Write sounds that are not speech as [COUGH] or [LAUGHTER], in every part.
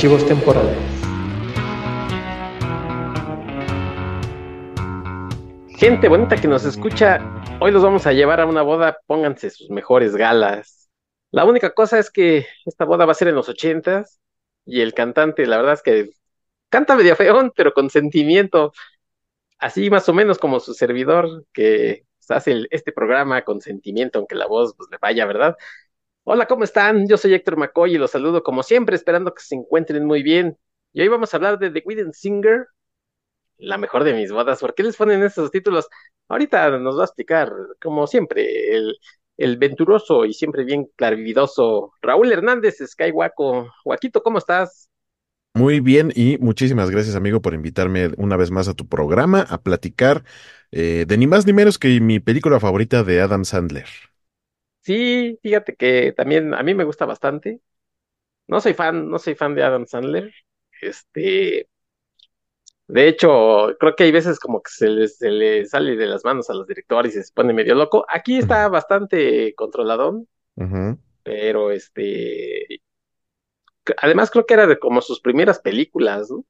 Archivos temporales. Gente bonita que nos escucha, hoy los vamos a llevar a una boda, pónganse sus mejores galas. La única cosa es que esta boda va a ser en los ochentas y el cantante, la verdad es que canta medio feón, pero con sentimiento, así más o menos como su servidor que hace este programa con sentimiento, aunque la voz pues, le vaya, ¿verdad? Hola, ¿cómo están? Yo soy Héctor McCoy y los saludo como siempre, esperando que se encuentren muy bien. Y hoy vamos a hablar de The Wedding Singer, la mejor de mis bodas. ¿Por qué les ponen esos títulos? Ahorita nos va a explicar, como siempre, el, venturoso y siempre bien clarividoso Raúl Hernández Skywaco. Joaquito, ¿cómo estás? Muy bien y muchísimas gracias amigo por invitarme una vez más a tu programa a platicar eh, de ni más ni menos que mi película favorita de Adam Sandler. Sí, fíjate que también a mí me gusta bastante. No soy fan, no soy fan de Adam Sandler. Este, de hecho, creo que hay veces como que se le, se sale de las manos a los directores y se pone medio loco. Aquí está bastante controladón, pero este, además creo que era de como sus primeras películas, ¿no?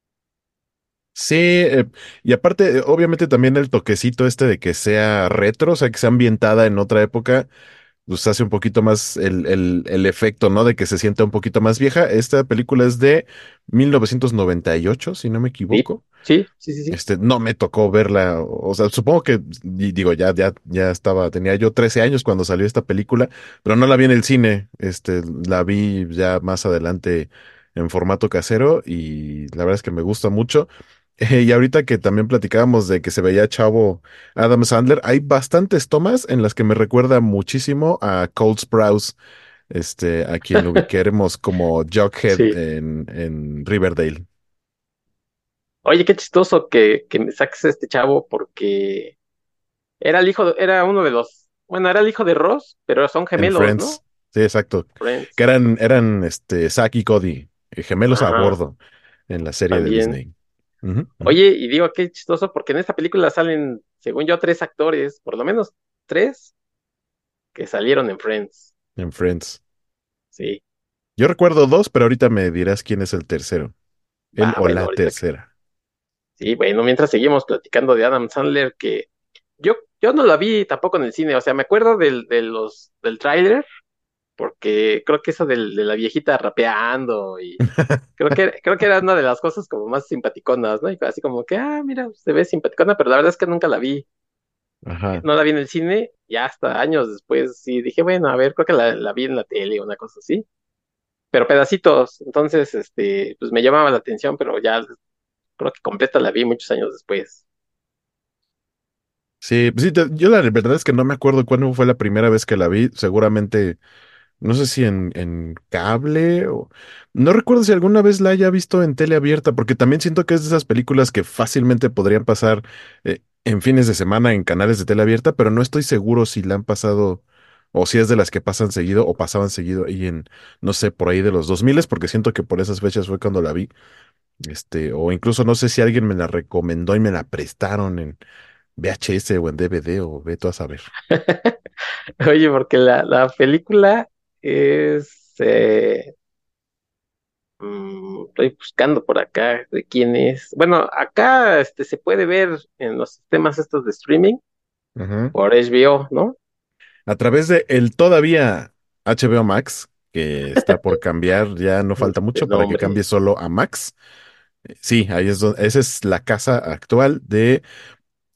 Sí, eh, y aparte, eh, obviamente también el toquecito este de que sea retro, o sea, que sea ambientada en otra época, pues hace un poquito más el, el, el efecto, ¿no? De que se sienta un poquito más vieja. Esta película es de 1998, si no me equivoco. Sí, sí, sí, sí. Este, no me tocó verla, o sea, supongo que, digo, ya, ya, ya estaba, tenía yo 13 años cuando salió esta película, pero no la vi en el cine, este, la vi ya más adelante en formato casero y la verdad es que me gusta mucho. [LAUGHS] y ahorita que también platicábamos de que se veía chavo Adam Sandler, hay bastantes tomas en las que me recuerda muchísimo a Cold Sprouse, este, a quien [LAUGHS] ubiquemos como Jughead en, en Riverdale. Oye, qué chistoso que, que me saques a este chavo porque era el hijo, era uno de los, bueno, era el hijo de Ross, pero son gemelos, ¿no? Sí, exacto. Que eran, eran este, Zack y Cody, eh, gemelos a bordo en la serie de Disney. Oye, y digo qué chistoso porque en esta película salen, según yo, tres actores, por lo menos tres, que salieron en Friends. En Friends. Sí. Yo recuerdo dos, pero ahorita me dirás quién es el tercero. Él o la tercera. Sí, bueno, mientras seguimos platicando de Adam Sandler, que yo, yo no la vi tampoco en el cine, o sea, me acuerdo del, de los, del tráiler, porque creo que eso de, la viejita rapeando y [LAUGHS] creo que, creo que era una de las cosas como más simpaticonas, ¿no? Y así como que, ah, mira, se ve simpaticona, pero la verdad es que nunca la vi. No la vi en el cine y hasta años después sí dije, bueno, a ver, creo que la, vi en la tele o una cosa así. Pero pedacitos, entonces, este, pues me llamaba la atención, pero ya creo que completa la vi muchos años después. Sí, pues sí, yo la verdad es que no me acuerdo cuándo fue la primera vez que la vi. Seguramente no sé si en, cable o... No recuerdo si alguna vez la haya visto en tele abierta, porque también siento que es de esas películas que fácilmente podrían pasar eh, en fines de semana en canales de tele abierta, pero no estoy seguro si la han pasado o si es de las que pasan seguido o pasaban seguido ahí en, no sé, por ahí de los 2000, porque siento que por esas fechas fue cuando la vi. Este, o incluso no sé si alguien me la recomendó y me la prestaron en VHS o en DVD o ve a saber. [LAUGHS] Oye, porque la, la película es... Eh, mm, estoy buscando por acá de quién es. Bueno, acá este, se puede ver en los sistemas estos de streaming por HBO, ¿no? A través de el todavía HBO Max, que está por cambiar, ya no [LAUGHS] falta mucho para que cambie solo a Max. Eh, sí, ahí es donde, esa es la casa actual de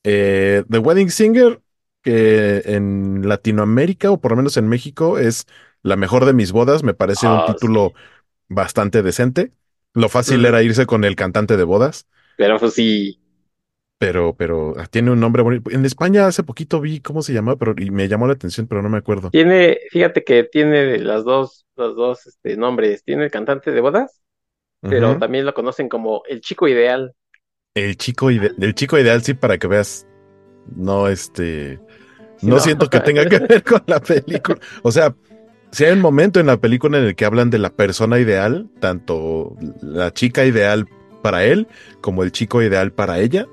eh, The Wedding Singer, que en Latinoamérica, o por lo menos en México, es la mejor de mis bodas me parece un ah, título bastante decente. Lo fácil era irse con el cantante de bodas. Pero pues sí. Pero, pero ah, tiene un nombre bonito. En España hace poquito vi cómo se llamaba, pero y me llamó la atención, pero no me acuerdo. Tiene, fíjate que tiene las dos, los dos este, nombres. Tiene el cantante de bodas, pero también lo conocen como el chico ideal. El chico, el chico ideal, sí, para que veas. No, este. no, siento que [LAUGHS] tenga que ver con la película. O sea, si hay un momento en la película en el que hablan de la persona ideal, tanto la chica ideal para él como el chico ideal para ella,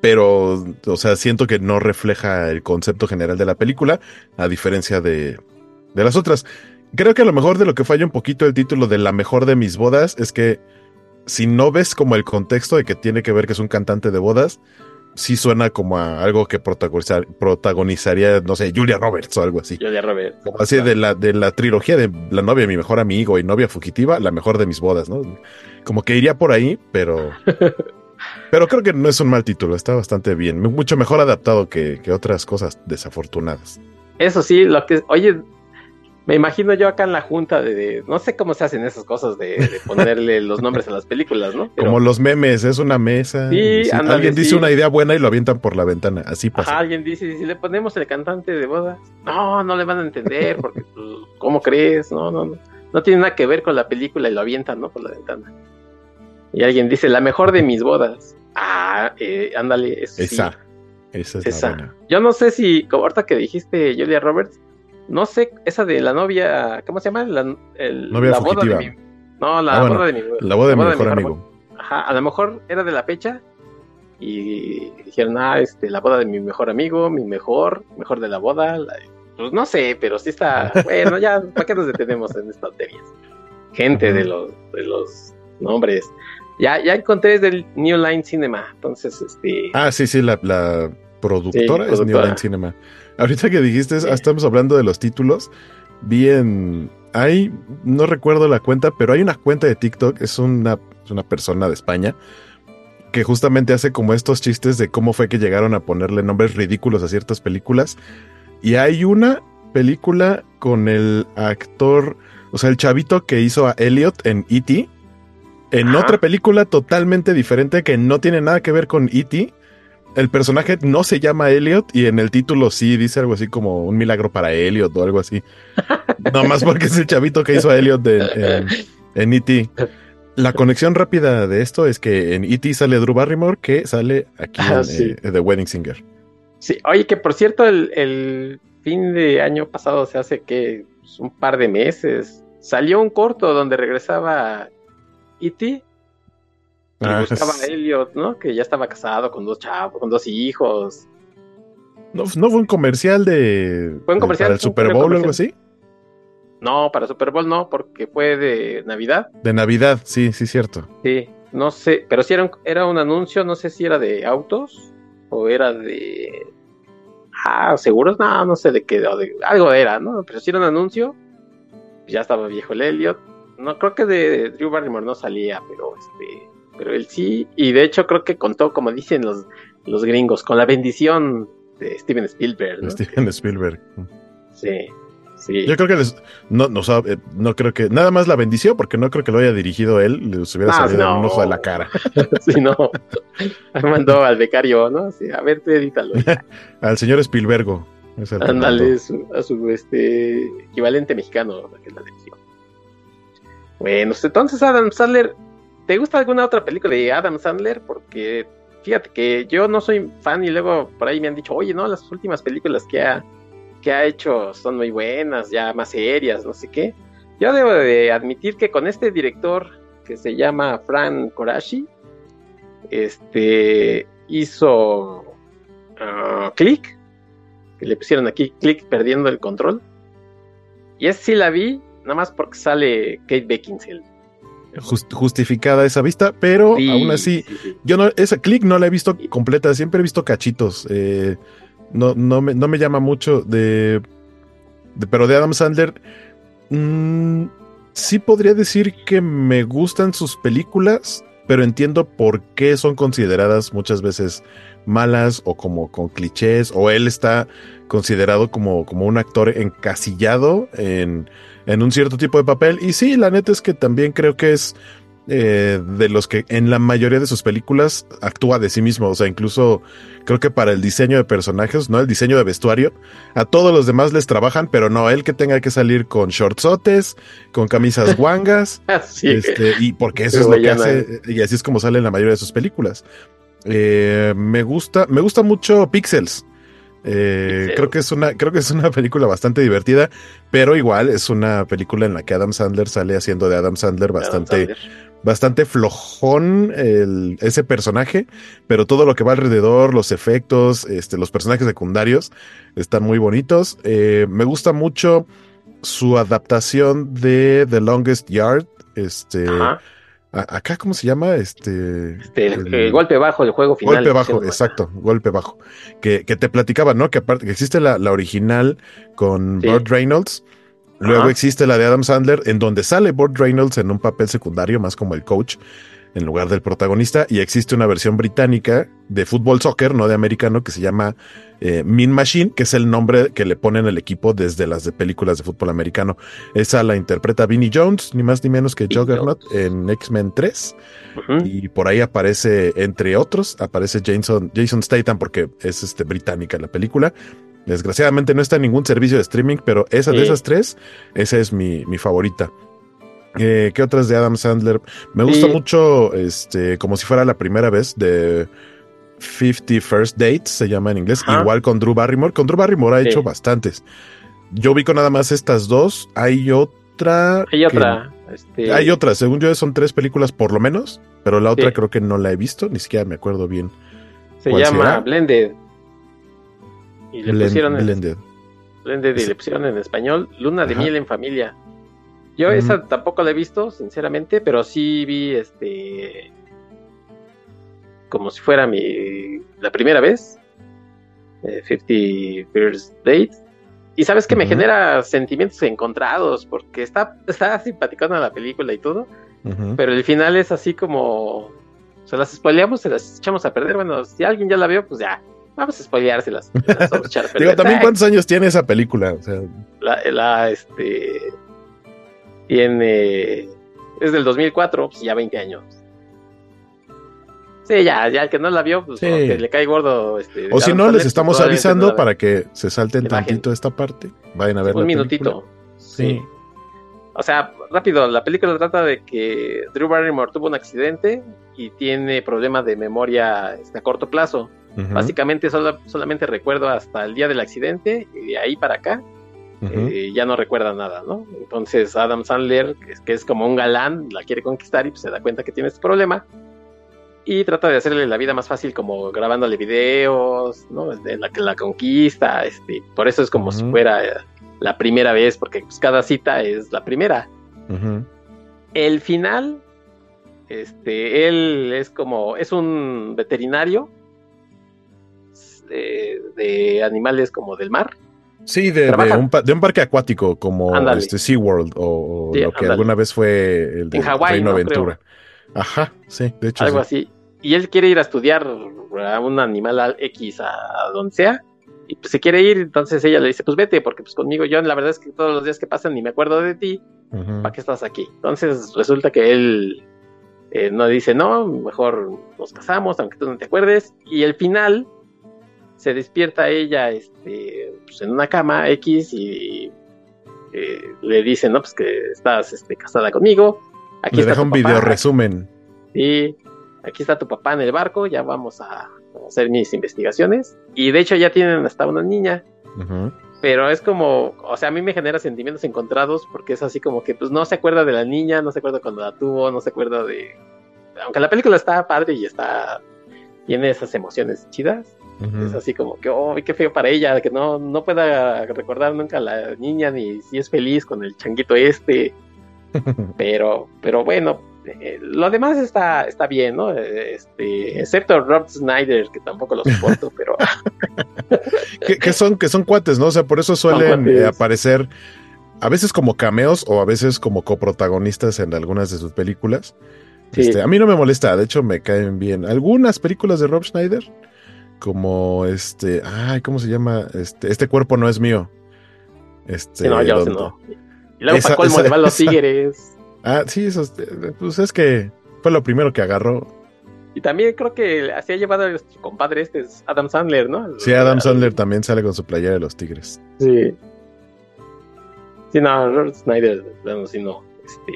pero, o sea, siento que no refleja el concepto general de la película, a diferencia de, de las otras. Creo que a lo mejor de lo que falla un poquito el título de La mejor de mis bodas es que si no ves como el contexto de que tiene que ver que es un cantante de bodas, sí suena como a algo que protagonizar, protagonizaría, no sé, Julia Roberts o algo así. Julia Roberts. Como así de la, de la trilogía de la novia de mi mejor amigo y novia fugitiva, la mejor de mis bodas, ¿no? Como que iría por ahí, pero. [LAUGHS] pero creo que no es un mal título, está bastante bien. Mucho mejor adaptado que, que otras cosas desafortunadas. Eso sí, lo que. Oye, me imagino yo acá en la junta de, no sé cómo se hacen esas cosas de, ponerle [LAUGHS] los nombres a las películas, ¿no? Como los memes, es una mesa. Sí, alguien dice una idea buena y lo avientan por la ventana, así pasa. alguien dice, si le ponemos el cantante de bodas, no, no le van a entender, porque, [LAUGHS] pues, ¿cómo crees? No, no, no. No tiene nada que ver con la película y lo avientan, ¿no? Por la ventana. Y alguien dice, la mejor de mis bodas. Ah, eh, ándale, esa. Esa es esa. La buena. Yo no sé si, como ahorita que dijiste Julia Roberts, no sé, esa de la novia, ¿cómo se llama? La, el, novia la boda de mi, no, la ah, boda de mi La boda de, mi mejor, amigo. Ajá, a lo mejor era de la fecha y dijeron, ah, este, la boda de mi mejor amigo, mi mejor, mejor de la boda. pues no sé, pero sí está, [LAUGHS] bueno, ya, ¿para qué nos detenemos en estas teorías? Gente de los, de los nombres. Ya, ya encontré del New Line Cinema, entonces, este... Ah, sí, sí, la, la productora es New Line Cinema. Ahorita que dijiste, estamos hablando de los títulos. Bien, hay, no recuerdo la cuenta, pero hay una cuenta de TikTok, es una, una persona de España, que justamente hace como estos chistes de cómo fue que llegaron a ponerle nombres ridículos a ciertas películas. Y hay una película con el actor, o sea, el chavito que hizo a Elliot en E.T. En otra película totalmente diferente que no tiene nada que ver con E.T el personaje no se llama Elliot y en el título sí dice algo así como un milagro para Elliot o algo así. [LAUGHS] Nada más porque es el chavito que hizo a Elliot en E.T. La conexión rápida de esto es que en E.T. sale Drew Barrymore que sale aquí ah, en eh, The Wedding Singer. Sí, oye, que por cierto, el, fin de año pasado, se hace que pues, un par de meses, salió un corto donde regresaba E.T Ah, buscaba a Elliot, ¿no? Que ya estaba casado con dos chavos, con dos hijos. ¿No, no fue un comercial de. ¿Fue un comercial? ¿Para el Super Bowl o algo así? No, para Super Bowl no, porque fue de Navidad. De Navidad, sí, sí, cierto. Sí, no sé, pero sí era un, era un anuncio, no sé si era de autos o era de. Ah, seguros, no, no sé de qué, algo era, ¿no? Pero sí era un anuncio. Ya estaba viejo el Elliot. No, creo que de Drew Barrymore no salía, pero este pero él sí, y de hecho creo que contó, como dicen los, los gringos, con la bendición de Steven Spielberg. ¿no? Steven Spielberg. Sí, sí. Yo creo que les, no, no, eh, no creo que, nada más la bendición, porque no creo que lo haya dirigido él, les hubiera salido un ojo de la cara. [LAUGHS] sí, no. Mandó al becario, ¿no? Sí, a ver, tú edítalo. [LAUGHS] al señor Spielbergo. Ándale, a su este, equivalente mexicano, que la. Bueno, entonces Adam Sandler ¿Te gusta alguna otra película de Adam Sandler? Porque fíjate que yo no soy fan y luego por ahí me han dicho, oye, no, las últimas películas que ha, que ha hecho son muy buenas, ya más serias, no sé qué. Yo debo de admitir que con este director que se llama Fran Korashi, este hizo uh, Click, que le pusieron aquí Click perdiendo el control. Y es sí la vi, nada más porque sale Kate Beckinsale justificada esa vista, pero aún así, yo no, esa click no la he visto completa, siempre he visto cachitos. Eh, no, no, me, no me llama mucho de, pero de Adam Sandler. Mm, sí podría decir que me gustan sus películas, pero entiendo por qué son consideradas muchas veces malas o como con clichés, o él está considerado como, como un actor encasillado en en un cierto tipo de papel. Y sí, la neta es que también creo que es eh, de los que en la mayoría de sus películas actúa de sí mismo. O sea, incluso creo que para el diseño de personajes, ¿no? El diseño de vestuario, a todos los demás les trabajan, pero no, él que tenga que salir con shortsotes, con camisas [LAUGHS] guangas. este, y porque eso es lo que hace, y así es como sale en la mayoría de sus películas. Eh, me gusta, me gusta mucho Pixels. Eh, creo que es una, creo que es una película bastante divertida, pero igual es una película en la que Adam Sandler sale haciendo de Adam Sandler bastante, bastante flojón el, ese personaje, pero todo lo que va alrededor, los efectos, este, los personajes secundarios están muy bonitos. Eh, me gusta mucho su adaptación de The Longest Yard. Este, acá, ¿cómo se llama? Este. este el, golpe bajo, el juego final. Golpe bajo, exacto, golpe bajo. Que, que, te platicaba, ¿no? Que aparte que existe la, la original con Burt Reynolds. Luego existe la de Adam Sandler, en donde sale Burt Reynolds en un papel secundario, más como el coach, en lugar del protagonista. Y existe una versión británica de fútbol soccer, no de americano, que se llama eh, Mean Machine, que es el nombre que le ponen al equipo desde las de películas de fútbol americano. Esa la interpreta Vinnie Jones, ni más ni menos que Juggernaut en X-Men 3. Y por ahí aparece, entre otros, aparece Jason, Jason Statham, porque es este, británica la película. Desgraciadamente no está en ningún servicio de streaming, pero esa de esas tres, esa es mi, mi favorita. Eh, ¿Qué otras de Adam Sandler? Me gusta mucho, este, como si fuera la primera vez de 50 First Dates, se llama en inglés, igual con Drew Barrymore. Con Drew Barrymore ha hecho bastantes. Yo vi con nada más estas dos. Hay otra. Hay otra. Este, hay otra, según yo son tres películas por lo menos, pero la otra creo que no la he visto, ni siquiera me acuerdo bien. Se llama Blended. Y le pusieron Blended. Blended y le pusieron en español Luna de miel en familia. Yo esa tampoco la he visto, sinceramente, pero sí vi este como si fuera mi la primera vez, 50 eh, First Dates. Y sabes que me genera sentimientos encontrados, porque está, está simpaticona la película y todo, pero el final es así como, se las spoileamos, se las echamos a perder. Bueno, si alguien ya la vio, pues ya, vamos a spoileárselas. [LAUGHS] Digo, también cuántos años tiene esa película. la, la, este, tiene, es del 2004, pues ya 20 años. Sí, ya, ya el que no la vio, pues que le cae gordo. Este, o si no, les estamos avisando para que se salten tantito esta parte. Vayan a ver. Un minutito. Sí. O sea, rápido, la película trata de que Drew Barrymore tuvo un accidente y tiene problemas de memoria este, a corto plazo. Básicamente solamente recuerdo hasta el día del accidente y de ahí para acá eh, ya no recuerda nada, ¿no? Entonces Adam Sandler, que es, que es como un galán, la quiere conquistar y pues, se da cuenta que tiene este problema y trata de hacerle la vida más fácil como grabándole videos, ¿no? De la, la conquista, este, por eso es como si fuera la primera vez, porque pues, cada cita es la primera. El final, este, él es como, es un veterinario de, animales como del mar. Sí, de, un, de un, parque acuático como este SeaWorld o, lo que alguna vez fue el de Reino Aventura. Ajá, sí, de hecho. Algo así. Y él quiere ir a estudiar a un animal X a donde sea, y pues se quiere ir, entonces ella le dice, pues vete, porque pues conmigo yo la verdad es que todos los días que pasan ni me acuerdo de ti, ¿para qué estás aquí? Entonces resulta que él eh, no dice, no, mejor nos casamos, aunque tú no te acuerdes, y el final se despierta ella este, pues, en una cama X y eh, le dice, no, pues que estás este, casada conmigo. Aquí le deja un video resumen. Sí, aquí está tu papá en el barco, ya vamos a hacer mis investigaciones. Y de hecho ya tienen hasta una niña. Pero es como, o sea, a mí me genera sentimientos encontrados porque es así como que pues no se acuerda de la niña, no se acuerda cuando la tuvo, no se acuerda de... Aunque la película está padre y está... Tiene esas emociones chidas. Es así como que, oh, qué feo para ella, que no, no pueda recordar nunca a la niña ni si es feliz con el changuito este. [LAUGHS] pero, pero bueno, eh, lo demás está, está bien, ¿no? Este, excepto Rob Snyder, que tampoco lo soporto, pero. [LAUGHS] que, son, que son cuates, ¿no? O sea, por eso suelen eh, aparecer a veces como cameos o a veces como coprotagonistas en algunas de sus películas. Este, a mí no me molesta, de hecho me caen bien. Algunas películas de Rob Schneider, como este, ay, ¿cómo se llama? Este, este cuerpo no es mío. Este, no, yo no. Y luego para colmo de los [LAUGHS] tigres. Ah, sí, eso, pues es que fue lo primero que agarró. Y también creo que así ha llevado a nuestro compadre este, es Adam Sandler, ¿no? Sí, Adam Sandler también sale con su playera de los Tigres. Sí. Sí, no, Rob Snyder, bueno, sí, no. Este,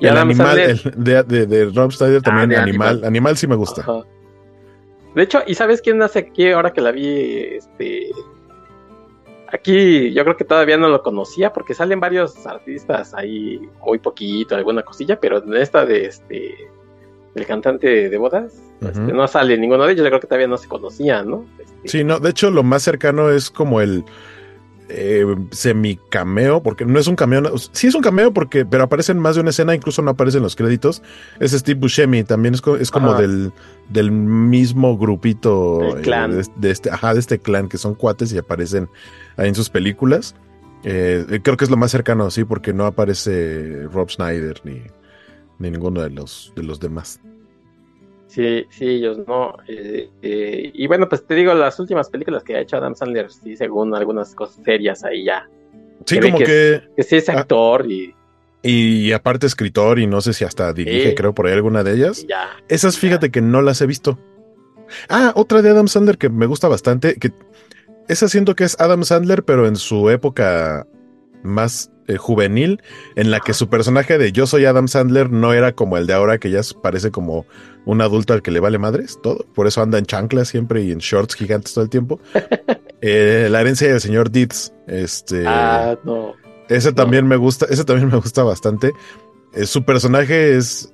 y el animal el, de, de, de, Rob Snyder también, ah, animal, animal, sí me gusta. De hecho, ¿y sabes quién hace aquí ahora que la vi? Este, Aquí yo creo que todavía no lo conocía porque salen varios artistas ahí muy poquito, alguna cosilla, pero en esta de este el cantante de bodas este, no sale ninguno de ellos, yo creo que todavía no se conocían, ¿no? Este, sí, no, de hecho lo más cercano es como el eh, semi cameo, porque no es un cameo, sí es un cameo porque, pero aparece en más de una escena, incluso no aparece en los créditos. Es Steve Buscemi, también es, es como del, del mismo grupito clan. de, este, ajá, de este clan, que son cuates y aparecen ahí en sus películas. creo que es lo más cercano, sí, porque no aparece Rob Schneider ni, ni ninguno de los, de los demás. Sí, sí, ellos no. Eh, eh, y bueno, pues te digo, las últimas películas que ha hecho Adam Sandler, sí, según algunas cosas serias ahí ya. Sí, como que. Que, sí es ah, actor y. Y aparte escritor, y no sé si hasta dirige, creo, por ahí alguna de ellas. Ya, Esas, fíjate que no las he visto. Ah, otra de Adam Sandler que me gusta bastante, que esa siento que es Adam Sandler, pero en su época más eh, juvenil, en la que su personaje de Yo soy Adam Sandler no era como el de ahora, que ya parece como un adulto al que le vale madres todo. Por eso anda en chanclas siempre y en shorts gigantes todo el tiempo. [LAUGHS] Eh, la herencia del señor Dietz. Este. Ah, no. Ese también me gusta. Ese también me gusta bastante. Eh, su personaje es.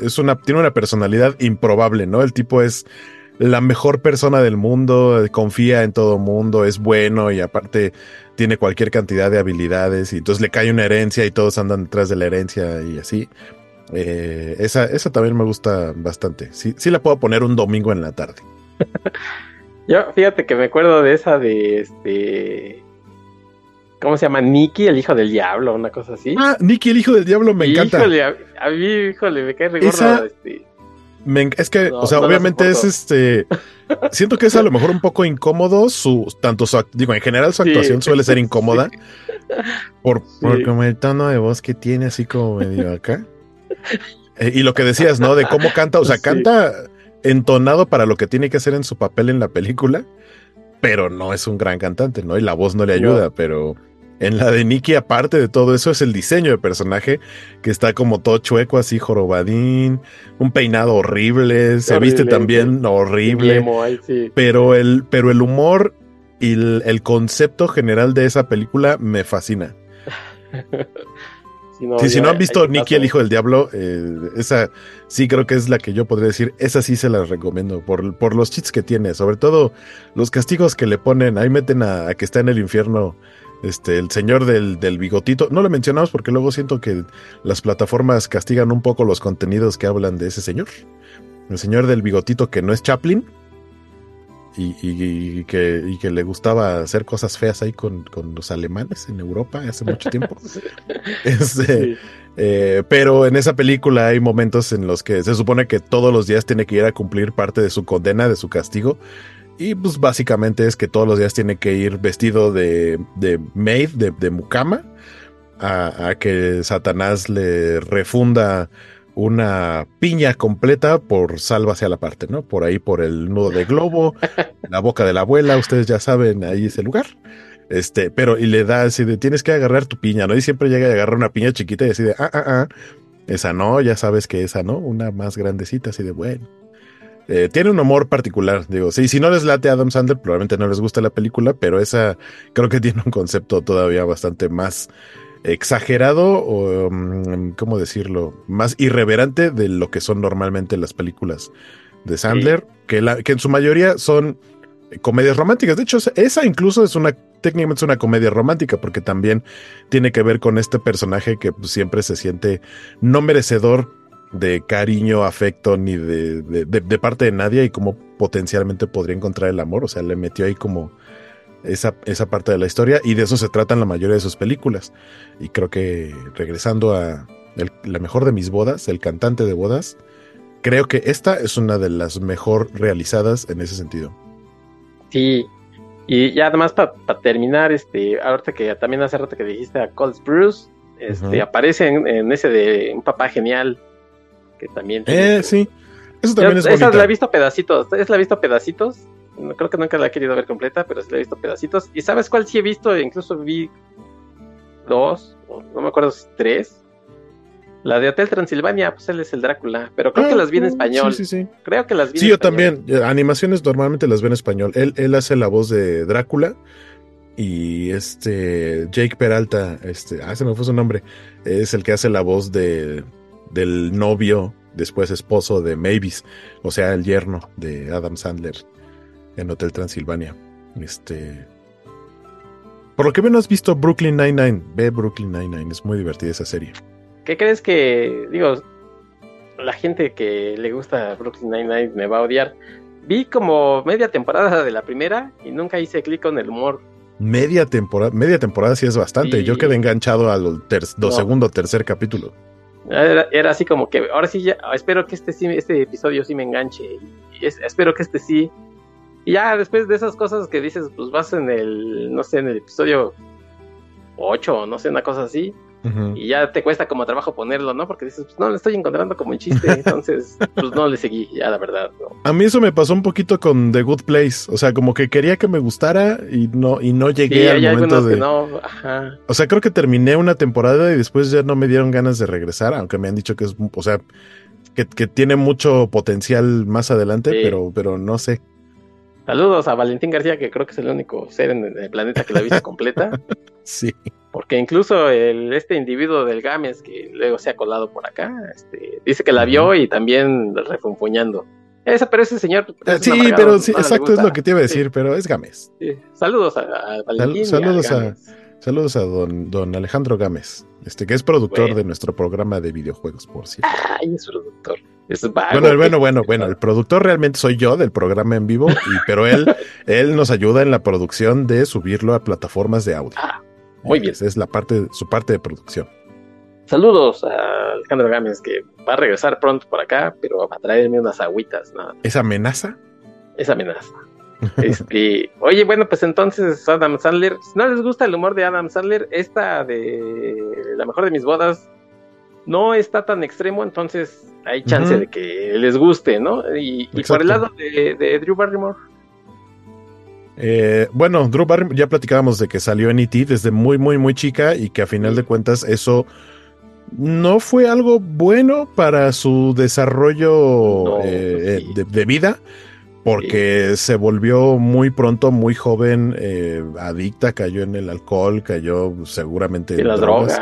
es una, tiene una personalidad improbable, ¿no? El tipo es la mejor persona del mundo, confía en todo mundo, es bueno y aparte tiene cualquier cantidad de habilidades y entonces le cae una herencia y todos andan detrás de la herencia y así. Eh, esa, esa también me gusta bastante. Sí, sí la puedo poner un domingo en la tarde. [LAUGHS] Yo, fíjate que me acuerdo de esa de este. ¿Cómo se llama? Nicky, el hijo del diablo, una cosa así. Ah, Nicky, el hijo del diablo, me encanta. a, mí, híjole, me cae regordo. Este, es que, o sea, obviamente es este. Siento que es a lo mejor un poco incómodo su. Tanto su. Digo, en general su actuación suele ser incómoda. [LAUGHS] Por, como el tono de voz que tiene, así como medio acá. Eh, y lo que decías, ¿no? De cómo canta. O sea, canta entonado para lo que tiene que hacer en su papel en la película. Pero no es un gran cantante, ¿no? Y la voz no le ayuda, pero en la de Nicky, aparte de todo eso, es el diseño de personaje que está como todo chueco, así jorobadín, un peinado horrible, se viste también horrible. Pero el, pero el humor y el, concepto general de esa película me fascina. [LAUGHS] si, no, si no han visto Nicky, el hijo del diablo, eh, esa sí creo que es la que yo podría decir, esa sí se la recomiendo por, por los cheats que tiene, sobre todo los castigos que le ponen, ahí meten a que está en el infierno este, el señor del, bigotito. No lo mencionamos porque luego siento que las plataformas castigan un poco los contenidos que hablan de ese señor. El señor del bigotito que no es Chaplin. Y, que, que, le gustaba hacer cosas feas ahí con, los alemanes en Europa hace mucho tiempo. [LAUGHS] Este, eh, pero en esa película hay momentos en los que se supone que todos los días tiene que ir a cumplir parte de su condena, de su castigo, y pues básicamente es que todos los días tiene que ir vestido de, de maid, de, de mucama, a, que Satanás le refunda una piña completa por salva hacia la parte, ¿no? Por ahí, por el nudo de globo, [LAUGHS] la boca de la abuela, ustedes ya saben, ahí es el lugar. Este, pero, y le da así de, tienes que agarrar tu piña, ¿no? Y siempre llega a agarrar una piña chiquita y así de, ah, ah, ah, esa no, ya sabes que esa no, una más grandecita, así de, bueno. Eh, tiene un humor particular, digo, sí, si no les late Adam Sandler, probablemente no les gusta la película, pero esa creo que [LAUGHS] tiene un concepto todavía bastante más exagerado o, mm, ¿cómo decirlo? Más irreverente de lo que son normalmente las películas de Sandler, que, la, que en su mayoría son comedias románticas. De hecho, esa incluso es una, técnicamente es una comedia romántica, porque también tiene que ver con este personaje que pues, siempre se siente no merecedor de cariño, afecto, ni de, de, parte de nadie y cómo potencialmente podría encontrar el amor. O sea, le metió ahí como esa, esa parte de la historia y de eso se tratan la mayoría de sus películas. Y creo que regresando a la mejor de mis bodas, el cantante de bodas, creo que esta es una de las mejor realizadas en ese sentido. Sí, y ya además para terminar, este, ahorita que también hace rato que dijiste a Coles Bruce, este, aparece en, en, ese de un papá genial, que también. Eh, sí. Eso también es Esa la he visto pedacitos. Es la he visto pedacitos. creo que nunca la he querido ver completa, pero sí la he visto pedacitos. ¿Y sabes cuál sí he visto? Incluso vi dos, no me acuerdo si tres. La de Hotel Transilvania, pues él es el Drácula, pero creo que ah, las vi en español. Sí, sí, sí. Creo que las vi Sí, yo también. Animaciones normalmente las ven en español. Él, él hace la voz de Drácula y este Jake Peralta, este, ah, se me fue su nombre, es el que hace la voz de del novio, después esposo de Mavis, o sea, el yerno de Adam Sandler en Hotel Transilvania. Este. Por lo que menos has visto Brooklyn Nine-Nine. Ve Brooklyn Nine-Nine, es muy divertida esa serie. ¿Qué crees que, digo, la gente que le gusta Brooklyn Nine-Nine me va a odiar? Vi como media temporada de la primera y nunca hice clic con el humor. Media temporada, media temporada sí es bastante. Yo quedé enganchado al segundo tercer capítulo. Era, así como que ahora sí ya espero que este este episodio sí me enganche. Y espero que este sí. Y ya después de esas cosas que dices pues vas en el no sé en el episodio 8 o no sé una cosa así y ya te cuesta como trabajo ponerlo, ¿no? Porque dices, pues no, le estoy encontrando como un chiste, entonces, [LAUGHS] pues no le seguí, ya la verdad. A mí eso me pasó un poquito con The Good Place, o sea, como que quería que me gustara y no, y no llegué al momento de... no, ajá. O sea, creo que terminé una temporada y después ya no me dieron ganas de regresar, aunque me han dicho que es, o sea, que, tiene mucho potencial más adelante, pero, pero no sé. Saludos a Valentín García, que creo que es el único ser en el planeta que la ha visto [LAUGHS] completa. sí. Porque incluso el, este individuo del Games, que luego se ha colado por acá, este, dice que la vio y también refunfuñando. Esa, pero ese señor. Eh, sí, pero sí, exacto, es lo que te iba a decir, pero es Games. Saludos a, Valentín. saludos a. Saludos a don, don Alejandro Gámez, este, que es productor de nuestro programa de videojuegos, por cierto. Ay, es productor. Bueno, bueno, bueno, bueno, el productor realmente soy yo del programa en vivo, y, pero él, [LAUGHS] él nos ayuda en la producción de subirlo a plataformas de audio. Ah, muy bien. Esa es la parte, su parte de producción. Saludos a Alejandro Gámez, que va a regresar pronto por acá, pero va a traerme unas agüitas. Nada. ¿Es amenaza? Es amenaza. [LAUGHS] Este, oye, bueno, pues entonces Adam Sandler, si no les gusta el humor de Adam Sandler, esta de la mejor de mis bodas no está tan extremo, entonces hay chance de que les guste, ¿no? Y, por el lado de, Drew Barrymore. Eh, bueno, Drew Barrymore, ya platicábamos de que salió en E.T. desde muy, muy, muy chica y que a final de cuentas eso no fue algo bueno para su desarrollo eh, de, vida porque se volvió muy pronto, muy joven, eh, adicta, cayó en el alcohol, cayó seguramente en las drogas.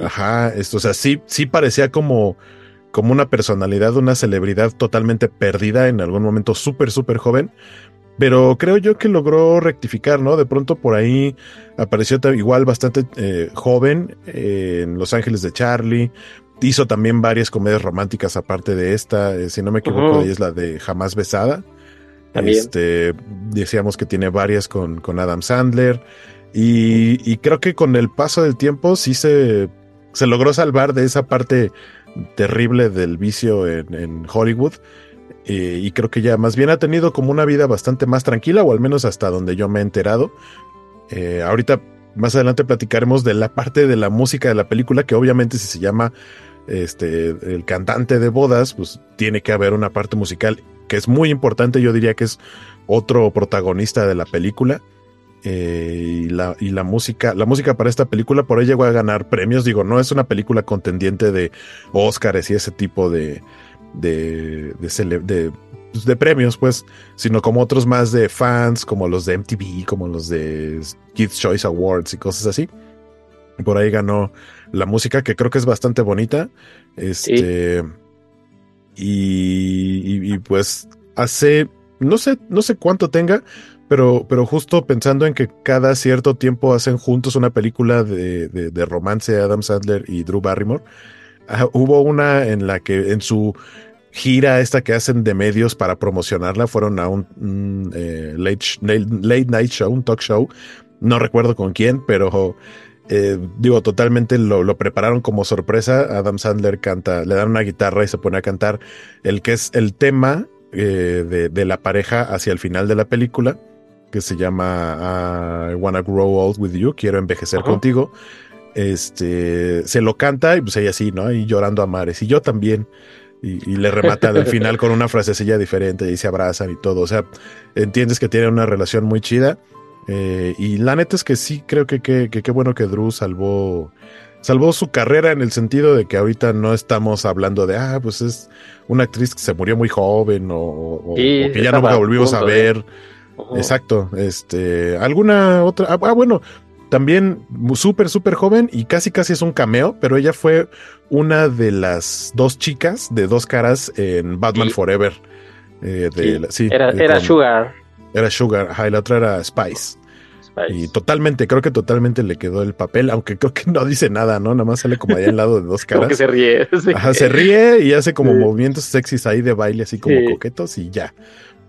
Ajá, esto, o sea, sí, sí parecía como, como una personalidad, una celebridad totalmente perdida en algún momento súper, súper joven. Pero creo yo que logró rectificar, ¿no? De pronto por ahí apareció igual bastante eh, joven eh, en Los Ángeles de Charlie. Hizo también varias comedias románticas aparte de esta. si no me equivoco, es la de Jamás Besada. Este, decíamos que tiene varias con, con Adam Sandler. Y, creo que con el paso del tiempo sí se, se logró salvar de esa parte terrible del vicio en, Hollywood. y creo que ya más bien ha tenido como una vida bastante más tranquila, o al menos hasta donde yo me he enterado. Eh, ahorita más adelante platicaremos de la parte de la música de la película, que obviamente si se llama este el cantante de bodas, pues tiene que haber una parte musical que es muy importante, yo diría que es otro protagonista de la película. Eh, y, la, y la música, la música para esta película por ahí llegó a ganar premios. Digo, no es una película contendiente de Oscars y ese tipo de, de, de, pues, de, premios, pues, sino como otros más de fans, como los de MTV, como los de Kids Choice Awards y cosas así. Por ahí ganó la música, que creo que es bastante bonita. Este. Y, pues hace, no sé, no sé cuánto tenga, pero, pero justo pensando en que cada cierto tiempo hacen juntos una película de, de, romance Adam Sandler y Drew Barrymore. Ah, hubo una en la que en su gira esta que hacen de medios para promocionarla fueron a un eh, late, night show, un talk show. No recuerdo con quién, pero eh, digo, totalmente lo, prepararon como sorpresa. Adam Sandler canta, le dan una guitarra y se pone a cantar el que es el tema eh, de, la pareja hacia el final de la película, que se llama I Wanna Grow Old With You, quiero envejecer contigo. Este se lo canta y pues ella así, ¿no? Y llorando a mares. Y yo también. Y, le remata al [LAUGHS] final con una frasecilla diferente y se abrazan y todo. O sea, entiendes que tienen una relación muy chida. Eh, y la neta es que sí, creo que qué bueno que Drew salvó, salvó su carrera en el sentido de que ahorita no estamos hablando de, ah, pues es una actriz que se murió muy joven o, que ya no volvimos a ver. Exacto. Este, alguna otra, ah, ah bueno, también súper, súper joven y casi, casi es un cameo, pero ella fue una de las dos chicas de dos caras en Batman Forever. Eh, de, sí. era, era Sugar. Era Sugar, ajá, y la otra era Spice. Y totalmente, creo que totalmente le quedó el papel, aunque creo que no dice nada, ¿no? Nada más sale como ahí al lado de dos caras. [LAUGHS] como que se ríe. [LAUGHS] Ajá, se ríe y hace como movimientos sexys ahí de baile, así como coquetos y ya.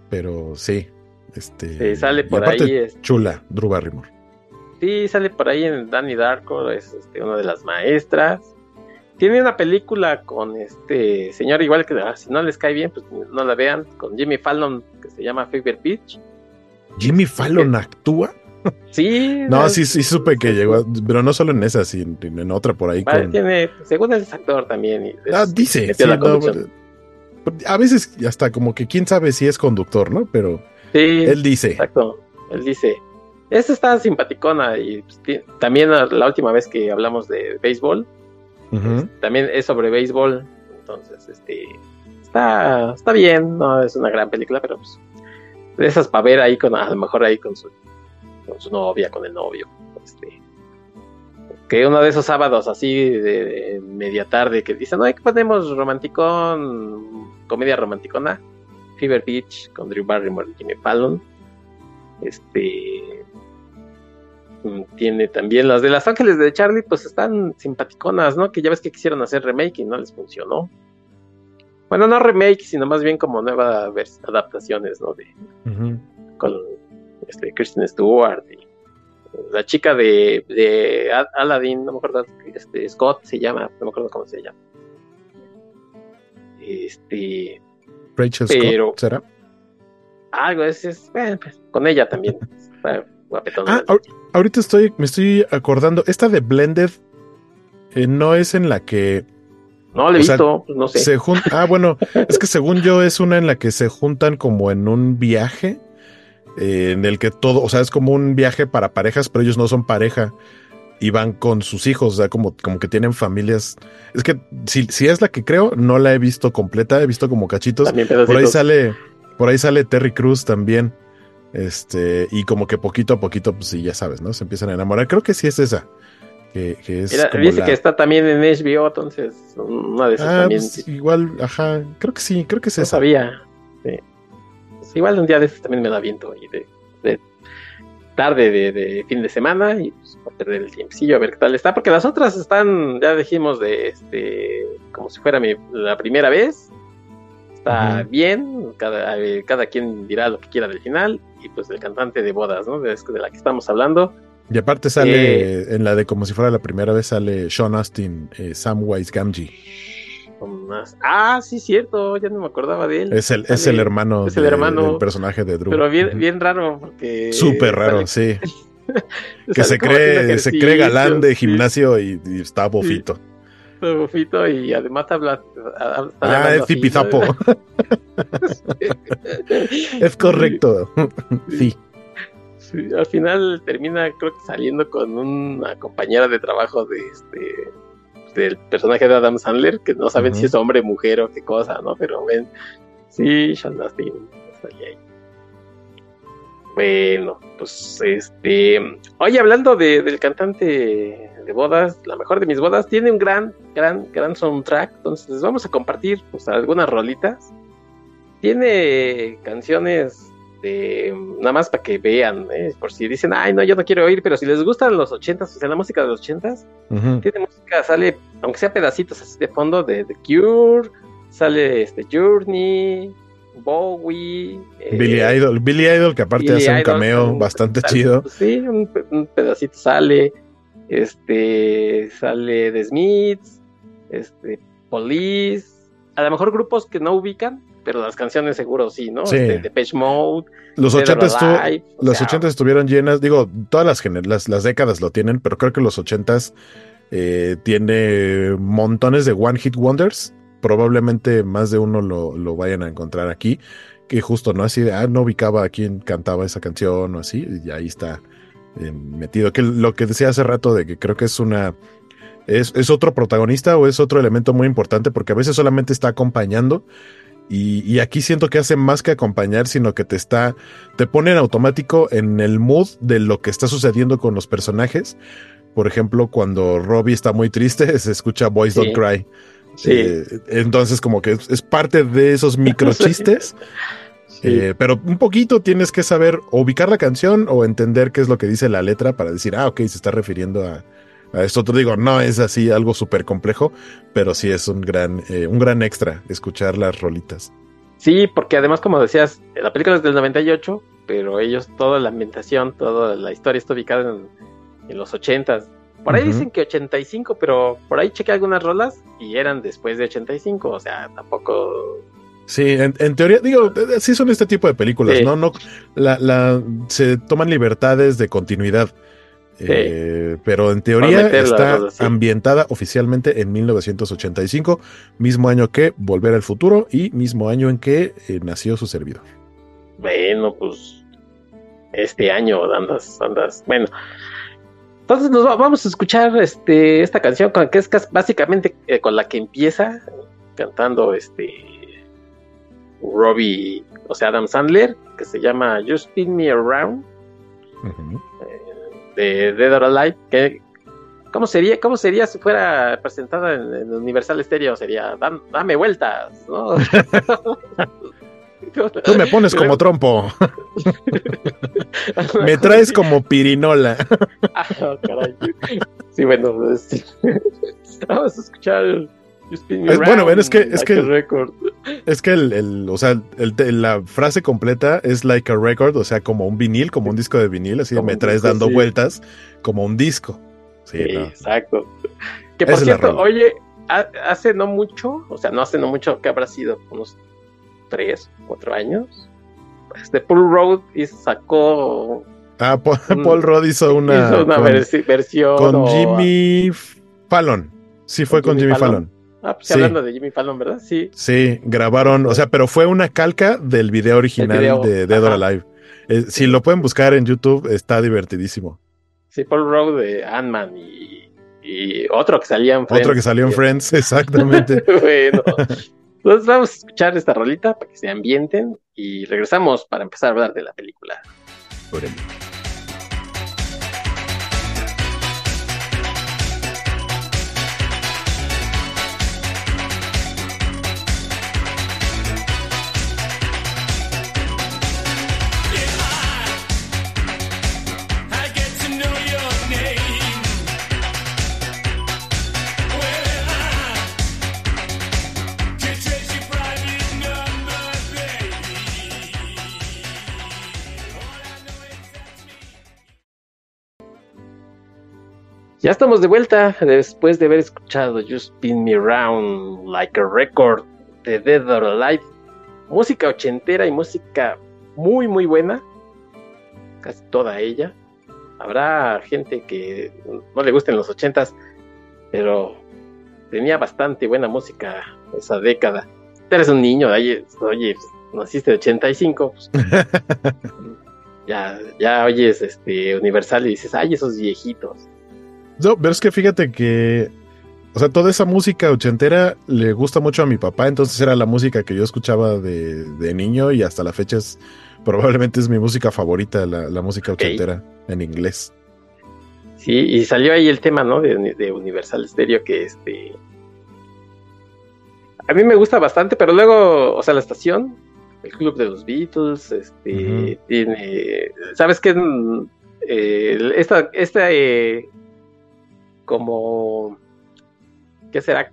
Pero sí, este. sale por ahí. Es... Chula, Drew Barrymore. Sí, sale por ahí en Danny Darko, es este, una de las maestras. Tiene una película con este señor, igual que ah, si no les cae bien, pues no la vean, con Jimmy Fallon, que se llama Fever Pitch. ¿Jimmy Fallon actúa? [LAUGHS] Sí. no, sí, sí supe que llegó, pero no solo en esa, sino en otra por ahí. tiene, según el actor también. ah, dice. a veces hasta como que quién sabe si es conductor, ¿no? Pero él dice. Exacto, él dice. Esta está simpaticona y pues, también la última vez que hablamos de béisbol, pues, también es sobre béisbol, entonces este está, está bien, no es una gran película, pero pues de esas para ver ahí con a lo mejor ahí con su con su novia, con el novio. Este, que uno de esos sábados así de, media tarde que dicen, no, que ponemos romanticón, comedia romanticona, Fever Beach con Drew Barrymore y Jimmy Fallon. Este mm, tiene también las de Las Ángeles de Charlie, pues están simpaticonas, ¿no? Que ya ves que quisieron hacer remake y no les funcionó. Bueno, no remake, sino más bien como nuevas adaptaciones, ¿no? De, Con este, Kristen Stewart y la chica de, de Aladdin, no me acuerdo, este, Scott se llama, no me acuerdo cómo se llama. Este. Rachel Scott, ¿será? Algo, es, es pues, con ella también. [LAUGHS] ah, ahorita estoy, me estoy acordando, esta de Blended eh, no es en la que. No, le he visto, pues, no sé. Se [LAUGHS] ah, bueno, es que según yo es una en la que se juntan como en un viaje eh, en el que todo, o sea, es como un viaje para parejas, pero ellos no son pareja y van con sus hijos, o sea, como, como que tienen familias. Es que si, si es la que creo, no la he visto completa, he visto como cachitos. por ahí sale, por ahí sale Terry Cruz también. Este, y como que poquito a poquito, pues sí, ya sabes, ¿no? Se empiezan a enamorar. Creo que sí es esa. Que, es dice que está también en HBO, entonces una de esas ah, también. Pues, igual, ajá, creo que sí, creo que es esa. sabía. Sí igual un día de estos también me da viento y de, tarde de, fin de semana y pues a perder el tiempecillo a ver qué tal está, porque las otras están, ya dijimos, de este, como si fuera mi, la primera vez. Está bien, cada, eh, cada quien dirá lo que quiera del final, y pues el cantante de bodas, ¿no? De, la que estamos hablando. Y aparte sale, eh, en la de como si fuera la primera vez, sale Sean Austin, eh, Samwise Gamgee. Ah, sí, cierto, ya no me acordaba de él. Es el, es el hermano, es el hermano del personaje de Drew. Pero bien, bien raro, porque. Súper raro, sí. [LAUGHS] [LAUGHS] que se cree, se cree galán de gimnasio y, está bofito. Está bofito y además habla. ah, es tipizapo. [LAUGHS] es correcto. sí. Sí, al final termina, creo que saliendo con una compañera de trabajo de este del personaje de Adam Sandler, que no saben si es hombre, mujer o qué cosa, ¿no? Pero ven, sí, Sean Dustin ahí. Bueno, pues este. Oye, hablando de, del cantante de bodas, la mejor de mis bodas, tiene un gran, gran, gran soundtrack. Entonces, les vamos a compartir pues, algunas rolitas. Tiene canciones nada más para que vean, ¿eh? por si dicen, ay, no, yo no quiero oír, pero si les gustan los ochentas, o sea, la música de los ochentas, tiene música, sale, aunque sea pedacitos así de fondo, de The Cure, sale este Journey, Bowie, eh, Billy Idol, Billy Idol que aparte hace un cameo bastante chido. sí, un, pedacito sale, este, sale The Smiths, este, Police, a lo mejor grupos que no ubican, pero las canciones seguro sí, ¿no? Sí. De este, Depeche Mode. Los 80 los estuvieron llenas, digo, todas las, las, décadas lo tienen, pero creo que los 80 eh, tiene montones de One Hit Wonders. Probablemente más de uno lo, vayan a encontrar aquí. Que justo, ¿no? Así de, ah, no ubicaba a quién cantaba esa canción o así, y ahí está eh, metido. Que lo que decía hace rato de que creo que es una. Es, es otro protagonista o es otro elemento muy importante porque a veces solamente está acompañando y, aquí siento que hace más que acompañar, sino que te está, te pone en automático en el mood de lo que está sucediendo con los personajes. Por ejemplo, cuando Robbie está muy triste, [LAUGHS] se escucha Boys Don't Cry. Sí. Eh, entonces, como que es, parte de esos [LAUGHS] microchistes Eh, pero un poquito tienes que saber ubicar la canción o entender qué es lo que dice la letra para decir, ah, ok, se está refiriendo a, a esto. Te digo, no es así algo súper complejo, pero sí es un gran, eh, un gran extra escuchar las rolitas. Sí, porque además, como decías, la película es del 98, pero ellos, toda la ambientación, toda la historia está ubicada en, en los 80 por ahí dicen que 85, pero por ahí chequé algunas rolas y eran después de 85, o sea, tampoco... Sí, en, teoría, digo, sí son este tipo de películas, ¿no? no la, la, se toman libertades de continuidad. Eh, pero en teoría está ambientada oficialmente en 1985, mismo año que Volver al Futuro y mismo año en que eh, nació su servidor. Bueno, pues este año andas, andas, bueno, entonces nos vamos a escuchar este, esta canción que es básicamente eh, con la que empieza cantando este Robbie, o sea, Adam Sandler, que se llama Just Spin Me Around eh, de Dead or Alive. Que, ¿cómo, sería, ¿Cómo sería si fuera presentada en, Universal Stereo? Sería Dame vueltas, ¿no? [LAUGHS] [LAUGHS] Tú me pones como trompo. [LAUGHS] me traes como pirinola. ah, caray. Sí, bueno, este, vamos a escuchar. bueno, es que es que es que el, o sea, la frase completa es like a record, o sea, como un vinil, como un disco de vinil, así me traes dando vueltas como un disco. Sí, exacto. Que por cierto, oye, hace no mucho, o sea, no hace no mucho que habrá sido unos tres, cuatro años, este Paul Road sacó. Ah, [LAUGHS] Paul, Rudd hizo una, versión. Con Jimmy Fallon. Sí, fue con, Jimmy, Fallon. Ah, pues hablando de Jimmy Fallon, ¿verdad? Sí. Sí, grabaron, o sea, pero fue una calca del video original de Dead or Alive. Eh, si lo pueden buscar en YouTube, está divertidísimo. Sí, Paul Rudd de Ant-Man y, y, otro que salía en Friends. Otro que salió en Friends, exactamente. [LAUGHS] bueno, entonces vamos a escuchar esta rolita para que se ambienten y regresamos para empezar a hablar de la película. Ya estamos de vuelta después de haber escuchado Just Spin Me Round Like a Record de Dead or Alive. Música ochentera y música muy muy buena. Casi toda ella. Habrá gente que no le gusten los ochentas, pero tenía bastante buena música esa década. eres un niño, oye, oye naciste de 85. Pues. [LAUGHS] ya, ya oyes este Universal y dices, ay, esos viejitos. No, pero es que fíjate que, o sea, toda esa música ochentera le gusta mucho a mi papá, entonces era la música que yo escuchaba de, niño y hasta la fecha es, probablemente es mi música favorita, la, música ochentera en inglés. Sí, y salió ahí el tema, ¿no? De, Universal Stereo que este... A mí me gusta bastante, pero luego, o sea, la estación, el club de los Beatles, este, tiene, ¿sabes qué? Eh, esta, esta eh, como, ¿qué será?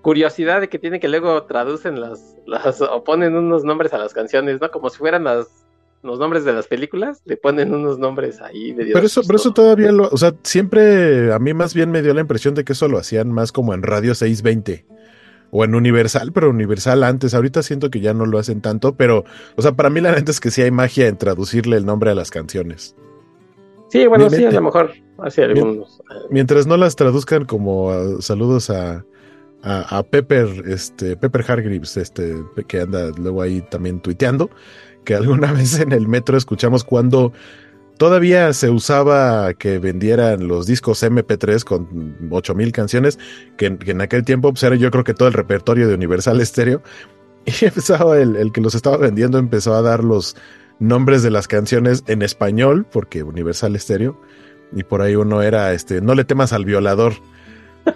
Curiosidad de que tiene que luego traducen las, las o ponen unos nombres a las canciones, ¿no? Como si fueran las, los nombres de las películas, le ponen unos nombres ahí. De pero eso, pero eso todavía lo, o sea, siempre a mí más bien me dio la impresión de que eso lo hacían más como en Radio 620 o en Universal, pero Universal antes, ahorita siento que ya no lo hacen tanto, pero, o sea, para mí la neta es que sí hay magia en traducirle el nombre a las canciones. Sí, bueno, sí, a lo mejor hacia algunos. Eh. Mientras no las traduzcan como ah, saludos a, a, Pepper, este, Pepper Hargreaves, este, que anda luego ahí también tuiteando, que alguna [LAUGHS] vez en el metro escuchamos cuando todavía se usaba que vendieran los discos MP3 con 8000 canciones, que, en aquel tiempo pues, era yo creo que todo el repertorio de Universal Stereo. [LAUGHS] Y empezaba el, el que los estaba vendiendo empezó a dar los nombres de las canciones en español, porque Universal Stereo, y por ahí uno era, este, no le temas al violador.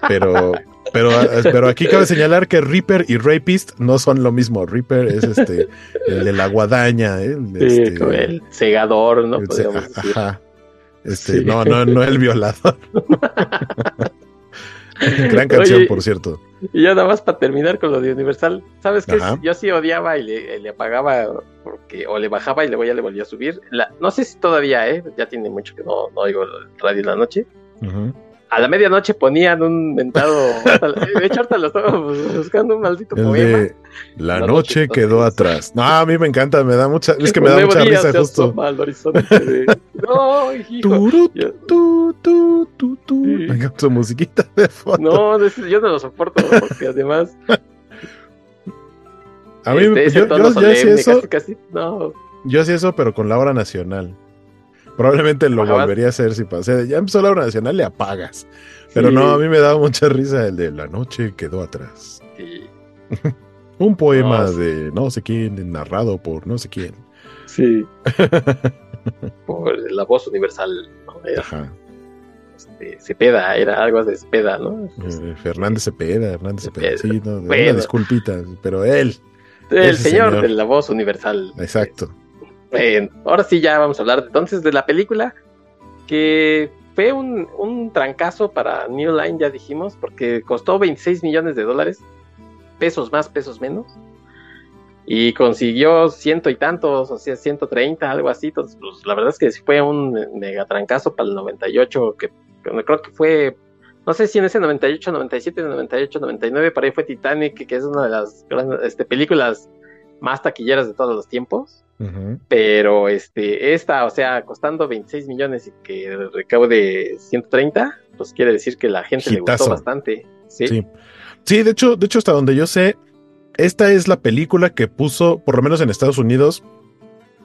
Pero, [LAUGHS] pero, pero aquí cabe señalar que Reaper y Rapist no son lo mismo. Reaper es este, el de la guadaña, ¿eh? Este, el segador, ¿no? el- ajá. Este, Sí. no, no, no el violador. [LAUGHS] Gran canción, Oye, por cierto. [LAUGHS] Y ya nada más para terminar con lo de Universal, ¿sabes qué? Ajá. Yo sí odiaba y le, le apagaba porque o le bajaba y luego ya le volvía a subir. La, no sé si todavía, ¿eh? Ya tiene mucho que no, no oigo el radio en la noche. A la medianoche ponían un mentado. [LAUGHS] de hecho, ahorita lo estaba buscando un maldito El poema. de La La noche noche quedó atrás. No, a mí me encanta, me da mucha, es que me da mucha risa justo. asoma al horizonte de- [LAUGHS] No, hijo. Turu, tu, tu, tu, tu. Sí. Su musiquita de fondo. No, yo no lo soporto porque además. a mí, este, yo, tono yo, yo hacía solemne, eso, Casi, casi, no, yo hacía eso, pero con la hora nacional. Probablemente lo volvería a hacer si pasé. Ya empezó la hora nacional, le apagas. Pero Sí, no, a mí me daba mucha risa el de La noche quedó atrás. sí, [LAUGHS] Un poema No, de no sé quién, narrado por no sé quién. sí. [LAUGHS] Por la voz universal, ¿no? Era, Ajá. este, Cepeda, era algo de Cepeda, ¿no? Eh, Fernández Cepeda, Hernández Cepeda. Cepeda. Sí, no, una Bueno. disculpita, pero él. El señor. de la voz universal. Exacto. Ahora sí ya vamos a hablar entonces de la película que fue un, un trancazo para New Line, ya dijimos, porque costó 26 millones de dólares, pesos más, pesos menos, y consiguió ciento y tantos, o sea, 130, algo así. Entonces, pues, la verdad es que fue un mega trancazo para el 98, que, que creo que fue, no sé si en ese 98, 97, 98, 99, para ahí fue Titanic, que es una de las grandes este, películas más taquilleras de todos los tiempos. Pero este, esta, o sea, costando 26 millones y que recaude 130, pues quiere decir que la gente le gustó bastante. Sí. Sí. Sí, de hecho, de hecho, hasta donde yo sé, esta es la película que puso, por lo menos en Estados Unidos,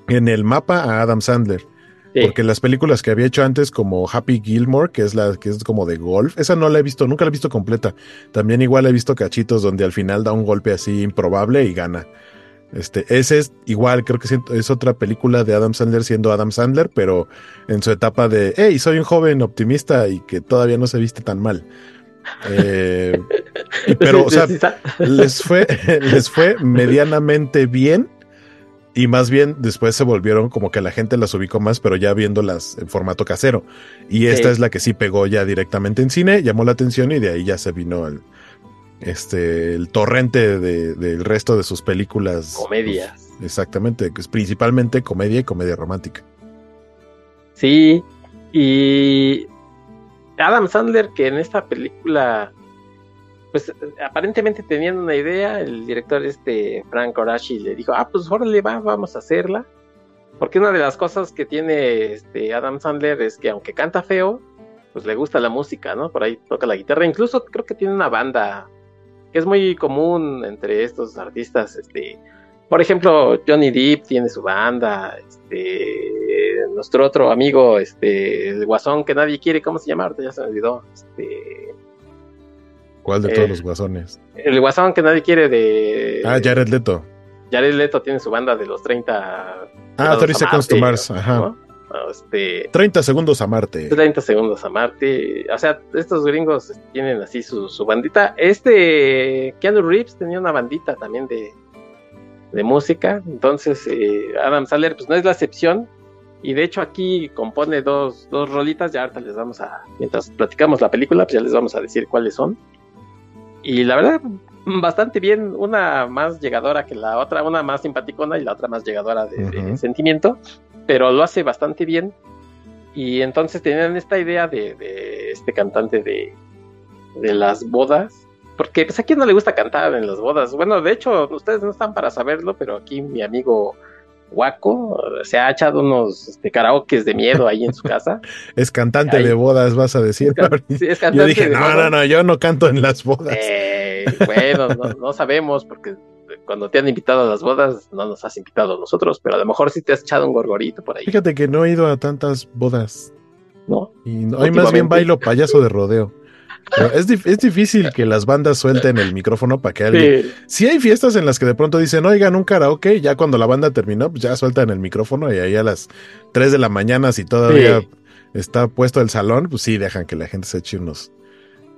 en el mapa a Adam Sandler. Sí. Porque las películas que había hecho antes, como Happy Gilmore, que es la que es como de golf, esa no la he visto, nunca la he visto completa. También igual he visto cachitos donde al final da un golpe así improbable y gana. Este, ese es igual, creo que es otra película de Adam Sandler siendo Adam Sandler, pero en su etapa de, hey, soy un joven optimista y que todavía no se viste tan mal. Eh, [LAUGHS] pero, o sea, les fue, [LAUGHS] les fue medianamente bien. Y más bien después se volvieron como que la gente las ubicó más, pero ya viéndolas en formato casero. Y esta Sí. es la que sí pegó ya directamente en cine, llamó la atención y de ahí ya se vino el, este, el torrente de- del resto de sus películas. comedias. Pues, exactamente, principalmente comedia y comedia romántica. Sí. Y Adam Sandler, que en esta película, pues aparentemente tenían una idea, el director este Frank Orashi le dijo, ah, pues órale, va, vamos a hacerla. Porque una de las cosas que tiene este Adam Sandler es que aunque canta feo, pues le gusta la música, ¿no? Por ahí toca la guitarra. Incluso creo que tiene una banda que es muy común entre estos artistas. Este, por ejemplo, Johnny Depp tiene su banda. Este, nuestro otro amigo, este, el guasón que nadie quiere, ¿cómo se llama? Ahorita ya se me olvidó. Este, ¿Cuál de Eh, todos los guasones? el guasón que nadie quiere de. Ah, Jared Leto. Jared Leto tiene su banda de los 30. Ah, grados 30 a Seconds to Mars. Ajá. ¿no? Este, 30 segundos a Marte. 30 segundos a Marte. O sea, estos gringos tienen así su, su bandita. Este Keanu Reeves tenía una bandita también de, de música. Entonces, eh, Adam Sandler, pues no es la excepción. Y de hecho, aquí compone dos, dos rolitas. Ya ahorita les vamos a. Mientras platicamos la película, pues ya les vamos a decir cuáles son. Y la verdad, bastante bien. Una más llegadora que la otra. Una más simpaticona y la otra más llegadora de, sentimiento. Pero lo hace bastante bien. Y entonces tenían esta idea de, de este cantante de, de las bodas. Porque pues a quién no le gusta cantar en las bodas. Bueno, de hecho, ustedes no están para saberlo, pero aquí mi amigo Waco se ha echado unos este, karaokes de miedo ahí en su casa. [LAUGHS] Es cantante Ahí. de bodas, vas a decir. Es can- sí, es Yo dije, no, bodas. no, no, yo no canto en las bodas. Eh, bueno, no, no sabemos porque cuando te han invitado a las bodas no nos has invitado a nosotros, pero a lo mejor sí te has echado un gorgorito por ahí, Fíjate que no he ido a tantas bodas. ¿no? Y no, hoy más bien bailo payaso de rodeo. [LAUGHS] Pero es, dif- es difícil que las bandas suelten el micrófono para que alguien. Sí, Sí hay fiestas en las que de pronto dicen, oigan, un karaoke, ya cuando la banda terminó, pues ya sueltan el micrófono y ahí a las 3 de la mañana, si todavía Sí. está puesto el salón, pues sí dejan que la gente se eche unos,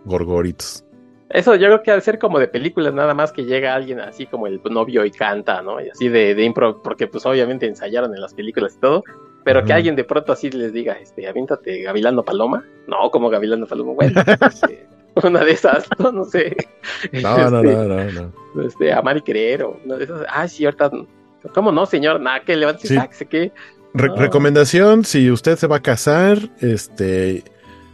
gorgoritos. Eso yo creo que al ser como de películas, nada más que llega alguien así como el novio y canta, ¿no? Y así de, de impro, porque pues obviamente ensayaron en las películas y todo, pero que alguien de pronto así les diga, este, avíntate Gavilano Paloma. No, como Gavilano Paloma, bueno, [LAUGHS] este, una de esas, no, no sé. No, [LAUGHS] no, no, no, no. Este, amar y querer, o una de esas. Ah, sí, ahorita, ¿cómo no, señor? Nada, que levante, sí. qué. Re Recomendación, si usted se va a casar, este,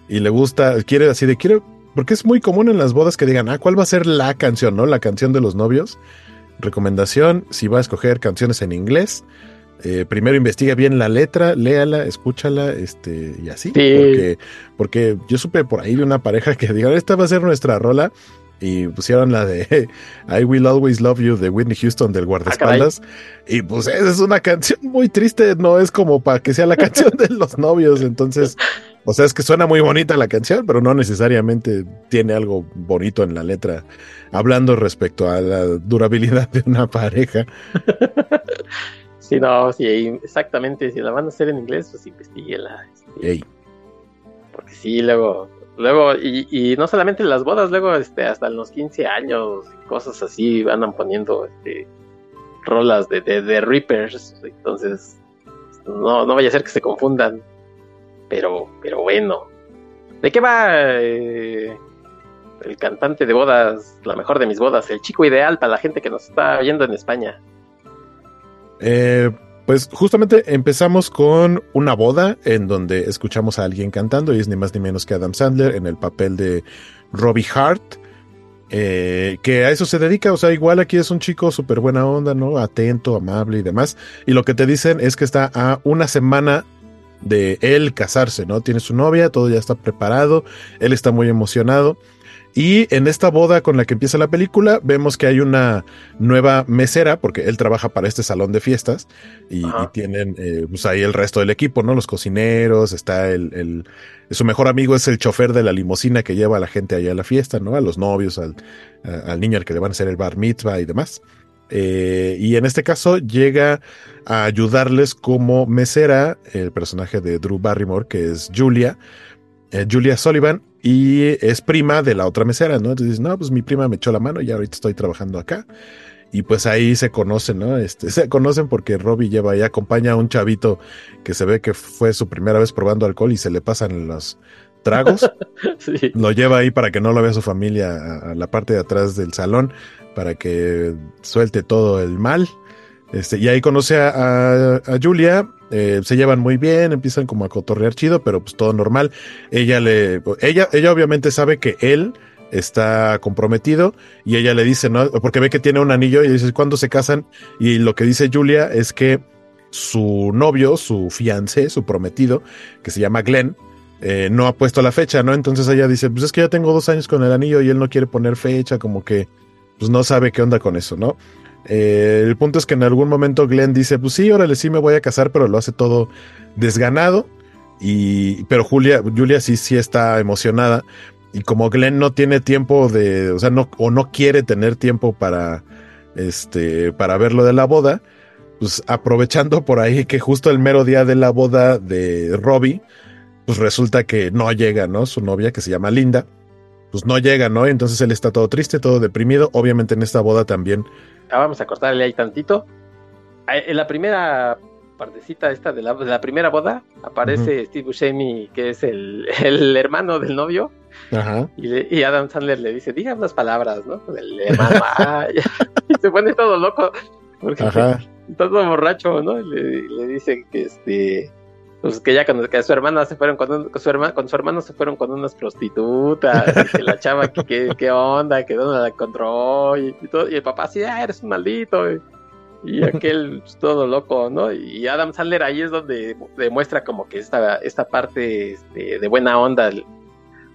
y le gusta, quiere así de, quiero porque es muy común en las bodas que digan, ah, ¿cuál va a ser la canción, no? La canción de los novios. Recomendación, si va a escoger canciones en inglés, eh, primero investiga bien la letra, léala, escúchala, este, y así. Porque, porque yo supe por ahí de una pareja que digan, esta va a ser nuestra rola. Y pusieron la de I Will Always Love You de Whitney Houston del guardaespaldas. y pues esa es una canción muy triste, no es como para que sea la canción de los novios. Entonces, o sea, es que suena muy bonita la canción, pero no necesariamente tiene algo bonito en la letra, hablando respecto a la durabilidad de una pareja. [LAUGHS] Sí, no, sí, exactamente. Si la van a hacer en inglés, pues investiguela. Este, porque sí, luego, luego, y, y, no solamente en las bodas, luego este, hasta en los 15 años, cosas así, andan poniendo este, rolas de, de, de Reapers. Entonces, no, no vaya a ser que se confundan. Pero, pero bueno. ¿De qué va eh, el cantante de bodas, la mejor de mis bodas, el chico ideal para la gente que nos está viendo en España? Eh, pues justamente empezamos con una boda en donde escuchamos a alguien cantando y es ni más ni menos que Adam Sandler en el papel de Robbie Hart. Eh, que a eso se dedica, o sea, igual aquí es un chico súper buena onda, ¿no? Atento, amable y demás. Y lo que te dicen es que está a una semana de él casarse, ¿no? Tiene su novia, todo ya está preparado, él está muy emocionado. Y en esta boda con la que empieza la película, vemos que hay una nueva mesera, porque él trabaja para este salón de fiestas, y, tienen eh, pues ahí el resto del equipo, ¿no? Los cocineros, está el, el, su mejor amigo es el chofer de la limusina que lleva a la gente allá a la fiesta, ¿no? A los novios, al, al niño al que le van a hacer el bar mitzvah y demás. Eh, y en este caso llega a ayudarles como mesera el personaje de Drew Barrymore, que es Julia, eh, Julia Sullivan, y es prima de la otra mesera, ¿no? Entonces, no, pues mi prima me echó la mano y ahorita estoy trabajando acá. Y pues ahí se conocen, ¿no? Este, [LAUGHS] se conocen porque Robbie lleva y acompaña a un chavito que se ve que fue su primera vez probando alcohol y se le pasan los tragos. [LAUGHS] Lo lleva ahí para que no lo vea su familia a la parte de atrás del salón para que suelte todo el mal. Este, y ahí conoce a, Julia, eh, se llevan muy bien, empiezan como a cotorrear chido, pero pues todo normal. Ella le, ella, ella obviamente sabe que él está comprometido y ella le dice, ¿no? Porque ve que tiene un anillo y dice, ¿cuándo se casan? Y lo que dice Julia es que su novio, su fiancé, su prometido, que se llama Glenn, eh, no ha puesto la fecha, ¿no? Entonces ella dice, pues es que ya tengo dos años con el anillo y él no quiere poner fecha, como que pues no sabe qué onda con eso, ¿no? Eh, el punto es que en algún momento Glenn dice, pues sí, órale, sí me voy a casar, pero lo hace todo desganado. Y, pero Julia, Julia sí, sí está emocionada. Y como Glenn no tiene tiempo de, o sea, no, o no quiere tener tiempo para, este, para ver lo de la boda, pues aprovechando por ahí que justo el mero día de la boda de Robbie, pues resulta que no llega, ¿no? Su novia, que se llama Linda, pues no llega, ¿no? Entonces él está todo triste, todo deprimido. Obviamente en esta boda también. Ah, vamos a cortarle ahí tantito. En la primera partecita esta de la, de la primera boda aparece Steve Buscemi, que es el, [LAUGHS] el, hermano del novio. Ajá. Y, y, Adam Sandler le dice, diga unas palabras, ¿no? El hermano. [LAUGHS] ah, y [LAUGHS] se pone todo loco. Porque Ajá. todo borracho, ¿no? Le, le dice que este pues que ya con que su hermana se fueron con, con su hermano con su hermano se fueron con unas prostitutas que la chava que qué onda que dónde la encontró y, y, todo y el papá así ah eres un maldito y, y aquel pues, todo loco no y Adam Sandler ahí es donde demuestra como que esta esta parte este, de buena onda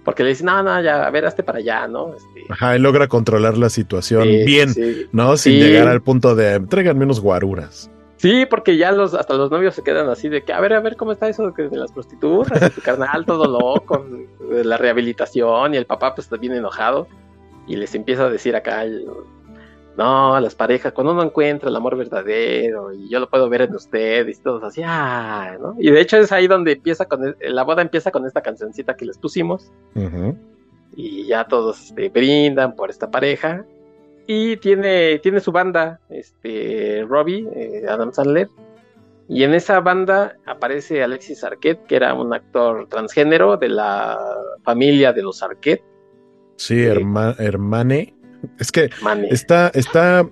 porque le dice, no, no, ya, a ver, hazte para allá, ¿no? Este... Ajá, él logra controlar la situación sí, bien, sí. ¿no? Sin sí. llegar al punto de, tráiganme unos guaruras. Sí, porque ya los, hasta los novios se quedan así de que, a ver, a ver cómo está eso de las prostitutas, y tu carnal todo loco, la rehabilitación, y el papá pues está bien enojado, y les empieza a decir acá, no, a las parejas, cuando uno encuentra el amor verdadero, y yo lo puedo ver en ustedes, y todos así, ah, ¿no? Y de hecho es ahí donde empieza con, la boda empieza con esta cancioncita que les pusimos, uh -huh. y ya todos este, brindan por esta pareja. Y tiene, tiene su banda, este, Robbie, eh, Adam Sandler. Y en esa banda aparece Alexis Arquette, que era un actor transgénero de la familia de los Arquette. Sí, hermane. Es que está, está.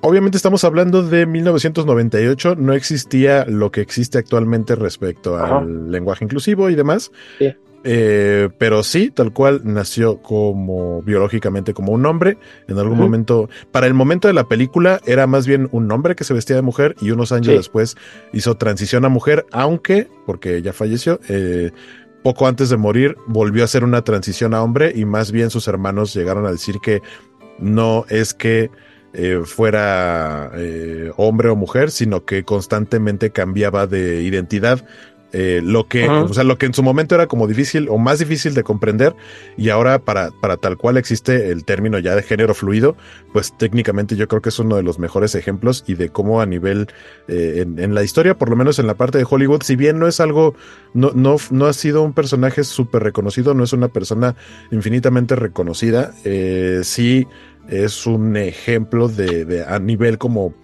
Obviamente estamos hablando de 1998, no existía lo que existe actualmente respecto al lenguaje inclusivo y demás. Sí. Eh, pero sí, tal cual nació como biológicamente como un hombre. En algún momento, para el momento de la película, era más bien un hombre que se vestía de mujer y unos años después hizo transición a mujer, aunque, porque ya falleció, eh, poco antes de morir volvió a hacer una transición a hombre y más bien sus hermanos llegaron a decir que no es que eh, fuera hombre o mujer, sino que constantemente cambiaba de identidad eh, lo que, o sea, lo que en su momento era como difícil o más difícil de comprender y ahora para, para tal cual existe el término ya de género fluido, pues técnicamente yo creo que es uno de los mejores ejemplos y de cómo a nivel eh, en, la historia, por lo menos en la parte de Hollywood, si bien no es algo, no, no, no ha sido un personaje súper reconocido, no es una persona infinitamente reconocida, eh, sí es un ejemplo de, de a nivel como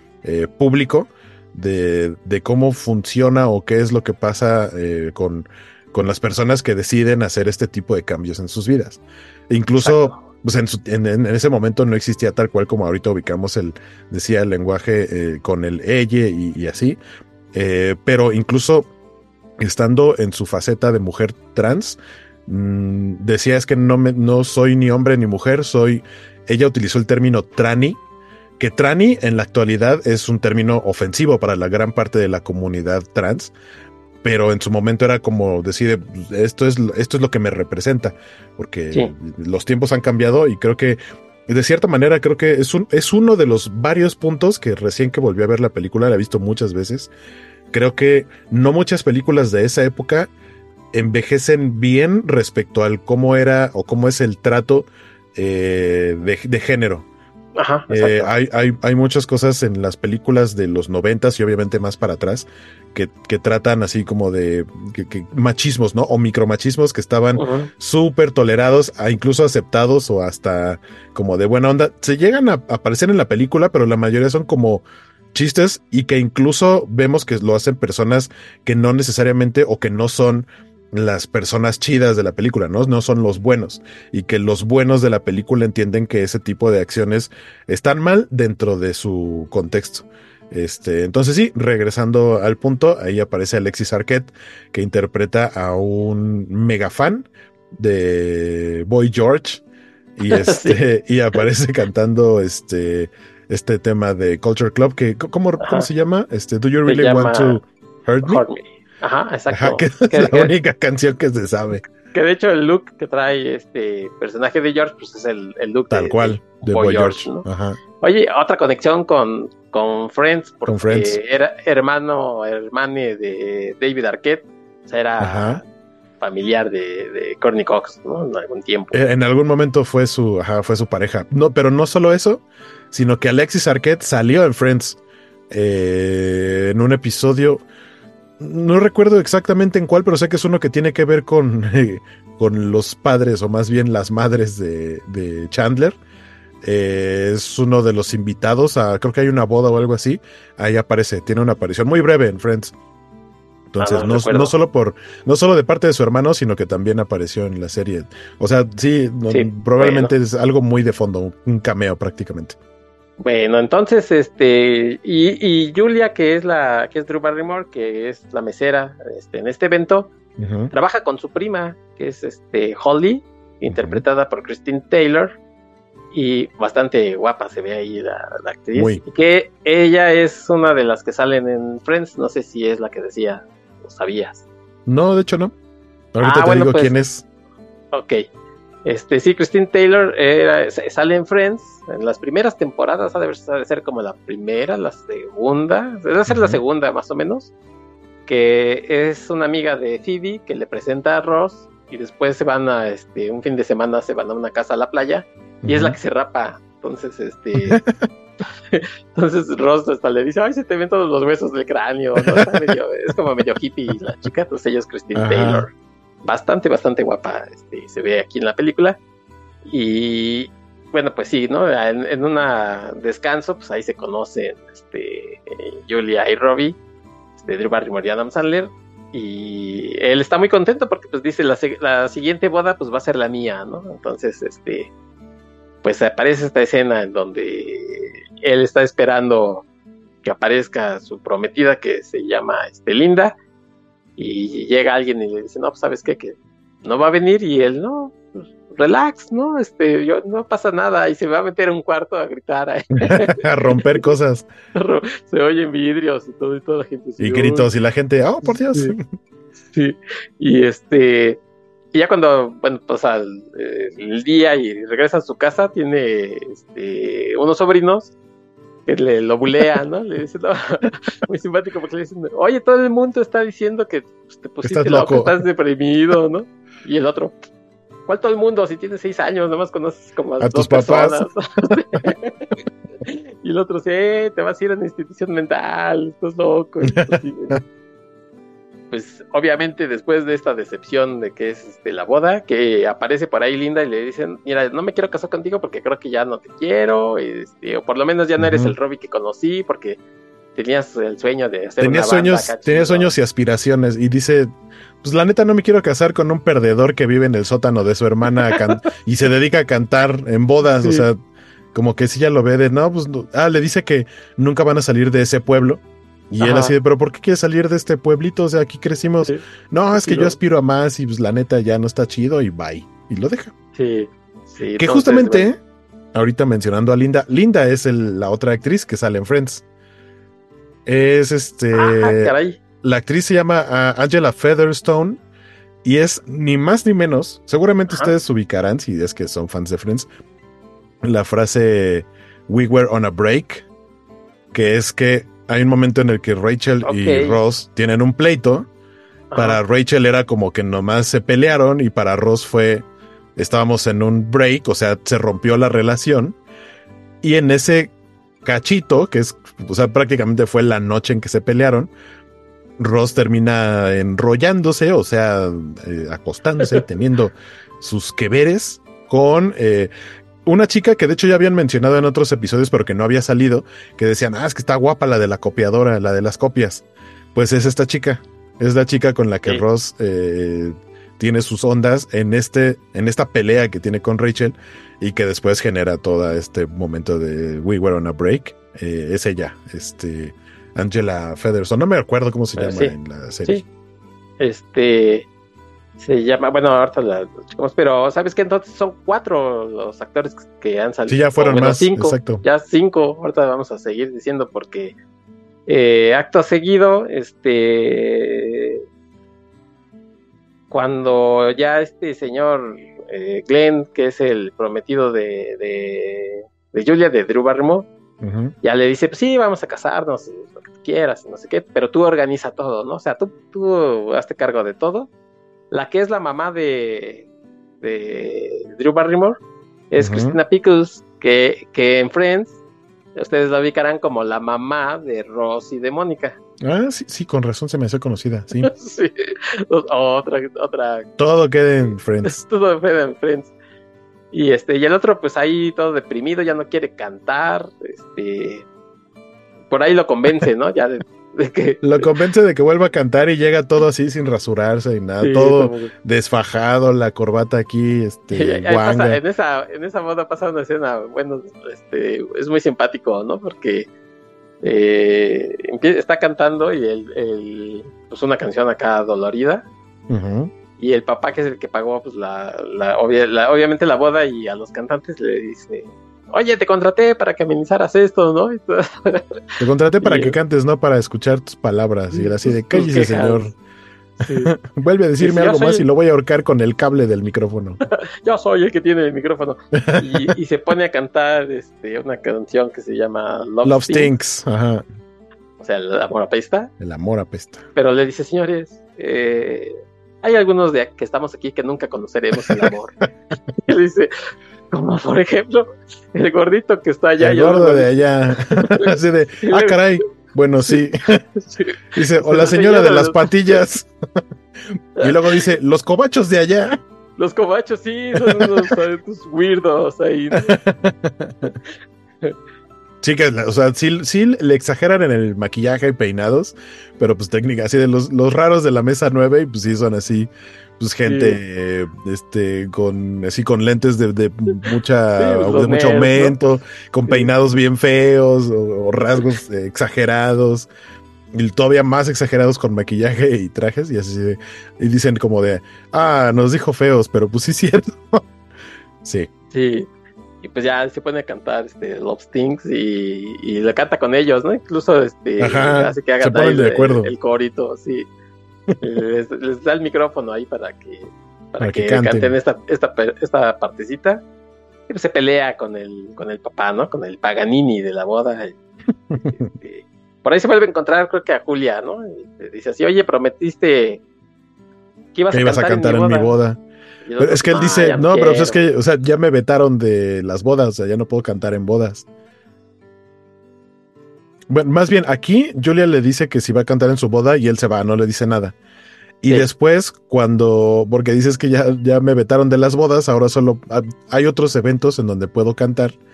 público de, de, cómo funciona o qué es lo que pasa eh, con, con, las personas que deciden hacer este tipo de cambios en sus vidas. incluso pues en, en, ese momento no existía tal cual como ahorita ubicamos el, decía el lenguaje eh, con el ella y, así, eh, pero incluso estando en su faceta de mujer trans, mm, decía es que no, me, no soy ni hombre ni mujer, soy, ella utilizó el término trani, que trani en la actualidad es un término ofensivo para la gran parte de la comunidad trans, pero en su momento era como decir, esto es, esto es lo que me representa, porque los tiempos han cambiado y creo que de cierta manera creo que es, un, es uno de los varios puntos que recién que volví a ver la película, la he visto muchas veces, creo que no muchas películas de esa época envejecen bien respecto al cómo era o cómo es el trato eh, de género eh, hay, hay, hay, muchas cosas en las películas de los noventas y obviamente más para atrás que, que tratan así como de que, machismos, ¿no? O micromachismos que estaban súper tolerados, a incluso aceptados o hasta como de buena onda. Se llegan a aparecer en la película, pero la mayoría son como chistes y que incluso vemos que lo hacen personas que no necesariamente o que no son las personas chidas de la película, ¿no? No son los buenos. Y que los buenos de la película entienden que ese tipo de acciones están mal dentro de su contexto. Este, entonces sí, regresando al punto, ahí aparece Alexis Arquette, que interpreta a un mega fan de Boy George. Y [LAUGHS] este, y aparece cantando este, este tema de Culture Club, que, ¿cómo, se llama? Este, Do You Really Want to Hurt me? Ajá, exacto. que es la única canción que se sabe. Que de hecho el look que trae este personaje de George, pues es el, el look Tal cual, de, Boy, George. Ajá. Oye, otra conexión con, con Friends, porque era hermano, hermano de David Arquette, o sea, era familiar de, de Courtney Cox, ¿no? En algún tiempo. Eh, en algún momento fue su, ajá, fue su pareja. No, pero no solo eso, sino que Alexis Arquette salió en Friends eh, en un episodio no recuerdo exactamente en cuál, pero sé que es uno que tiene que ver con, [LAUGHS] con los padres o más bien las madres de, Chandler. Eh, es uno de los invitados a, creo que hay una boda o algo así. Ahí aparece, tiene una aparición muy breve en Friends. Entonces, ah, no, solo por, no solo de parte de su hermano, sino que también apareció en la serie. O sea, sí, probablemente es algo muy de fondo, un cameo prácticamente. Bueno, entonces, este, y, Julia, que es la, que es Drew Barrymore, que es la mesera este, en este evento, trabaja con su prima, que es este Holly, interpretada por Christine Taylor, y bastante guapa se ve ahí la, actriz. Que ella es una de las que salen en Friends, no sé si es la que decía, lo sabías. No, de hecho no. Ahorita ah, te digo pues, quién es. Ok. Este, sí, Christine Taylor era, sale en Friends en las primeras temporadas, ha de ser como la primera, la segunda, debe ser la segunda más o menos, que es una amiga de Phoebe que le presenta a Ross y después se van a, este, un fin de semana se van a una casa a la playa y es la que se rapa. Entonces, este, [LAUGHS] entonces Ross hasta le dice, ay, se te ven todos los huesos del cráneo, es como medio hippie la chica, entonces ella es Christine Taylor. bastante, bastante guapa, este, se ve aquí en la película. Y bueno, pues sí, ¿no? En, en una descanso, pues ahí se conocen este, Julia y Robbie, este, Drew Barrymore y Adam Sandler. Y él está muy contento porque pues dice la, siguiente boda pues va a ser la mía, ¿no? Entonces, este, pues aparece esta escena en donde él está esperando que aparezca su prometida que se llama este, Linda y llega alguien y le dice, no, pues sabes qué, que no va a venir y él, no, relax, ¿no? Este, yo, no pasa nada y se va a meter en un cuarto a gritar. [LAUGHS] a romper cosas. se oyen vidrios y todo y toda la gente. y gritos y la gente, oh, por Dios. Sí, [LAUGHS] sí. y este, y ya cuando, bueno, pasa el, día y regresa a su casa, tiene este, unos sobrinos que le lo bulean, ¿no? Le dicen, [LAUGHS] no, muy simpático porque le dicen, oye, todo el mundo está diciendo que pues, te pusiste estás loco, loco. estás deprimido, ¿no? Y el otro, ¿cuál todo el mundo? Si tienes seis años, nomás conoces como a, A dos tus papás. [LAUGHS] y el otro, sí, te vas a ir a una institución mental, estás loco. Pues, [LAUGHS] pues obviamente después de esta decepción de que es este, la boda, que aparece por ahí Linda y le dicen, mira, no me quiero casar contigo porque creo que ya no te quiero, este, o por lo menos ya no eres el Robbie que conocí porque tenías el sueño de hacer Tenía una banda sueños, acá tenía chido". sueños y aspiraciones. Y dice, pues la neta no me quiero casar con un perdedor que vive en el sótano de su hermana [LAUGHS] y se dedica a cantar en bodas. O sea, como que si ya lo ve de, no, pues, no". ah, le dice que nunca van a salir de ese pueblo. Y él así de, pero ¿por qué quieres salir de este pueblito? O sea, aquí crecimos. Sí. No, es que yo aspiro a más y pues la neta ya no está chido y bye. Y lo deja. Sí, sí. Que entonces, justamente, bueno, ahorita mencionando a Linda, Linda es el- la otra actriz que sale en Friends. Es este. ah, caray. La actriz se llama ah, Angela Featherstone y es ni más ni menos. Seguramente Ajá. ustedes ubicarán, si es que son fans de Friends, la frase We were on a break, que es que hay un momento en el que Rachel y. Ross tienen un pleito. Para. Rachel era como que nomás se pelearon y para Ross fue, estábamos en un break, o sea, se rompió la relación. Y en ese cachito, que es, o sea, prácticamente fue la noche en que se pelearon, Ross termina enrollándose, o sea, eh, acostándose, [LAUGHS] teniendo sus que veres con eh, una chica que de hecho ya habían mencionado en otros episodios, pero que no había salido, que decían, ah, es que está guapa la de la copiadora, la de las copias. Pues es esta chica, es la chica con la que Sí. Ross eh, tiene sus ondas en este, en esta pelea que tiene con Rachel y que después genera todo este momento de We Were on a Break. Eh, es ella, este Angela Featherstone. No me acuerdo cómo se Eh, llama sí. en la serie. Sí. Este se llama, bueno, ahorita la checamos, pero sabes que entonces son cuatro los actores que han salido. Sí, ya fueron bueno, más, Cinco, exacto. Ya cinco. Ahorita vamos a seguir diciendo porque eh, acto seguido, este, cuando ya este señor eh, Glenn, que es el prometido de, de, de Julia de Drew Barrymore, Ya le dice, pues sí, vamos a casarnos, lo que quieras, y no sé qué, pero tú organiza todo, ¿no? O sea, tú, tú hazte cargo de todo. La que es la mamá de, de Drew Barrymore es Ujú. Christina Pickles, que, que en Friends ustedes la ubicarán como la mamá de Ross y de Mónica. Ah, sí, sí, con razón se me hace conocida. Sí. [LAUGHS] Sí. Otra, otra Todo queda en Friends. [LAUGHS] todo fue en Friends. Y este, y el otro, pues ahí todo deprimido, ya no quiere cantar. Este, por ahí lo convence, ¿no? Ya de, de que. [LAUGHS] Lo convence de que vuelva a cantar y llega todo así sin rasurarse y nada, sí, todo como desfajado, la corbata aquí, este, [LAUGHS] pasa- en esa, en esa boda pasa una escena, bueno, este, es muy simpático, ¿no? Porque eh, está cantando y el, el- pues una canción acá dolorida. Y el papá, que es el que pagó, pues la, la, obvia- la- obviamente la boda, y a los cantantes le dice: Oye, te contraté para que amenizaras esto, ¿no? [LAUGHS] Te contraté para Y- que cantes, no para escuchar tus palabras. Y así de cállese, quejas". señor. Sí. [LAUGHS] Vuelve a decirme Sí, algo soy más y lo voy a ahorcar con el cable del micrófono. [LAUGHS] Yo soy el que tiene el micrófono. Y, y se pone a cantar este, una canción que se llama Love, Love Stinks, Stinks. Ajá. o sea, el amor apesta. El amor apesta. Pero le dice, señores, eh, hay algunos de que estamos aquí que nunca conoceremos el amor. [LAUGHS] y dice, como por ejemplo, el gordito que está allá. el gordo de allá. [LAUGHS] así de, ah, caray. Bueno, sí. [LAUGHS] Sí. Dice, o la señora de las patillas. Y luego dice, los cobachos de allá. Los cobachos, sí, son unos adultos weirdos ahí. Sí, que, o sea, sí, sí, le exageran en el maquillaje y peinados, pero pues técnica, así de los, los raros de la mesa 9, y pues sí son así, pues gente, este, con, así con lentes de, de mucha, Sí, pues, de mucho aumento, con peinados bien feos, o, o rasgos eh, exagerados, y todavía más exagerados con maquillaje y trajes, y así, y dicen como de, ah, nos dijo feos, pero pues sí es cierto. [LAUGHS] sí. Sí. Y pues ya se pone a cantar este Love Stings y, y le canta con ellos, ¿no? Incluso este Ajá, hace que ahí de el- acuerdo. El, corito, sí. [LAUGHS] les, les da el micrófono ahí para que para, Para que que, canten. canten, esta, esta, esta partecita. Y pues se pelea con el, con el papá, ¿no? Con el Paganini de la boda. Este, por ahí se vuelve a encontrar, creo que a Julia, ¿no? Y dice así, oye, prometiste que ibas, Que ibas a cantar en mi boda. Pero es que él "Ah, dice, no, pero pues es quiero". que, o sea, ya me vetaron de las bodas, o sea, ya no puedo cantar en bodas. Bueno, más bien aquí Julia le dice que si va a cantar en su boda y él se va, no le dice nada. Y Sí. después, cuando, porque dices que ya, ya me vetaron de las bodas, ahora solo ha- hay otros eventos en donde puedo cantar. [LAUGHS]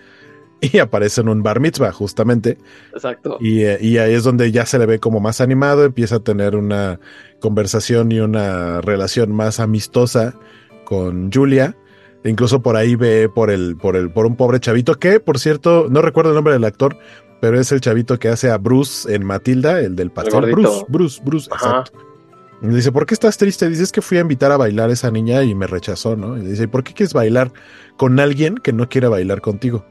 Y aparece en un bar mitzvah, justamente. Exacto. Y, eh, y ahí es donde ya se le ve como más animado, empieza a tener una conversación y una relación más amistosa con Julia. E incluso por ahí ve por el, por el, por un pobre chavito que, por cierto, no recuerdo el nombre del actor, pero es el chavito que hace a Bruce en Matilda, el del pastel. gordito. Bruce, Bruce, Bruce, Ajá. exacto. Y le dice, ¿por qué estás triste? Dice, es que fui a invitar a bailar a esa niña y me rechazó, ¿no? Y dice, ¿por qué quieres bailar con alguien que no quiere bailar contigo?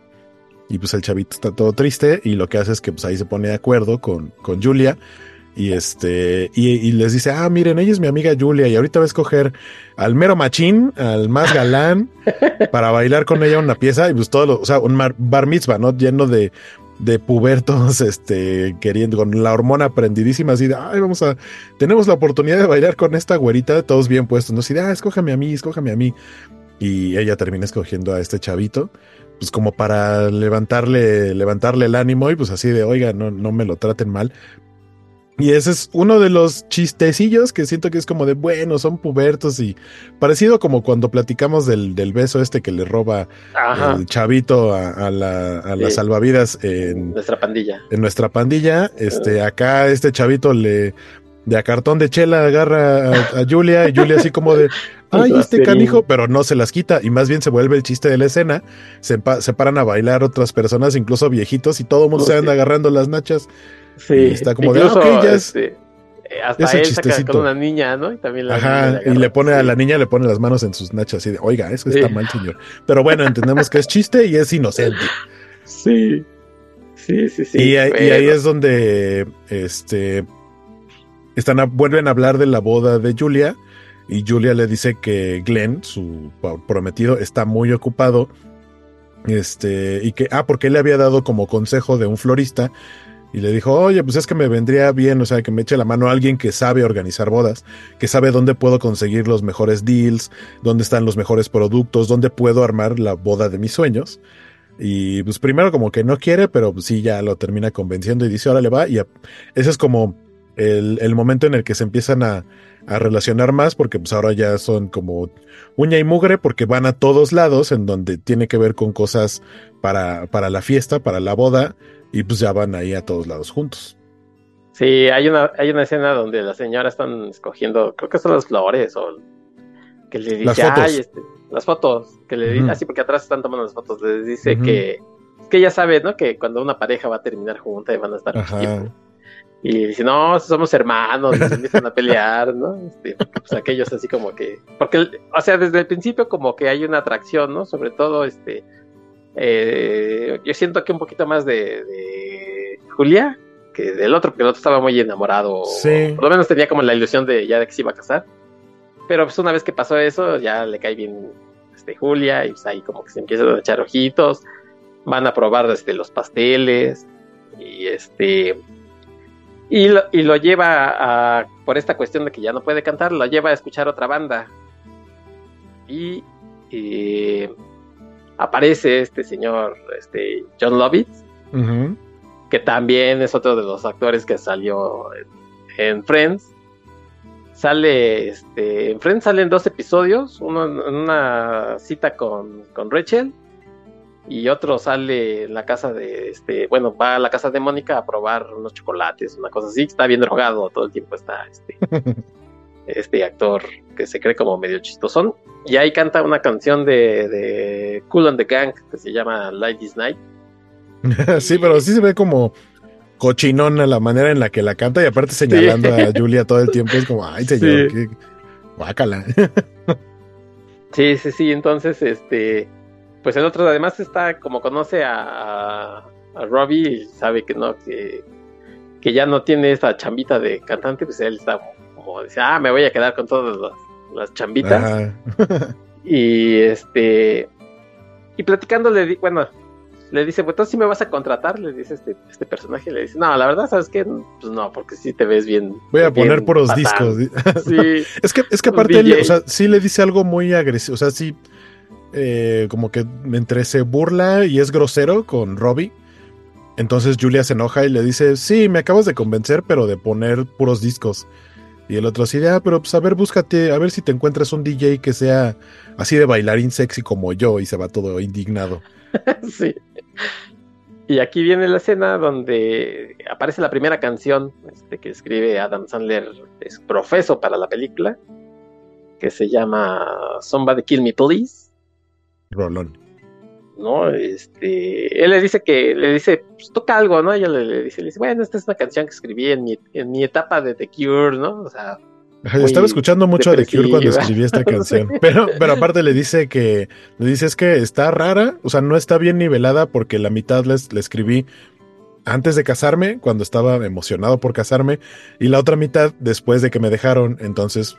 Y pues el chavito está todo triste y lo que hace es que pues ahí se pone de acuerdo con, con Julia y este y, y les dice, ah, miren, ella es mi amiga Julia y ahorita va a escoger al mero machín, al más galán, [LAUGHS] para bailar con ella una pieza y pues todo, lo, o sea, un bar mitzvah, ¿no? Lleno de, de pubertos, [LAUGHS] este, queriendo, con la hormona prendidísima, así de, ay, vamos a, tenemos la oportunidad de bailar con esta güerita, todos bien puestos, ¿no? Así de, ah, escójame a mí, escójame a mí. Y ella termina escogiendo a este chavito, pues como para levantarle, levantarle el ánimo y pues así de, oiga, no, no me lo traten mal. Y ese es uno de los chistecillos que siento que es como de, bueno, son pubertos y parecido como cuando platicamos del, del beso este que le roba Ajá. el chavito a, a la, a las Sí. salvavidas en, Nuestra pandilla. en nuestra pandilla. Este, acá este chavito le de a cartón de chela agarra a, a Julia y Julia así como de [LAUGHS] ay, este canijo, pero no se las quita y más bien se vuelve el chiste de la escena. Se, se paran a bailar otras personas, incluso viejitos, y todo el mundo Oh, se sí. anda agarrando las nachas. Sí. Y está como de, Incluso, ah, ya es- este, eh, hasta él saca chistecito. con una niña, ¿no? Y también la niña Ajá, y le pone a la niña, le pone las manos en sus nachas y de, oiga, eso está Sí. mal, señor. Pero bueno, entendemos que es chiste y es inocente. Sí. Sí, sí, sí. y, ahí, y ahí pero- es donde este están a- vuelven a hablar de la boda de Julia y Julia le dice que Glenn, su prometido, está muy ocupado. Este, y que, ah, porque él le había dado como consejo de un florista y le dijo, oye, pues es que me vendría bien, o sea, que me eche la mano a alguien que sabe organizar bodas, que sabe dónde puedo conseguir los mejores deals, dónde están los mejores productos, dónde puedo armar la boda de mis sueños. Y pues primero como que no quiere, pero pues sí ya lo termina convenciendo y dice, ahora le va. Y ese es como el, el momento en el que se empiezan a, a relacionar más, porque pues ahora ya son como uña y mugre, porque van a todos lados en donde tiene que ver con cosas para, para la fiesta, para la boda, y pues ya van ahí a todos lados juntos. Sí, hay una, hay una escena donde las señoras están escogiendo, creo que son las flores o que le dice, Las fotos. "Ay, este, las fotos, que le dice, así porque atrás están tomando las fotos, les dice que, que ella sabe, ¿no? Que cuando una pareja va a terminar junta y van a estar Ajá. tiempo. Y dice, no, somos hermanos, se empiezan a pelear, ¿no? Este, pues aquellos así como que, porque, o sea, desde el principio como que hay una atracción, ¿no? Sobre todo, este, eh, yo siento que un poquito más de, de Julia que del otro, porque el otro estaba muy enamorado, Sí. por lo menos tenía como la ilusión de ya de que se iba a casar, pero pues una vez que pasó eso, ya le cae bien este, Julia, y pues ahí como que se empiezan a echar ojitos, van a probar este, los pasteles, y este y lo, y lo lleva a, por esta cuestión de que ya no puede cantar, lo lleva a escuchar otra banda. Y eh, aparece este señor, este John Lovitz, que también es otro de los actores que salió en, en Friends. sale, este, en Friends salen dos episodios, uno en una cita con, con Rachel y otro sale en la casa de, este, bueno, va a la casa de Mónica a probar unos chocolates, una cosa así, está bien drogado todo el tiempo, está este, [LAUGHS] este actor que se cree como medio chistosón, y ahí canta una canción de, de Cool and the Gang que se llama Light is Night. [LAUGHS] sí, pero sí se ve como cochinona la manera en la que la canta y aparte señalando a [LAUGHS] Julia todo el tiempo es como, ay señor, qué guácala. [LAUGHS] sí, sí, sí, entonces este pues el otro además está como conoce a, a Robbie y sabe que no, que, que ya no tiene esa chambita de cantante, pues él está como dice, ah, me voy a quedar con todas las, chambitas. [LAUGHS] y este, y platicando le di, bueno, le dice, pues entonces si me vas a contratar, le dice este, este personaje, le dice, no, la verdad, ¿sabes qué? Pues no, porque si te ves bien. Voy a poner puros discos. [LAUGHS] Sí. [LAUGHS] es que, es que aparte, o sea, sí le dice algo muy agresivo, o sea, sí eh, como que entre se burla y es grosero con Robbie. Entonces Julia se enoja y le dice, sí, me acabas de convencer, pero de poner puros discos. Y el otro así, ah, pero pues a ver, búscate, a ver si te encuentras un DJ que sea así de bailarín sexy como yo y se va todo indignado. [LAUGHS] sí. Y aquí viene la escena donde aparece la primera canción este, que escribe Adam Sandler, es profeso para la película, que se llama Somebody Kill Me Please. Rolón. ¿No? Este, él le dice que, le dice, pues toca algo, ¿no? Ella le, dice, le dice, bueno, esta es una canción que escribí en mi, en mi etapa de The Cure, ¿no? O sea, estaba escuchando mucho a The Cure cuando escribí esta [LAUGHS] canción. Pero, pero aparte le dice que, le dice es que está rara, o sea, no está bien nivelada porque la mitad le escribí antes de casarme, cuando estaba emocionado por casarme, y la otra mitad después de que me dejaron. Entonces,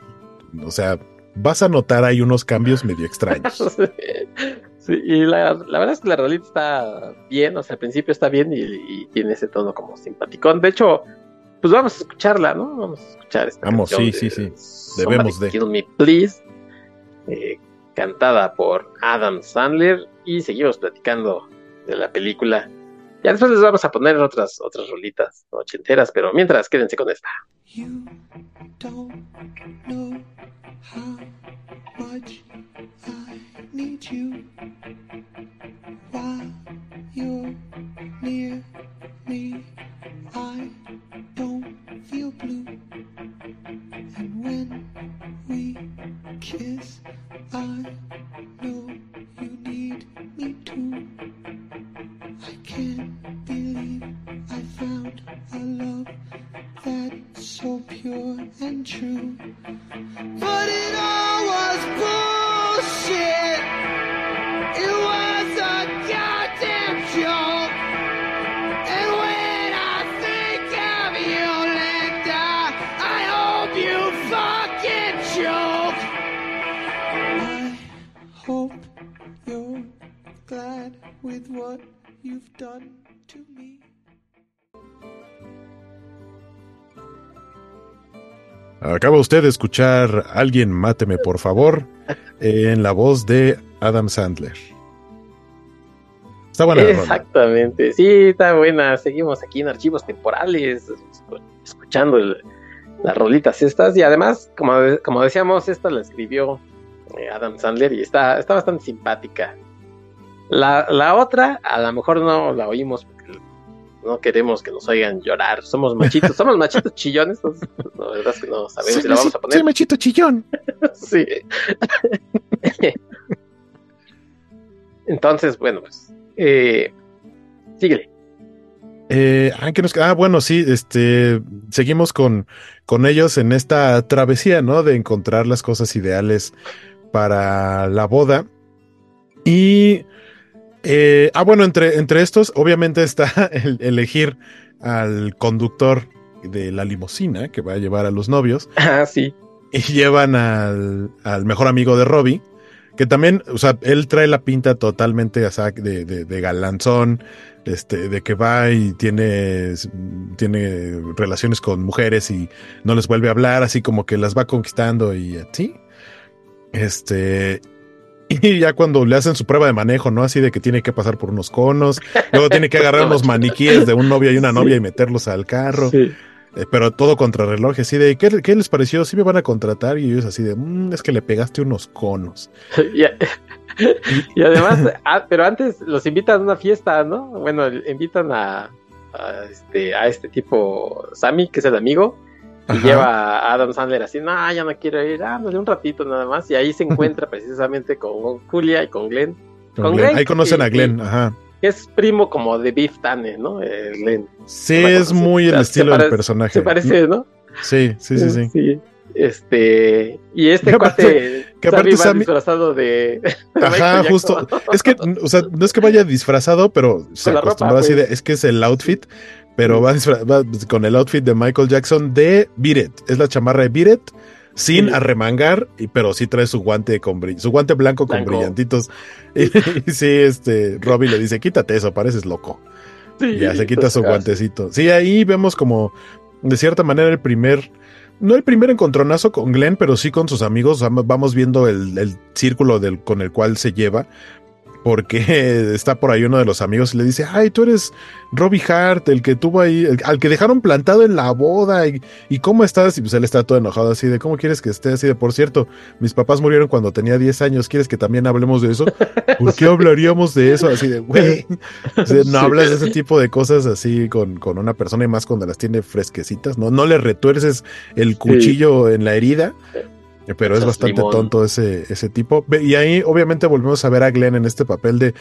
o sea, vas a notar ahí unos cambios medio extraños. [LAUGHS] sí, y la, verdad es que la rolita está bien, o sea, al principio está bien y, tiene ese tono como simpaticón. De hecho, pues vamos a escucharla, ¿no? Vamos a escuchar esta Vamos, sí, sí, sí. Debemos de. Kill Me Please, eh, cantada por Adam Sandler y seguimos platicando de la película. Ya después les vamos a poner otras otras rolitas ochenteras, pero mientras quédense con esta. You don't know how much I need you while you're near me. I don't feel blue, and when we kiss, I know you need me too. I can't believe I found a love that's so pure and true. But it all was bullshit. It was a goddamn joke. And when I think of you, Linda, I hope you fucking choke. I hope you're glad with what you've done to me. Acaba usted de escuchar Alguien máteme por favor en la voz de Adam Sandler. Está buena. Exactamente, sí, está buena. Seguimos aquí en archivos temporales, escuchando las rolitas estas y además, como, como decíamos, esta la escribió eh, Adam Sandler y está, está bastante simpática. La, la otra, a lo mejor no la oímos no queremos que nos oigan llorar. Somos machitos, somos machitos chillones. Entonces, la verdad es que no sabemos si la vamos a poner. Soy machito chillón. [LAUGHS] sí. Entonces, bueno, pues. Eh, síguele. Eh, ah, nos, ah, bueno, sí, este, seguimos con, con ellos en esta travesía, ¿no? De encontrar las cosas ideales para la boda. Y eh, ah, bueno, entre, entre estos, obviamente está [LAUGHS] el elegir al conductor de la limusina que va a llevar a los novios. [LAUGHS] Ah, sí. Y llevan al, al mejor amigo de Robbie, que también, o sea, él trae la pinta totalmente o sea, de, de, de, galanzón, este, de que va y tiene, tiene relaciones con mujeres y no les vuelve a hablar, así como que las va conquistando y así. Este, [LAUGHS] y ya cuando le hacen su prueba de manejo, ¿no? Así de que tiene que pasar por unos conos, luego tiene que agarrar [LAUGHS] unos maniquíes de un novio y una novia y meterlos al carro. Eh, pero todo contrarreloj, así de, ¿qué, ¿qué, les pareció? ¿Sí me van a contratar? Y ellos así de, mmm, es que le pegaste unos conos. [LAUGHS] y, además, ah, pero antes los invitan a una fiesta, ¿no? Bueno, invitan a, a, este, a este tipo, Sammy, que es el amigo, y lleva a Adam Sandler así, no, ya no quiero ir, ah, un ratito nada más, y ahí se [LAUGHS] encuentra precisamente con Julia y con Glenn. Con, Glenn. Ahí conocen a Glenn, ajá es primo como de Biff Tanner, ¿no? Sí, es muy el estilo del personaje. Se parece, ¿no? Sí, sí, sí, sí. [LAUGHS] Este, y este cuate que aparte Sammy disfrazado de. [LAUGHS] Ajá, justo. Es que, o sea, no es que vaya disfrazado, pero se acostumbra así de, es que es el outfit, pero va, va, con el outfit de Michael Jackson de Beat Es la chamarra de Beat sin arremangar, pero sí trae su guante con su guante blanco, con brillantitos. [LAUGHS] Y, sí, este, Robbie le dice, quítate eso, pareces loco. Sí, ya se quita su guantecito. Sí, ahí vemos como, de cierta manera, el primer, no el primer encontronazo con Glenn, pero sí con sus amigos. Vamos viendo el, el círculo del, con el cual se lleva porque [LAUGHS] está por ahí uno de los amigos y le dice, ay, tú eres Robbie Hart, el que tuvo ahí, al que dejaron plantado en la boda, y, cómo estás, y pues él está todo enojado así de, ¿cómo quieres que esté así de, por cierto, mis papás murieron cuando tenía 10 años, ¿quieres que también hablemos de eso? [LAUGHS] ¿Por qué hablaríamos de eso? Así de, güey, no hablas de ese tipo de cosas así con, con, una persona y más cuando las tiene fresquecitas, ¿no? No le retuerces el cuchillo en la herida. Eh, pero es bastante tonto ese, ese tipo. Y ahí obviamente volvemos a ver a Glenn en este papel de,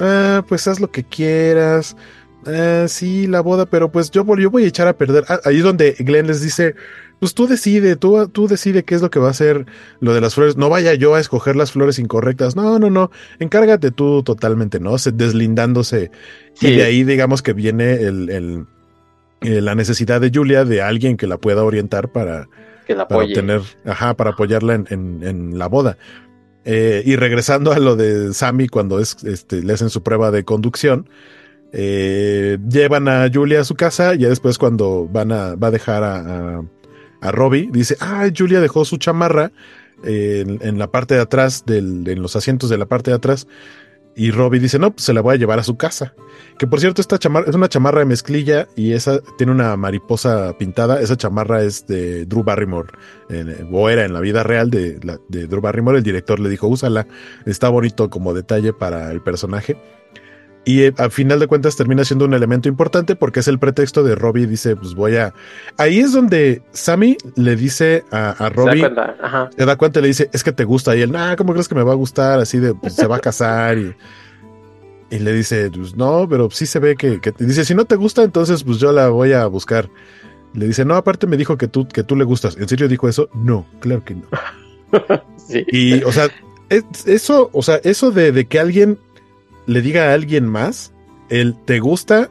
ah, pues haz lo que quieras. Ah, sí, la boda, pero pues yo, yo voy a echar a perder. Ah, ahí es donde Glenn les dice, pues tú decide, tú, tú decide qué es lo que va a hacer lo de las flores. No vaya yo a escoger las flores incorrectas. No, no, no. Encárgate tú totalmente, ¿no? Se, deslindándose. Y de ahí digamos que viene el, el, eh, la necesidad de Julia de alguien que la pueda orientar para, para tener, ajá, para apoyarla en, la boda. Eh, y regresando a lo de Sammy cuando es, este, le hacen su prueba de conducción, eh, llevan a Julia a su casa y ya después cuando van a, va a dejar a, a, Robbie, dice, ah, Julia dejó su chamarra en, en, la parte de atrás, del, en los asientos de la parte de atrás, y Robbie dice, no, pues se la voy a llevar a su casa. Que por cierto, esta chamarra es una chamarra de mezclilla y esa tiene una mariposa pintada. Esa chamarra es de Drew Barrymore, o era en la vida real de, de Drew Barrymore. El director le dijo, úsala, está bonito como detalle para el personaje. Y eh, al final de cuentas termina siendo un elemento importante porque es el pretexto de Robbie. Dice, pues voy a. Ahí es donde Sammy le dice a, a Robbie. Se da cuenta, Ajá. Se da cuenta y le dice, es que te gusta. Y él, nah, ¿cómo crees que me va a gustar? Así de, pues se va a casar. Y, y le dice, pues no, pero sí se ve que, que. Dice, si no te gusta, entonces pues yo la voy a buscar. Le dice, no, aparte me dijo que tú, que tú le gustas. ¿En serio dijo eso? No, claro que no. [LAUGHS] sí. Y, o sea, eso, o sea, eso de, de que alguien le diga a alguien más, el te gusta,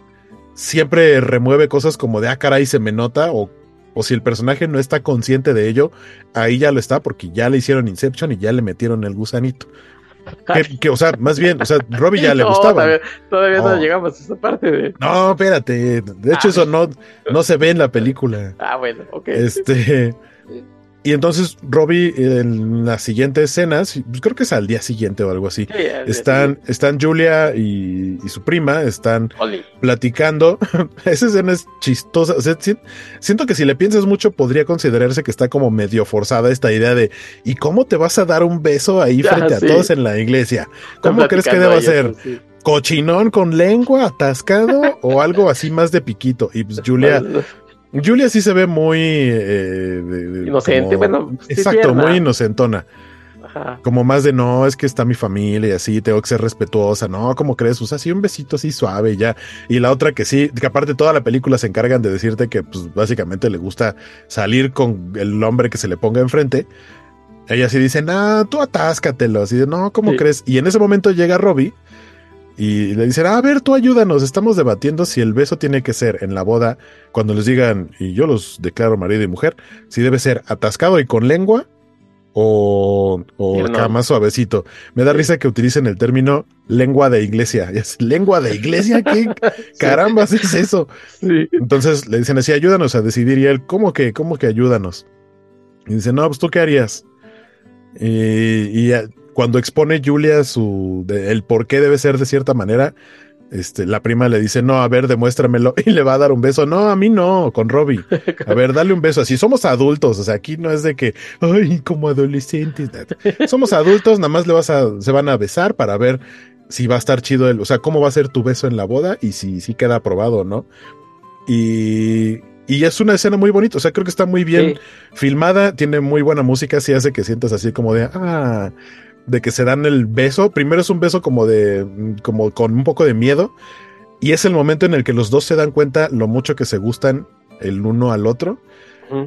siempre remueve cosas como de, ah, caray, se me nota, o, o si el personaje no está consciente de ello, ahí ya lo está, porque ya le hicieron Inception y ya le metieron el gusanito. Que, [LAUGHS] o sea, más bien, o sea, Robbie ya le gustaba. Todavía, no. llegamos a esa parte de. No, espérate. De hecho, eso no, no se ve en la película. Ah, bueno, ok. Este. Y entonces Robbie en las siguientes escenas, pues creo que es al día siguiente o algo así, están, están Julia y, su prima, están platicando. [LAUGHS] Esa escena es chistosa. siento que si le piensas mucho podría considerarse que está como medio forzada esta idea de ¿y cómo te vas a dar un beso ahí [LAUGHS] frente a todos en la iglesia? ¿Cómo crees que deba ser? ¿Cochinón con lengua atascado o algo así más de piquito? Y pues Julia... [LAUGHS] Julia sí se ve muy... Eh, Inocente, bueno. exacto, muy inocentona. Como más de no, es que está mi familia y así, tengo que ser respetuosa, no, como crees? Usa así un besito así suave y ya. Y la otra que sí, que aparte toda la película se encargan de decirte que pues básicamente le gusta salir con el hombre que se le ponga enfrente. Ella sí dice, no, tú atáscatelo, así de, no, ¿cómo crees? Y en ese momento llega Robbie y le dicen, a ver, tú ayúdanos, estamos debatiendo si el beso tiene que ser en la boda, cuando les digan, y yo los declaro marido y mujer, si debe ser atascado y con lengua o, o acá más suavecito. Me da risa que utilicen el término lengua de iglesia. [LAUGHS] ¿Lengua de iglesia? ¿Qué [LAUGHS] caramba es eso? Entonces le dicen así, ayúdanos a decidir. Y él, ¿cómo que? ¿Cómo que ayúdanos? Y dice, no, pues tú qué harías. Y, y cuando expone Julia su el por qué debe ser de cierta manera, este, la prima le dice, no, a ver, demuéstramelo, [LAUGHS] y le va a dar un beso. No, a mí no, con Robbie. A ver, dale un beso. Así somos adultos, o sea, aquí no es de que, ay, como adolescentes. Somos adultos, nada más le vas a, se van a besar para ver si va a estar chido el, o sea, cómo va a ser tu beso en la boda y si, si queda aprobado, ¿no? Y, y es una escena muy bonita, o sea, creo que está muy bien filmada, tiene muy buena música, sí hace que sientas así como de, ah, de que se dan el beso. Primero es un beso como de, como con un poco de miedo. Y es el momento en el que los dos se dan cuenta lo mucho que se gustan el uno al otro.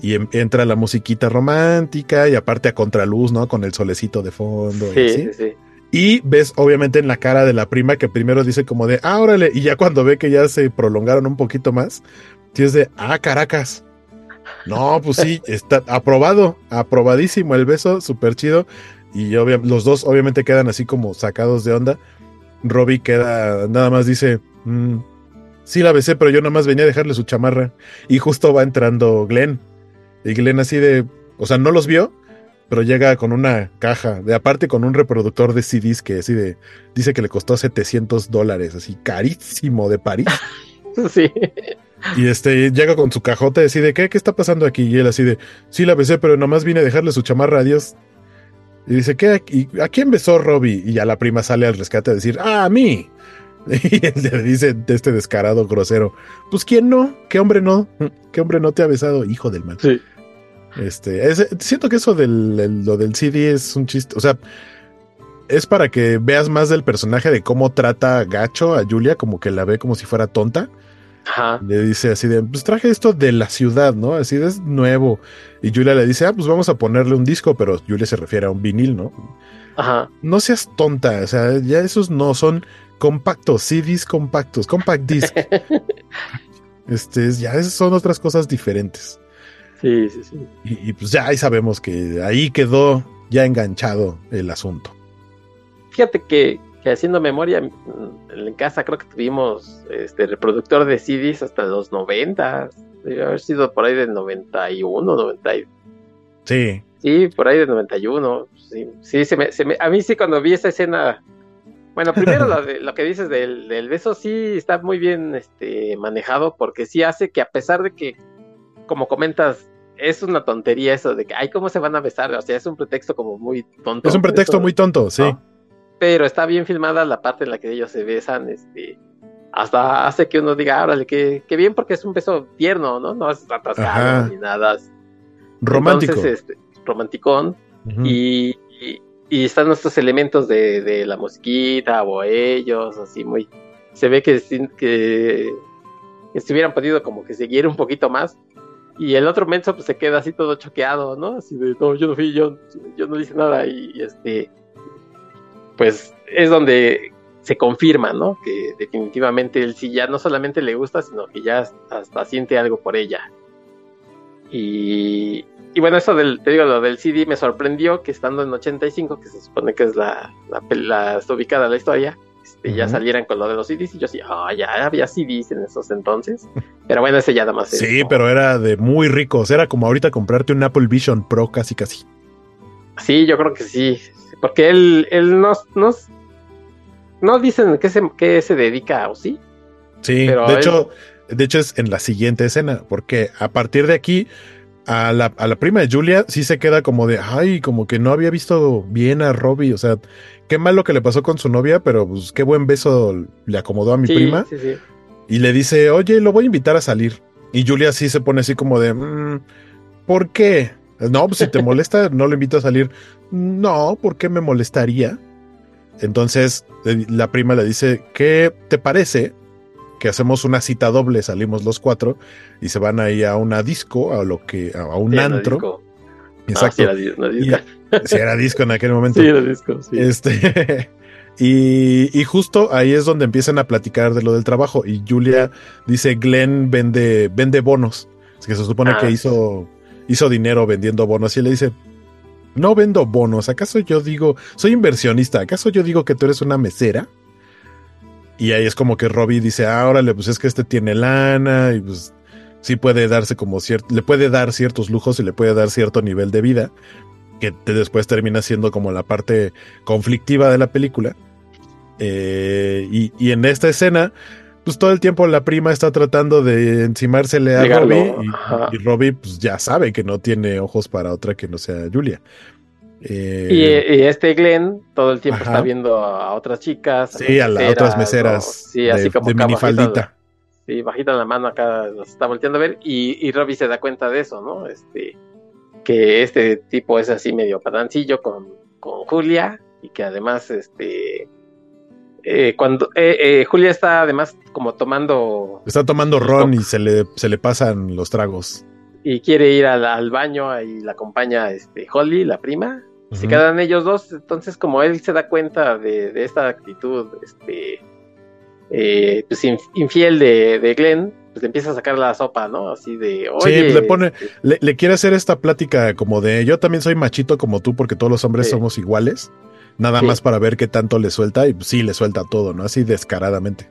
Y entra la musiquita romántica y aparte a contraluz, ¿no? Con el solecito de fondo. y, así. y ves obviamente en la cara de la prima que primero dice como de, ah, órale, y ya cuando ve que ya se prolongaron un poquito más, tienes de, ah, Caracas. No, pues sí, [LAUGHS] está aprobado, aprobadísimo el beso, súper chido. Y los dos obviamente quedan así como sacados de onda. Robbie queda, nada más dice, mm, sí la besé, pero yo nada más venía a dejarle su chamarra. Y justo va entrando Glenn. Y Glenn así de, o sea, no los vio, pero llega con una caja, de aparte con un reproductor de CDs que así de, dice que le costó 700 dólares, así carísimo de París. [LAUGHS] sí. Y este llega con su cajote así de, ¿qué? ¿Qué está pasando aquí? Y él así de, sí la besé, pero nomás vine a dejarle su chamarra, adiós. Y dice, ¿qué? ¿A quién besó Robbie? Y ya la prima sale al rescate a decir, ¡ah, a mí! [LAUGHS] Y él le dice de este descarado grosero, pues ¿quién no? ¿Qué hombre no? ¿Qué hombre no te ha besado? Hijo del mal. Sí. Este, siento que eso del lo del CD es un chiste, o sea, es para que veas más del personaje de cómo trata Gacho a Julia, como que la ve como si fuera tonta. Le dice así de, pues traje esto de la ciudad, ¿no? Así de es nuevo. Y Julia le dice, ah, pues vamos a ponerle un disco, pero Julia se refiere a un vinil, ¿no? Ajá. No seas tonta, o sea, ya esos no son compactos, CDs compactos, compact disc. [LAUGHS] este, ya esas son otras cosas diferentes. Sí, sí, sí. Y, y pues ya ahí sabemos que ahí quedó ya enganchado el asunto. Fíjate que que haciendo memoria, mm, en casa creo que tuvimos este reproductor de CDs hasta los 90, debe haber sido por ahí del 91, 90. Sí. Sí, por ahí del 91. Sí, sí se me, se me, a mí sí cuando vi esa escena, bueno, primero lo, de, lo que dices del, del, beso sí está muy bien este, manejado porque sí hace que a pesar de que, como comentas, es una tontería eso de que, ay, ¿cómo se van a besar? O sea, es un pretexto como muy tonto. Es un pretexto muy tonto, sí pero está bien filmada la parte en la que ellos se besan, este, hasta hace que uno diga, órale, que, bien, porque es un beso tierno, ¿no? No es atascado ni nada. Romántico. Entonces, este, romanticón. y, y, están estos elementos de, de, la mosquita o ellos, así muy. Se ve que, que, que se hubieran podido como que seguir un poquito más. Y el otro menso pues se queda así todo choqueado, ¿no? Así de, no, yo no fui, yo, yo no hice nada. Y este pues es donde se confirma, ¿no? Que definitivamente él sí ya no solamente le gusta, sino que ya hasta siente algo por ella. Y, y bueno, eso del, te digo, lo del CD me sorprendió que estando en 85, que se supone que es la, la, está ubicada la historia, este, ya salieran con lo de los CDs y yo así, ah, ya había CDs en esos entonces. Pero bueno, ese ya nada más. Sí, pero era de muy ricos, era como ahorita comprarte un Apple Vision Pro casi casi. Sí, yo creo que sí, porque él, él nos, nos, no dicen qué se, qué se dedica o sí. Sí, de hecho, de hecho es en la siguiente escena, porque a partir de aquí, a la, a la prima de Julia sí se queda como de, ay, como que no había visto bien a Robbie, o sea, qué mal lo que le pasó con su novia, pero pues qué buen beso le acomodó a mi prima. Sí, sí. Y le dice, oye, lo voy a invitar a salir. Y Julia sí se pone así como de, mm, ¿por qué? No, pues si te molesta, no lo invito a salir. No, ¿por qué me molestaría? Entonces la prima le dice, ¿qué te parece? Que hacemos una cita doble, salimos los cuatro y se van ahí a una disco, a lo que, a un antro. Exacto. Ah, sí, era, disco. sí, era disco en aquel momento. Sí, era disco, sí. Este, [LAUGHS] y, y, justo ahí es donde empiezan a platicar de lo del trabajo. Y Julia dice, Glenn vende, vende bonos. Que se supone que ah. hizo, hizo dinero vendiendo bonos. Y le dice, no vendo bonos. ¿Acaso yo digo, soy inversionista? ¿Acaso yo digo que tú eres una mesera? Y ahí es como que Robbie dice, ah, órale, pues es que este tiene lana y pues sí puede darse como cierto, le puede dar ciertos lujos y le puede dar cierto nivel de vida, que después termina siendo como la parte conflictiva de la película. Eh, y, y en esta escena, pues todo el tiempo la prima está tratando de encimársele a Robbie ajá. y, y Robbie pues ya sabe que no tiene ojos para otra que no sea Julia. Eh, Y, y este Glenn todo el tiempo Ajá. está viendo a otras chicas. sí, a las otras meseras. Sí, de, así como de minifaldita. bajita, Sí, bajita la mano acá los está volteando a ver y, y Robbie se da cuenta de eso, ¿no? Este, que este tipo es así medio patancillo con, con Julia y que además, este, eh, cuando eh, eh, Julia está además como tomando Está tomando ron y se le, se le pasan los tragos. y quiere ir al, al baño y la acompaña este, Holly, la prima, y se quedan ellos dos, entonces como él se da cuenta de, de esta actitud, este, eh, pues inf- infiel de, de Glenn, pues le empieza a sacar la sopa, ¿no? Así de, oye, pues, le pone- este, Le, le quiere hacer esta plática como de yo también soy machito como tú porque todos los hombres Sí. somos iguales. Nada Sí. más para ver qué tanto le suelta y pues, sí le suelta todo, ¿no? Así descaradamente.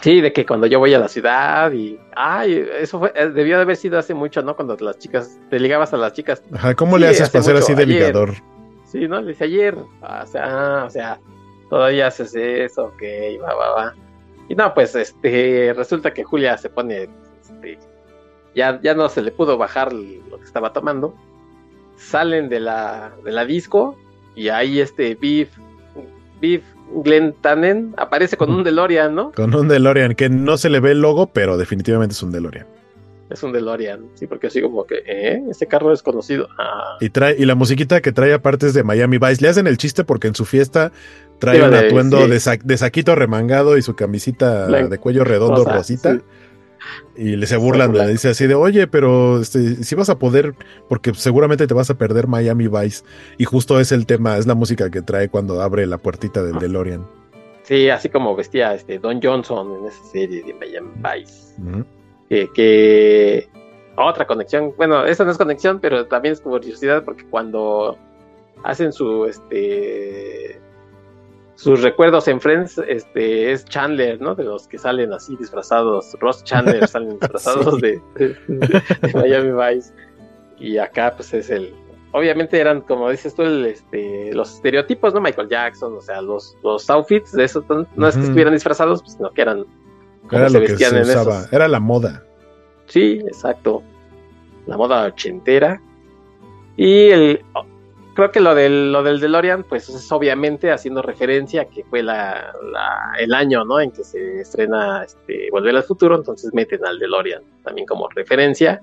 sí, de que cuando yo voy a la ciudad y, ay, eso fue, eh, debió de haber sido hace mucho, ¿no? Cuando las chicas, te ligabas a las chicas Ajá, ¿cómo Sí, le haces hace para ser así de ayer. ligador? Sí, ¿no? Le dice ayer. ah, O sea, ah, o sea, todavía haces eso, ok, va, va, va. Y no, pues este, resulta que Julia se pone, este, ya, ya no se le pudo bajar lo que estaba tomando. Salen de la, de la disco y ahí este Beef, Beef Glenn Tannen aparece con un [LAUGHS] DeLorean, ¿no? Con un DeLorean que no se le ve el logo, pero definitivamente es un DeLorean. Es un DeLorean, sí, porque así como que, ¿eh? Ese carro es conocido. Ah, Y trae y la musiquita que trae aparte es de Miami Vice. Le hacen el chiste porque en su fiesta trae un atuendo sí. de, sa- de saquito remangado y su camisita de cuello redondo rosita. sí. Y le se burlan, le dice así de, oye, pero este, si vas a poder, porque seguramente te vas a perder Miami Vice. Y justo es el tema, es la música que trae cuando abre la puertita del Ah. DeLorean. Sí, así como vestía este Don Johnson en esa serie de Miami Vice. Que, que- otra conexión, bueno, esa no es conexión, pero también es curiosidad porque cuando hacen su este sus recuerdos en Friends, este es Chandler, ¿no? De los que salen así disfrazados, Ross Chandler [LAUGHS] salen disfrazados Sí. de, de Miami Vice y acá pues es el obviamente eran como dices tú el, este los estereotipos, ¿no? Michael Jackson, o sea, los los outfits de esos no, es que estuvieran disfrazados, pues, sino que eran como Era se lo que vestían se en usaba, esos. era la moda. Sí, exacto. La moda ochentera. Y el creo que lo del lo del DeLorean, pues es obviamente haciendo referencia a que fue la, la- el año, ¿no? En que se estrena este Volver al futuro, entonces meten al DeLorean también como referencia.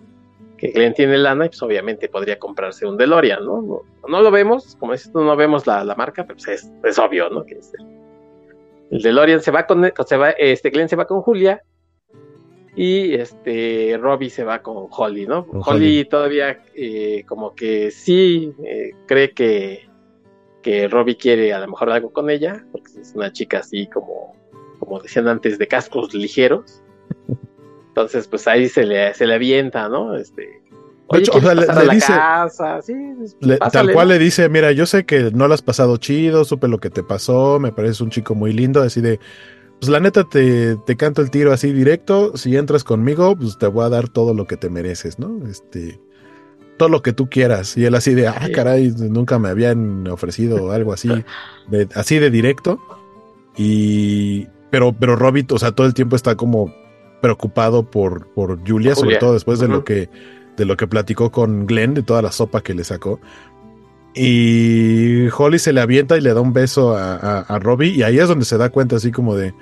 Que Glenn tiene lana y pues obviamente podría comprarse un DeLorean, ¿no? No, lo vemos, como dices no vemos la, la marca, pero pues es, es obvio, ¿no? Que el, el DeLorean se va con, se va, este Glenn se va con Julia y este Robbie se va con Holly, ¿no? Con Holly, Holly. todavía eh, como que sí eh, cree que, que Robbie quiere a lo mejor algo con ella, porque es una chica así como, como decían antes, de cascos ligeros. [LAUGHS] Entonces, pues ahí se le, se le avienta, ¿no? Este, De hecho, o ¿quieres sea, le- le dice- casa? Sí, pues, Le- tal cual le dice, mira, yo sé que no lo has pasado chido, supe lo que te pasó, me pareces un chico muy lindo, así de, pues la neta te, te canto el tiro así directo, si entras conmigo, pues te voy a dar todo lo que te mereces, ¿no? Este, todo lo que tú quieras. Y él así de, ah, caray, nunca me habían ofrecido algo así, de, así de directo. Y, pero, pero Robbie, o sea, todo el tiempo está como preocupado por, por Julia, sobre todo después de lo que, de lo que platicó con Glenn, de toda la sopa que le sacó. Y Holly se le avienta y le da un beso a, a, a Robbie, y ahí es donde se da cuenta así como de,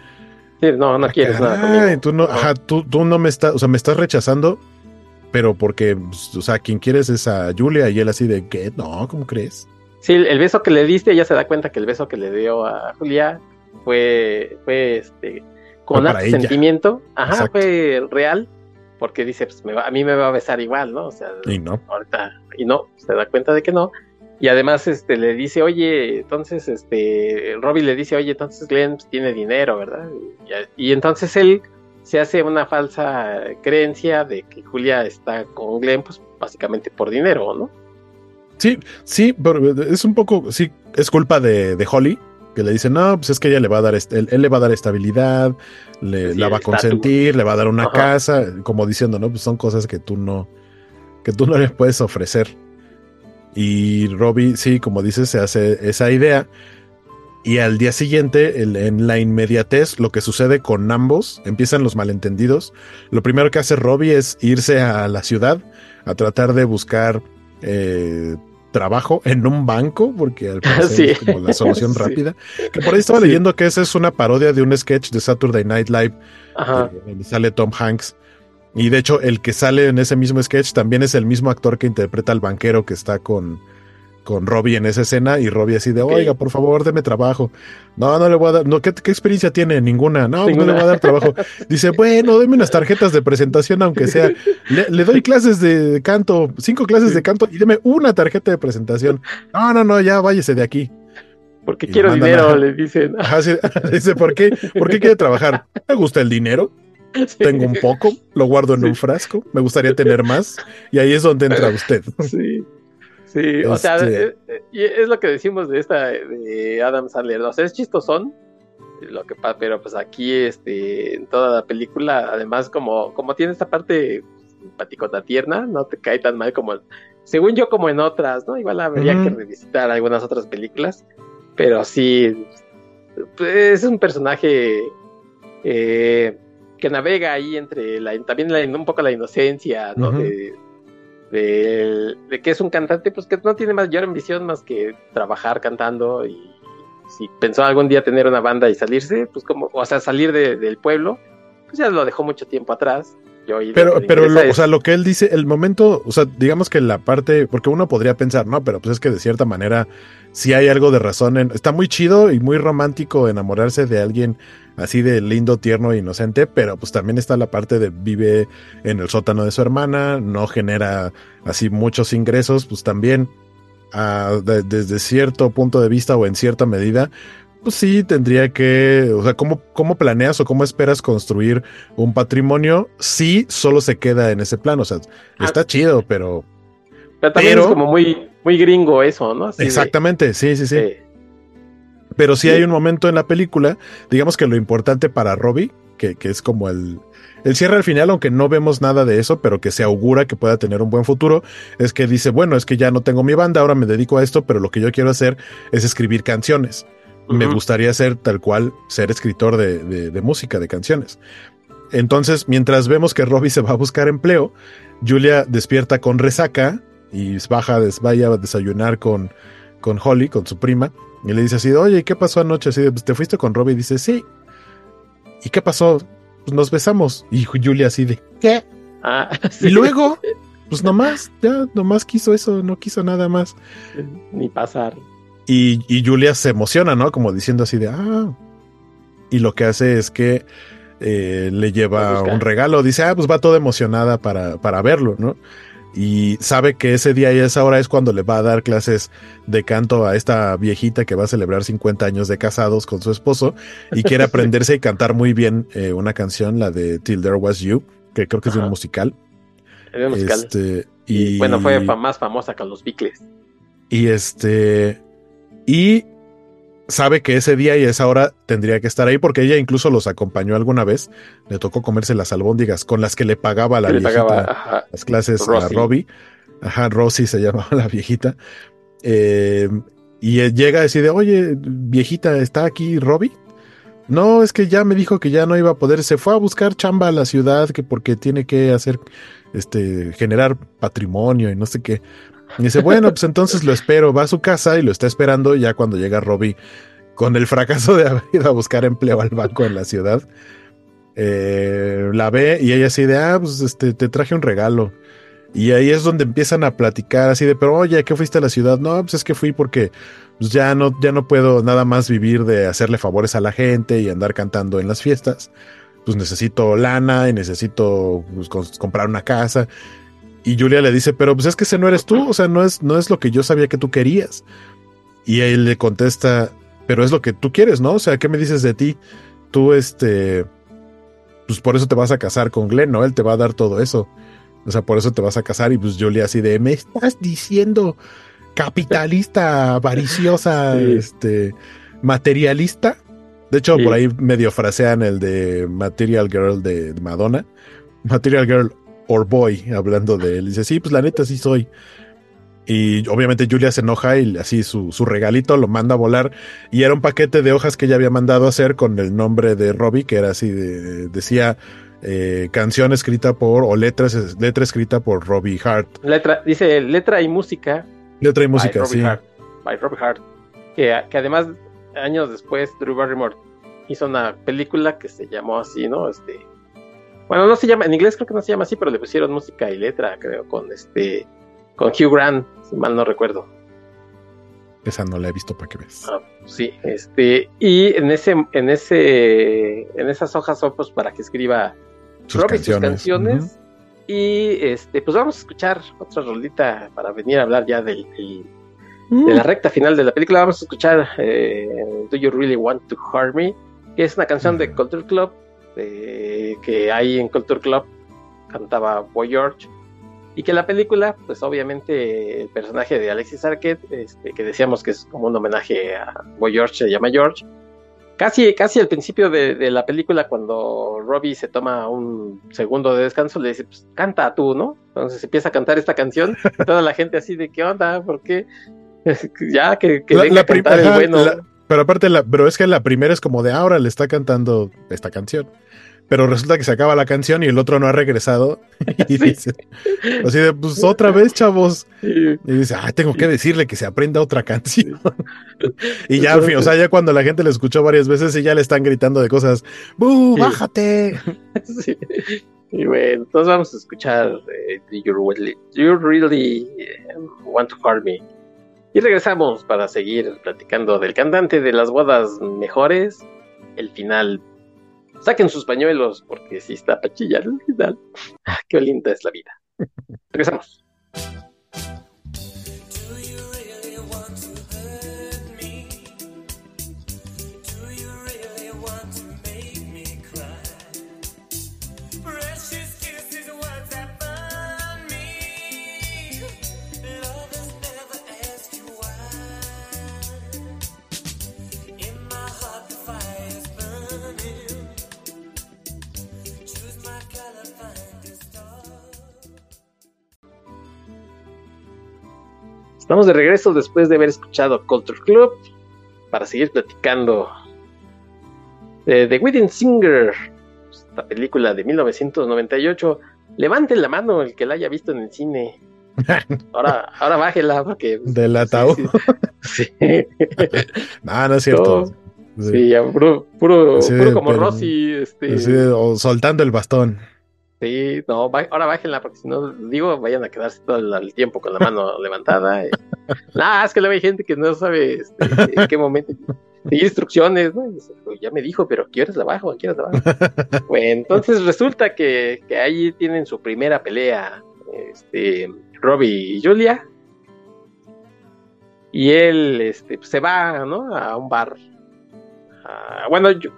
Sí, no, no quieres nada conmigo. tú no, ajá, tú, tú no me estás, o sea, me estás rechazando, pero porque, pues, o sea, quien quieres es a Julia y él así de, ¿qué? No, ¿cómo crees? Sí, el beso que le diste, ella se da cuenta que el beso que le dio a Julia fue, fue este, con sentimiento, ajá, Exacto. fue real, porque dice, pues me va- a mí me va a besar igual, ¿no? O sea, Y no. ahorita, y no, se da cuenta de que no. Y además, este, le dice, oye, entonces, este, Robbie le dice, oye, entonces Glenn tiene dinero, ¿verdad? Y, y entonces él se hace una falsa creencia de que Julia está con Glenn, pues básicamente por dinero, ¿no? Sí, sí, pero es un poco, sí, es culpa de, de Holly, que le dice, no, pues es que ella le va a dar, est- él, él le va a dar estabilidad, le, Sí, la va a estatus. consentir, le va a dar una Ajá. casa, como diciendo, no, pues son cosas que tú no, que tú no le puedes ofrecer. Y Robbie, sí, como dices, se hace esa idea. Y al día siguiente, en la inmediatez, lo que sucede con ambos, empiezan los malentendidos. Lo primero que hace Robbie es irse a la ciudad a tratar de buscar eh, trabajo en un banco, porque al parecer [LAUGHS] es como la solución [LAUGHS] rápida. Que por ahí estaba leyendo que esa es una parodia de un sketch de Saturday Night Live, donde sale Tom Hanks. Y de hecho, el que sale en ese mismo sketch también es el mismo actor que interpreta al banquero que está con, con Robbie en esa escena y Robbie así de, oiga, por favor, deme trabajo. No, no le voy a dar, no, ¿qué, experiencia tiene? Ninguna. No, pues no le voy a dar trabajo. [LAUGHS] Dice, bueno, deme unas tarjetas de presentación, aunque sea. Le, doy clases de canto, cinco clases de canto y deme una tarjeta de presentación. No, no, no, ya váyese de aquí. Porque quiero dinero, le dicen. [LAUGHS] dice, ¿por qué? ¿Por qué quiere trabajar? ¿Me gusta el dinero? Tengo un poco, lo guardo en un frasco, me gustaría tener más, y ahí es donde entra usted. [LAUGHS] Sí. Sí, o sea, este es, eh, eh, es, lo que decimos de esta de Adam Sandler, o sea, es chistosón, lo que pasa, pero pues aquí este en toda la película, además como como tiene esta parte simpaticota tierna, no te cae tan mal como según yo como en otras, ¿no? Igual habría que revisitar algunas otras películas, pero sí pues, es un personaje eh, que navega ahí entre la también un poco la inocencia, ¿no? de, de, que es un cantante, pues que no tiene mayor ambición más que trabajar cantando y si pensó algún día tener una banda y salirse, pues como, o sea, salir del pueblo, pues ya lo dejó mucho tiempo atrás. Pero, pero lo, o sea, lo que él dice, el momento, o sea, digamos que la parte, porque uno podría pensar, no, pero pues es que de cierta manera si hay algo de razón en, está muy chido y muy romántico enamorarse de alguien así de lindo, tierno e inocente, pero pues también está la parte de vive en el sótano de su hermana, no genera así muchos ingresos, pues también ah, desde cierto punto de vista o en cierta medida, pues sí tendría que, o sea, ¿cómo, cómo planeas o cómo esperas construir un patrimonio si solo se queda en ese plano? O sea, ah. está chido, pero... Pero también es como muy, muy gringo eso, ¿no? exactamente, sí, sí, sí. Pero sí, hay un momento en la película, digamos que lo importante para Robbie, que, que es como el, el cierre al final, aunque no vemos nada de eso, pero que se augura que pueda tener un buen futuro, es que dice, bueno, es que ya no tengo mi banda, ahora me dedico a esto, pero lo que yo quiero hacer es escribir canciones. Me gustaría ser tal cual, ser escritor de, de, de, música, de canciones. Entonces, mientras vemos que Robbie se va a buscar empleo, Julia despierta con resaca y baja, vaya a desayunar con, con Holly, con su prima, y le dice así, oye, ¿qué pasó anoche? Así, pues, ¿te fuiste con Robbie? Y dice, sí. ¿Y qué pasó? Pues nos besamos. Y Julia así de, ¿qué? Ah, [LAUGHS] y luego, pues nomás, ya, nomás quiso eso, no quiso nada más. Ni pasar. Y, y Julia se emociona, ¿no? Como diciendo así de, ah. Y lo que hace es que eh, le lleva un regalo. Dice, ah, pues va toda emocionada para, para verlo, ¿no? y sabe que ese día y esa hora es cuando le va a dar clases de canto a esta viejita que va a celebrar 50 años de casados con su esposo y [LAUGHS] quiere aprenderse y cantar muy bien eh, una canción, la de Till There Was You, que creo que es un musical. Este, y, bueno, fue más famosa que los Beatles. Y este, y sabe que ese día y esa hora tendría que estar ahí porque ella incluso los acompañó alguna vez. Le tocó comerse las albóndigas con las que le pagaba la viejita las clases a Robbie. Ajá, Rosie se [LAUGHS] llamaba la viejita. Eh, y llega a decir, oye, viejita, ¿está aquí Robbie? No, es que ya me dijo que ya no iba a poder. Se fue a buscar chamba a la ciudad que porque tiene que hacer, este, generar patrimonio y no sé qué. Y dice, bueno, pues entonces lo espero. Va a su casa y lo está esperando ya cuando llega Robbie con el fracaso de haber ido a buscar empleo al banco en la ciudad. Eh, la ve y ella así de, ah, pues este, te traje un regalo. Y ahí es donde empiezan a platicar así de, pero oye, ¿qué fuiste a la ciudad? No, pues es que fui porque pues ya no, ya no puedo nada más vivir de hacerle favores a la gente y andar cantando en las fiestas. Pues necesito lana y necesito pues, comprar una casa. Y Julia le dice, pero pues es que ese no eres tú, o sea, no es, no es lo que yo sabía que tú querías. Y él le contesta, pero es lo que tú quieres, ¿no? O sea, ¿qué me dices de ti? Tú, este, pues por eso te vas a casar con Glenn, ¿no? Él te va a dar todo eso. O sea, por eso te vas a casar y pues Julia así de, me estás diciendo capitalista, avariciosa, [LAUGHS] este, materialista. De hecho, por ahí medio frasean el de Material Girl de Madonna. Material Girl, or boy, hablando de él. Dice, sí, pues la neta sí soy. Y obviamente Julia se enoja y así su, su, regalito lo manda a volar. Y era un paquete de hojas que ella había mandado a hacer con el nombre de Robbie, que era así, de, decía eh, canción escrita por, o letras, letra escrita por Robbie Hart. Letra, dice letra y música. Letra y música, sí. Hart, by Robbie Hart. Que, que, además, años después, Drew Barrymore hizo una película que se llamó así, ¿no? Este. Bueno, no se llama, en inglés creo que no se llama así, pero le pusieron música y letra, creo, con este con Hugh Grant, si mal no recuerdo. Esa no la he visto para que ves. Ah, sí, este, y en ese, en ese, en esas hojas son pues para que escriba sus canciones. canciones. Y este, pues vamos a escuchar otra rolita para venir a hablar ya del, de la recta final de la película. Vamos a escuchar eh, Do You Really Want to Hurt Me, que es una canción de Culture Club, que hay en Culture Club cantaba Boy George y que la película, pues obviamente el personaje de Alexis Arquette, este, que decíamos que es como un homenaje a Boy George, se llama George, casi, casi al principio de, la película, cuando Robbie se toma un segundo de descanso, le dice, pues canta tú, ¿no? Entonces empieza a cantar esta canción, toda la gente así de, ¿qué onda? ¿Por qué? [LAUGHS] ya, que, que venga a cantar el bueno. pero aparte, la, pero es que la primera es como de ahora le está cantando esta canción pero resulta que se acaba la canción y el otro no ha regresado. [LAUGHS] Y dice, así de, pues otra vez, chavos. Y dice, ah, tengo que decirle que se aprenda otra canción. [LAUGHS] y ya, fin, o sea, ya cuando la gente le escuchó varias veces y ya le están gritando de cosas, ¡bu, bájate! [LAUGHS] Y bueno, entonces vamos a escuchar eh, you, really, you Really eh, Want to Hurt Me. Y regresamos para seguir platicando del cantante de las bodas mejores, el final Saquen sus pañuelos porque si está para chillar final. Ah, qué linda es la vida. [LAUGHS] Regresamos. Estamos de regreso después de haber escuchado Culture Club para seguir platicando de The Wedding Singer, esta película de 1998. Levanten la mano el que la haya visto en el cine. [LAUGHS] Ahora, ahora bájela porque. Del ataúd. Sí. [LAUGHS] no, no es cierto. sí, puro, puro, puro como Rosy. Este... o soltando el bastón. Sí, no, ahora bájenla porque si no, digo, vayan a quedarse todo el, tiempo con la mano [LAUGHS] levantada. nah, es que luego hay gente que no sabe este, en qué momento seguir instrucciones, ¿no? Pues, ya me dijo, pero ¿quieres la bajo? ¿Quieres la bajo? bueno, [LAUGHS] entonces resulta que, que ahí tienen su primera pelea, este, Robbie y Julia. Y él este, pues, se va, ¿no? A un bar. Ah, bueno, yo,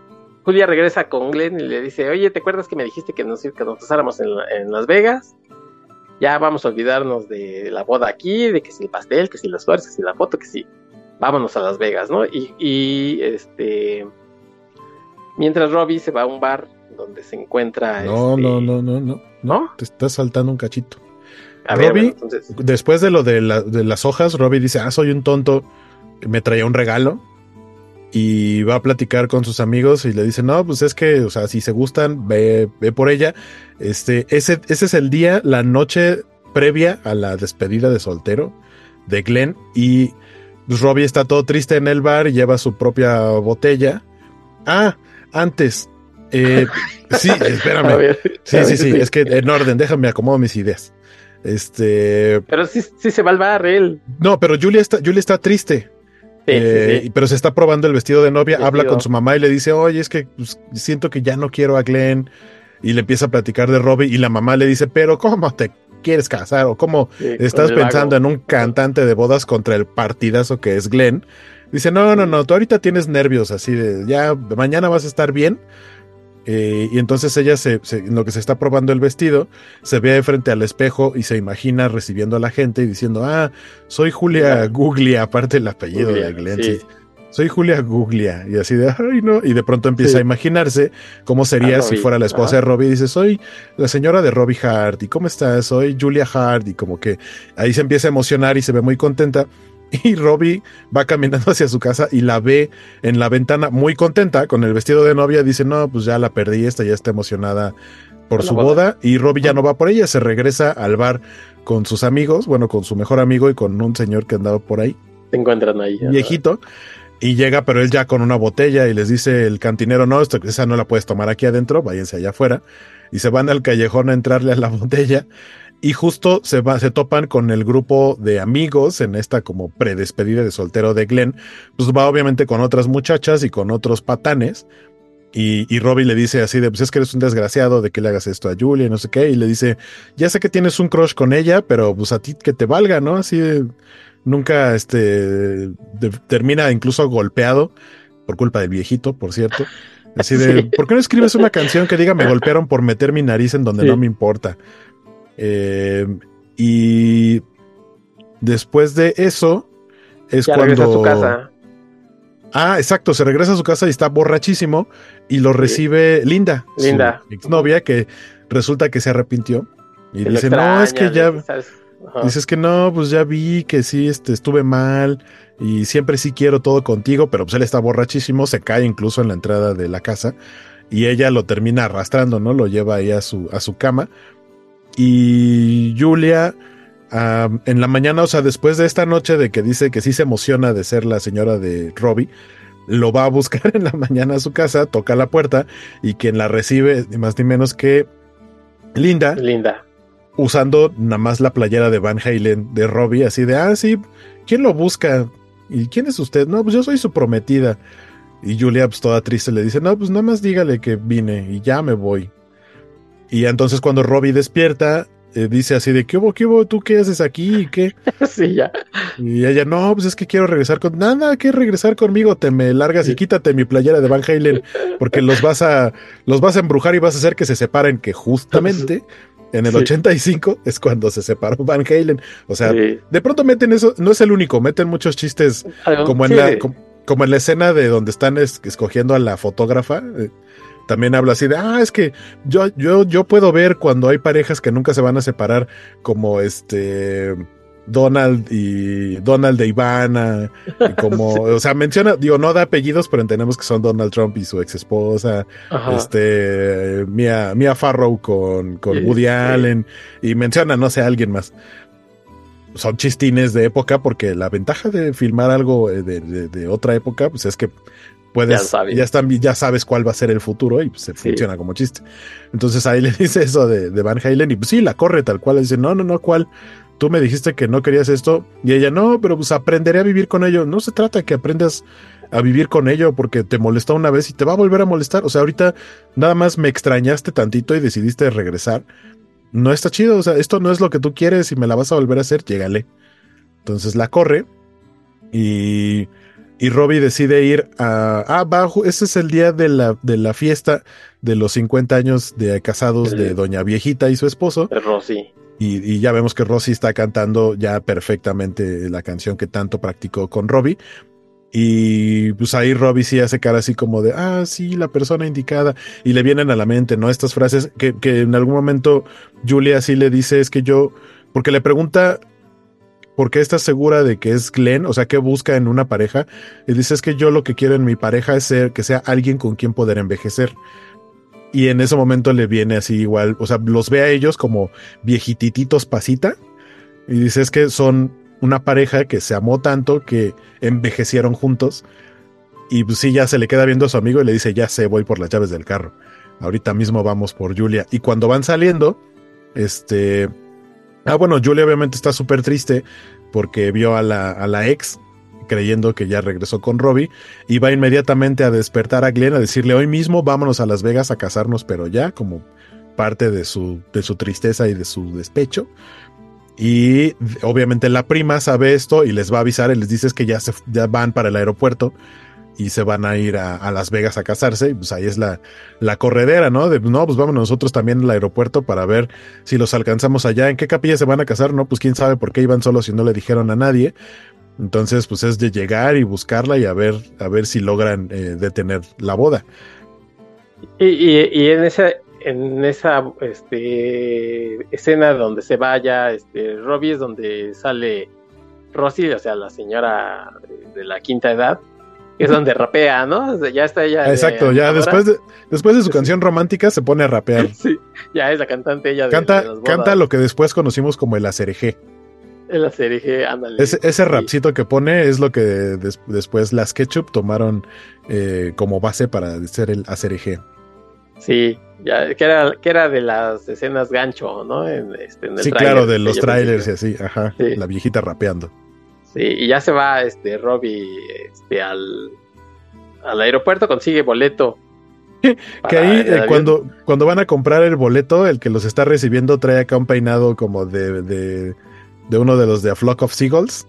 Julia regresa con Glenn y le dice, oye, ¿te acuerdas que me dijiste que nos, que nos pasáramos en, Las Vegas? Ya vamos a olvidarnos de la boda aquí, de que si el pastel, que si las flores, que si la foto, que si vámonos a Las Vegas, ¿no? Y, este, mientras Robbie se va a un bar donde se encuentra... No, este, no, no, no, no, no. Te estás saltando un cachito. A Robbie, entonces... después de lo de, de las hojas, Robbie dice, ah, soy un tonto, me traía un regalo y va a platicar con sus amigos y le dice, no, pues es que, o sea, si se gustan, ve, ve por ella. Este, ese, ese es el día, la noche previa a la despedida de soltero de Glenn y pues, Robbie está todo triste en el bar y lleva su propia botella. Ah, antes. Eh, [LAUGHS] sí, espérame. sí, sí, sí, [LAUGHS] es que en orden, déjame acomodo mis ideas. Este. Pero sí, sí se va al bar él. No, pero Julia está, Julia está triste. Eh, pero se está probando el vestido de novia, habla con su mamá y le dice, oye, es que pues, siento que ya no quiero a Glenn. Y le empieza a platicar de Robbie y la mamá le dice, pero ¿cómo te quieres casar? ¿O cómo estás pensando en un cantante de bodas contra el partidazo que es Glenn? Dice, no, no, no, tú ahorita tienes nervios así de, ya, mañana vas a estar bien. Eh, y entonces ella, se, en lo que se está probando el vestido, se ve frente al espejo y se imagina recibiendo a la gente y diciendo, ah, soy Julia Guglia, aparte del apellido de Glenn. soy Julia Guglia. Y así de, ay, no. Y de pronto empieza a imaginarse cómo sería si fuera la esposa de Robbie. Y dice, soy la señora de Robbie Hart. ¿Y cómo estás? Soy Julia Hart. Y como que ahí se empieza a emocionar y se ve muy contenta. Y Robbie va caminando hacia su casa y la ve en la ventana muy contenta con el vestido de novia. Dice, no, pues ya la perdí, esta ya está emocionada por su boda. Y Robbie ya no va por ella, se regresa al bar con sus amigos, bueno, con su mejor amigo y con un señor que andaba por ahí. Se encuentran ahí. Viejito. Y llega, pero él ya con una botella y les dice el cantinero, no, esa no la puedes tomar aquí adentro, váyanse allá afuera. Y se van al callejón a entrarle a la [LAUGHS] botella. Y justo se, va, se topan con el grupo de amigos en esta como predespedida de soltero de Glenn. Pues va obviamente con otras muchachas y con otros patanes. Y, y Robbie le dice así de, pues es que eres un desgraciado de que le hagas esto a Julia y no sé qué. Y le dice, ya sé que tienes un crush con ella, pero pues a ti que te valga, ¿no? Así de, nunca este termina incluso golpeado por culpa del viejito, por cierto. Así de, [LAUGHS] ¿por qué no escribes una canción que diga me golpearon por meter mi nariz en donde no me importa? Eh, y después de eso es cuando a su casa. Ah, exacto, se regresa a su casa y está borrachísimo y lo recibe Linda, Linda, su exnovia que resulta que se arrepintió y dice, "No, es que ya Dices que no, pues ya vi que sí, este, estuve mal y siempre sí quiero todo contigo, pero pues él está borrachísimo, se cae incluso en la entrada de la casa y ella lo termina arrastrando, ¿no? Lo lleva ahí a su, a su cama. Y Julia, en la mañana, o sea, después de esta noche de que dice que sí se emociona de ser la señora de Robbie, lo va a buscar [LAUGHS] en la mañana a su casa, toca la puerta y quien la recibe, ni más ni menos que Linda. Linda usando nada más la playera de Van Halen de Robbie, así de, ah, sí, ¿quién lo busca? ¿Y quién es usted? No, pues yo soy su prometida. Y Julia, pues toda triste, le dice, no, pues nada más dígale que vine y ya me voy. Y entonces cuando Robbie despierta, eh, dice así de, ¿qué hubo, qué hubo? ¿Tú qué haces aquí? ¿Y qué? [LAUGHS] sí, ya. Y ella, no, pues es que quiero regresar con... Nada, que regresar conmigo, te me largas y quítate mi playera de Van Halen, porque los vas a, los vas a embrujar y vas a hacer que se separen, que justamente en el 85 es cuando se separó Van Halen. O sea, de pronto meten eso, no es el único, meten muchos chistes como en, la, como, en la escena de donde están escogiendo a la fotógrafa. También habla así de, ah, es que yo, yo, yo puedo ver cuando hay parejas que nunca se van a separar, como este Donald y Donald de Ivana, y como, [LAUGHS] o sea, menciona, digo, no da apellidos, pero entendemos que son Donald Trump y su ex esposa, este, Mia, Mia Farrow con, con Woody Allen, y menciona, no sé, alguien más. Son chistines de época, porque la ventaja de filmar algo eh, de, otra época, pues es que puedes, ya, están, ya sabes cuál va a ser el futuro y pues, se funciona como chiste. Entonces ahí le [LAUGHS] dice eso de, de Van Halen y pues sí, la corre tal cual, le dice, no, no, no, ¿cuál? tú me dijiste que no querías esto y ella no, pero pues aprenderé a vivir con ello. No se trata que aprendas a vivir con ello porque te molestó una vez y te va a volver a molestar. O sea, ahorita nada más me extrañaste tantito y decidiste regresar. No está chido, o sea, esto no es lo que tú quieres y me la vas a volver a hacer, llégale. Entonces la corre y, y Robbie decide ir a... Ah, bajo, ese es el día de la, de la fiesta de los 50 años de casados de Doña Viejita y su esposo. Rosy. Y, ya vemos que Rosy está cantando ya perfectamente la canción que tanto practicó con Robbie. Y pues ahí Robbie sí hace cara así como de, ah, sí, la persona indicada. Y le vienen a la mente, ¿no? Estas frases que, que en algún momento Julia sí le dice, es que yo, porque le pregunta, ¿por qué estás segura de que es Glenn? O sea, ¿qué busca en una pareja? Y dice, es que yo lo que quiero en mi pareja es ser, que sea alguien con quien poder envejecer. Y en ese momento le viene así igual, o sea, los ve a ellos como viejitititos pasita. Y dice es que son una pareja que se amó tanto que envejecieron juntos. Y pues sí, ya se le queda viendo a su amigo y le dice, ya sé, voy por las llaves del carro. Ahorita mismo vamos por Julia. Y cuando van saliendo, este... Ah, bueno, Julia obviamente está súper triste porque vio a la, a la ex creyendo que ya regresó con Robbie, y va inmediatamente a despertar a Glenn a decirle hoy mismo vámonos a Las Vegas a casarnos, pero ya como parte de su, de su tristeza y de su despecho. Y obviamente la prima sabe esto y les va a avisar y les dice que ya, se, ya van para el aeropuerto y se van a ir a, Las Vegas a casarse. Y pues ahí es la, la corredera, ¿no? De no, pues vamos nosotros también al aeropuerto para ver si los alcanzamos allá. ¿En qué capilla se van a casar? No, pues quién sabe por qué iban solos y no le dijeron a nadie. Entonces, pues es de llegar y buscarla y a ver, a ver si logran eh, detener la boda. Y, y, y, en esa, en esa este, escena donde se vaya este, Robbie es donde sale Rosy, o sea, la señora de la quinta edad, es donde rapea, ¿no? ya está ella. Exacto, ya después de, después de su canción romántica se pone a rapear. [LAUGHS] Sí, ya es la cantante ella. Canta, canta lo que después conocimos como el acereje. El acereje, ándale. Ese, ese rapcito que pone es lo que después las Ketchup tomaron eh, como base para hacer el acereje. Sí, ya, que era, que era de las escenas gancho, ¿no? En, este, en el sí, claro, de los trailers y así, ajá. La viejita rapeando. Sí, y ya se va este Robbie este, al, al aeropuerto, consigue boleto. [LAUGHS] que ahí eh, cuando, cuando van a comprar el boleto, el que los está recibiendo trae acá un peinado como de, de, de uno de los de A Flock of Seagulls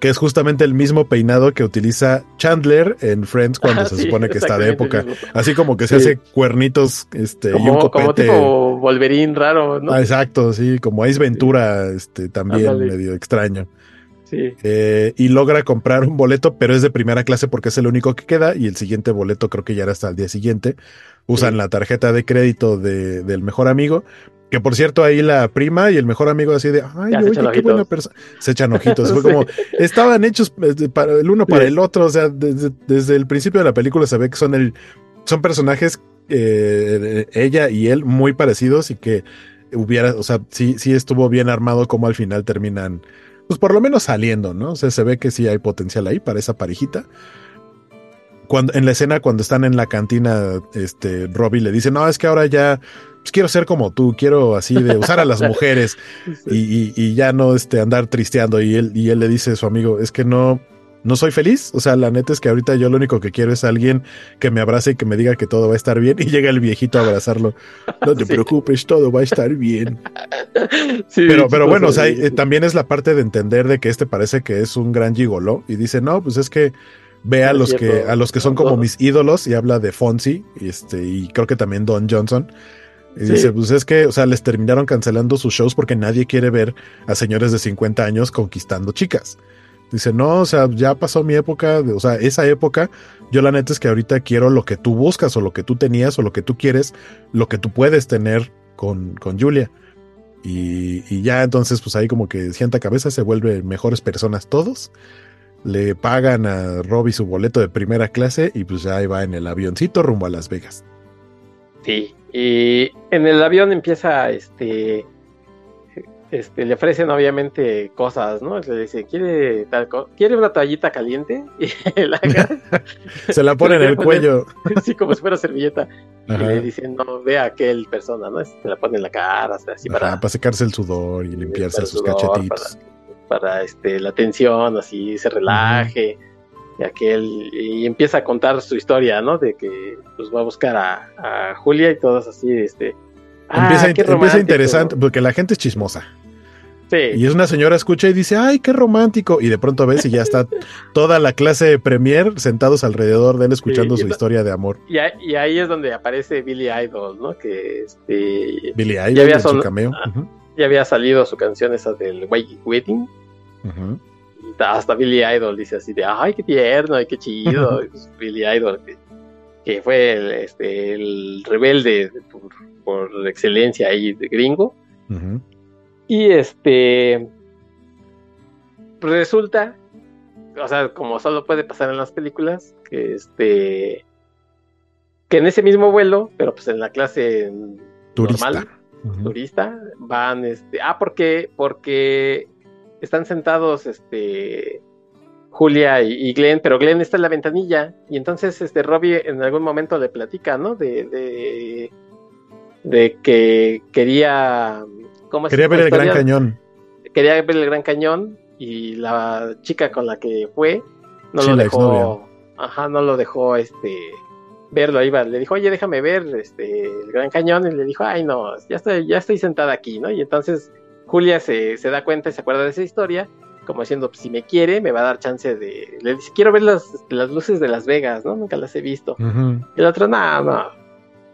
que es justamente el mismo peinado que utiliza Chandler en Friends cuando Ah, se [LAUGHS] sí, supone que está de época. Así como que se Sí. hace cuernitos este, y un Como, como copete. tipo Wolverine raro, ¿no? Ah, exacto, sí, como Ace Ventura, este, también medio extraño. Sí, Eh, y logra comprar un boleto, pero es de primera clase porque es el único que queda. Y el siguiente boleto creo que ya era hasta el día siguiente. Usan Sí. la tarjeta de crédito de- del mejor amigo. Que por cierto, ahí la prima y el mejor amigo así de, ay, oye, qué buena persona. Se echan ojitos. [LAUGHS] Fue Sí. como, estaban hechos eh, para el uno para Sí. el otro. O sea, desde, desde el principio de la película se ve que son el, son personajes, eh, ella y él, muy parecidos y que hubiera, o sea, sí, sí estuvo bien armado como al final terminan, pues por lo menos saliendo, ¿no? O sea, se ve que sí hay potencial ahí para esa parejita. Cuando, en la escena, cuando están en la cantina, este, Robbie le dice, no, es que ahora ya pues, quiero ser como tú, quiero así de usar a las [LAUGHS] mujeres y, y- y ya no este, andar tristeando. Y él, y él le dice a su amigo, es que no, no soy feliz. O sea, la neta es que ahorita yo lo único que quiero es alguien que me abrace y que me diga que todo va a estar bien. Y llega el viejito a abrazarlo. No te [LAUGHS] Sí. preocupes, todo va a estar bien. Sí, Pero, pero bueno, o sea, eh, también es la parte de entender de que este parece que es un gran gigoló y dice, no, pues es que ve a los que, a los que son No, como mis ídolos y habla de Fonzie y este, y creo que también Don Johnson. Y Sí. dice, pues es que, o sea, les terminaron cancelando sus shows porque nadie quiere ver a señores de 50 años conquistando chicas. Dice, no, o sea, ya pasó mi época, o sea, esa época, yo la neta es que ahorita quiero lo que tú buscas o lo que tú tenías o lo que tú quieres, lo que tú puedes tener con, con Julia. Y, y ya entonces, pues ahí como que sienta cabeza, se vuelven mejores personas todos. Le pagan a Robbie su boleto de primera clase y pues ya ahí va en el avioncito rumbo a Las Vegas. Sí, y en el avión empieza, este, este, le ofrecen obviamente cosas, ¿no? Le dice, ¿quiere tal co- ¿Quiere una toallita caliente? [LAUGHS] Y la [LAUGHS] Se la ponen en el cuello. [LAUGHS] así como si fuera servilleta. Y le dicen, no, ve a aquel persona, ¿no? Se la pone en la cara, así Ajá, para, para secarse el sudor y limpiarse sus sudor, cachetitos. Para, para, este, la tensión, así se relaje. Y aquel, y empieza a contar su historia, ¿no? De que pues va a buscar a, a Julia y todos así, este. ah, empieza, romántico, interesante porque la gente es chismosa. Sí. Y es una señora escucha y dice, ay, qué romántico. Y de pronto ves y ya está [LAUGHS] toda la clase de premier sentados alrededor de él escuchando Sí, su historia de amor. Y, ahí- y ahí es donde aparece Billy Idol, ¿no? Que este, Billy Ya Idol había en su cameo. Ah. Ya había salido su canción esa del White Wedding. ujú. y hasta Billy Idol dice así de, ay, qué tierno, y qué chido. pues Billy Idol, que, que fue el, este, el rebelde por, por excelencia ahí de gringo. Y este resulta, o sea, como solo puede pasar en las películas, que este que en ese mismo vuelo, pero pues en la clase Turista. normal, turista, van este, ah, porque porque están sentados este Julia y, y Glenn, pero Glenn está en la ventanilla y entonces este Robbie en algún momento le platica, ¿no? De de, de que quería ¿cómo es Quería ver el Gran? Cañón. quería ver el Gran Cañón y la chica con la que fue no Sí, lo dejó, ajá, no lo dejó este verlo, iba, le dijo, oye, déjame ver este el Gran Cañón, y le dijo, ay no, ya estoy, ya estoy sentada aquí, ¿no? Y entonces Julia se, se da cuenta y se acuerda de esa historia, como diciendo, pues, si me quiere, me va a dar chance de, le dice, quiero ver las, las luces de Las Vegas, ¿no? Nunca las he visto. Y el otro, no, no.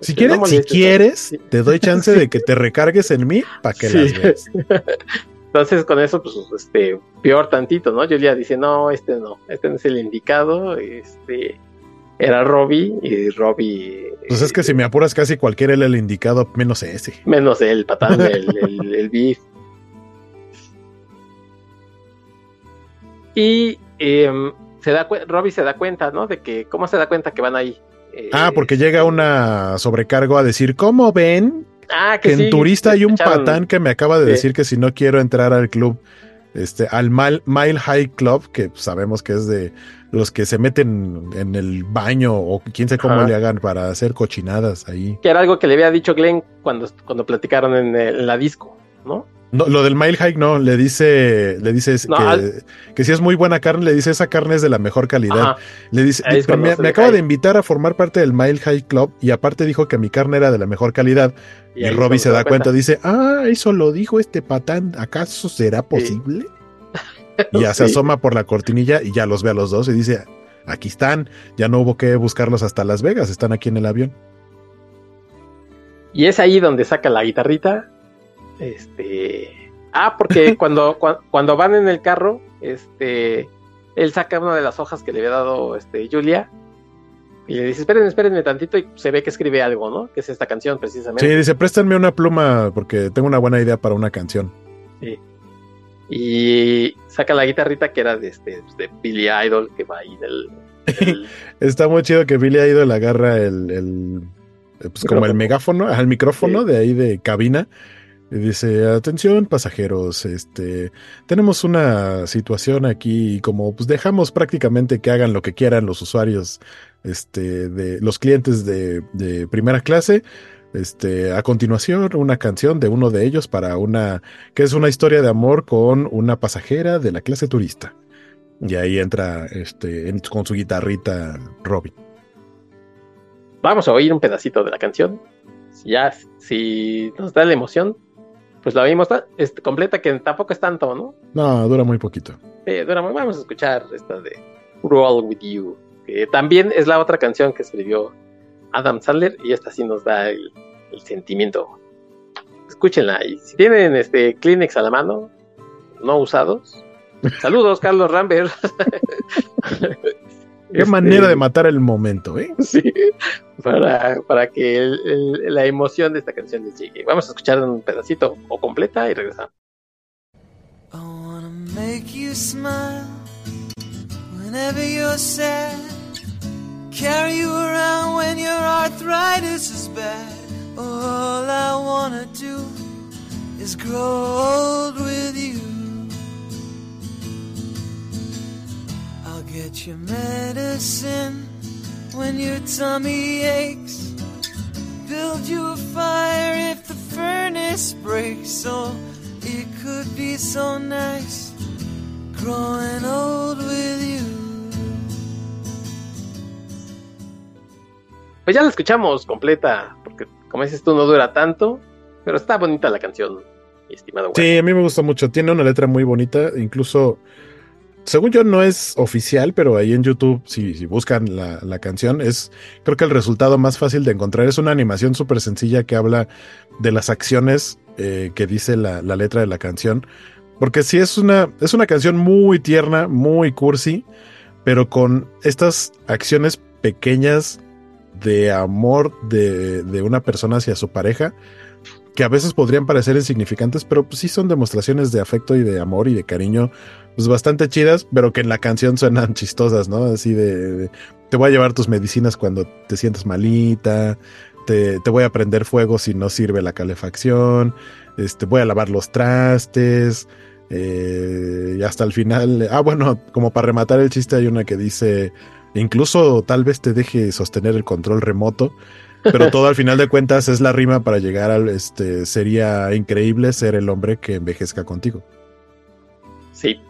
Si quieres, no si molestes, quieres, Sí. te doy chance de que te recargues en mí para que Sí. las veas. [LAUGHS] Entonces con eso, pues, este, peor tantito, ¿no? Julia dice, no, este no, este no es el indicado, este, era Robbie y Robbie... Pues es que si me apuras casi cualquiera era el indicado, menos ese. Menos el patán, [LAUGHS] el, el, el beef. Y eh, se da Robbie se da cuenta, ¿no? De que, ¿cómo se da cuenta que van ahí? Eh, ah, porque llega una sobrecargo a decir, ¿cómo ven? Ah, que, en turista hay un patán que me acaba de decir que si no quiero entrar al club, este, al Mile, High Club, que sabemos que es de los que se meten en el baño o quién sabe cómo le hagan para hacer cochinadas ahí. Que era algo que le había dicho Glenn cuando, cuando platicaron en la disco, ¿no? No, lo del Mile High no, le dice, le dice que, si es muy buena carne, le dice esa carne es de la mejor calidad. Le dice, me, acaba de invitar a formar parte del Mile High Club y aparte dijo que mi carne era de la mejor calidad. Y, Robbie se da cuenta. dice, ah, eso lo dijo este patán, ¿acaso será posible? [LAUGHS] y ya se asoma por la cortinilla y ya los ve a los dos y dice, aquí están, ya no hubo que buscarlos hasta Las Vegas, están aquí en el avión. Y es ahí donde saca la guitarrita este. Ah, porque [LAUGHS] cuando, cuando van en el carro, este. Él saca una de las hojas que le había dado este, Julia. Y le dice, espérenme, espérenme tantito. Y se ve que escribe algo, ¿no? Que es esta canción precisamente. Sí, dice, préstenme una pluma porque tengo una buena idea para una canción. Sí. Y saca la guitarrita que era de, este, de Billy Idol, que va ahí del... [LAUGHS] Está muy chido que Billy Idol agarra el, pues como el megáfono, al micrófono de ahí de cabina Dice, atención pasajeros, este, tenemos una situación aquí, como pues dejamos prácticamente que hagan lo que quieran los usuarios, este, de los clientes de, de primera clase. Este, a continuación, una canción de uno de ellos para una, que es una historia de amor con una pasajera de la clase turista. Y ahí entra, este, con su guitarrita Robin. Vamos a oír un pedacito de la canción. Ya, si nos da la emoción, pues la vimos este, completa, que tampoco es tanto, ¿no? No, dura muy poquito. Sí, dura muy, vamos a escuchar esta de Roll With You, que también es la otra canción que escribió Adam Sandler y esta sí nos da el, sentimiento. Escúchenla y si tienen este Kleenex a la mano, no usados, saludos Carlos Rambert. [LAUGHS] Qué manera de matar el momento, ¿eh? [LAUGHS] Sí, para, para que la emoción de esta canción les llegue. Vamos a escuchar un pedacito o completa y regresamos. I wanna make you smile whenever you're sad. Carry you around when your arthritis is bad. All I wanna do is grow old with you. Get your medicine when your tummy aches. Build you a fire if the furnace breaks. Oh, it could be so nice growing old with you. Pues ya la escuchamos completa, porque como dices tú, no dura tanto, pero está bonita la canción, estimado. Sí, a mí me gusta mucho. Tiene una letra muy bonita, incluso según yo no es oficial, pero ahí en YouTube, si, buscan la, canción, es creo que el resultado más fácil de encontrar es una animación súper sencilla que habla de las acciones eh, que dice la, letra de la canción. Porque sí es una, es una canción muy tierna, muy cursi, pero con estas acciones pequeñas de amor de, de una persona hacia su pareja que a veces podrían parecer insignificantes, pero pues sí son demostraciones de afecto y de amor y de cariño, pues bastante chidas, pero que en la canción suenan [LAUGHS] chistosas, ¿no? Así de, te voy a llevar tus medicinas cuando te sientas malita, te, voy a prender fuego si no sirve la calefacción, este, voy a lavar los trastes, eh, y hasta el final, ah, bueno, como para rematar el chiste hay una que dice, incluso tal vez te deje sostener el control remoto. Pero [LAUGHS] todo al final de cuentas es la rima para llegar al, este, sería increíble ser el hombre que envejezca contigo. Sí,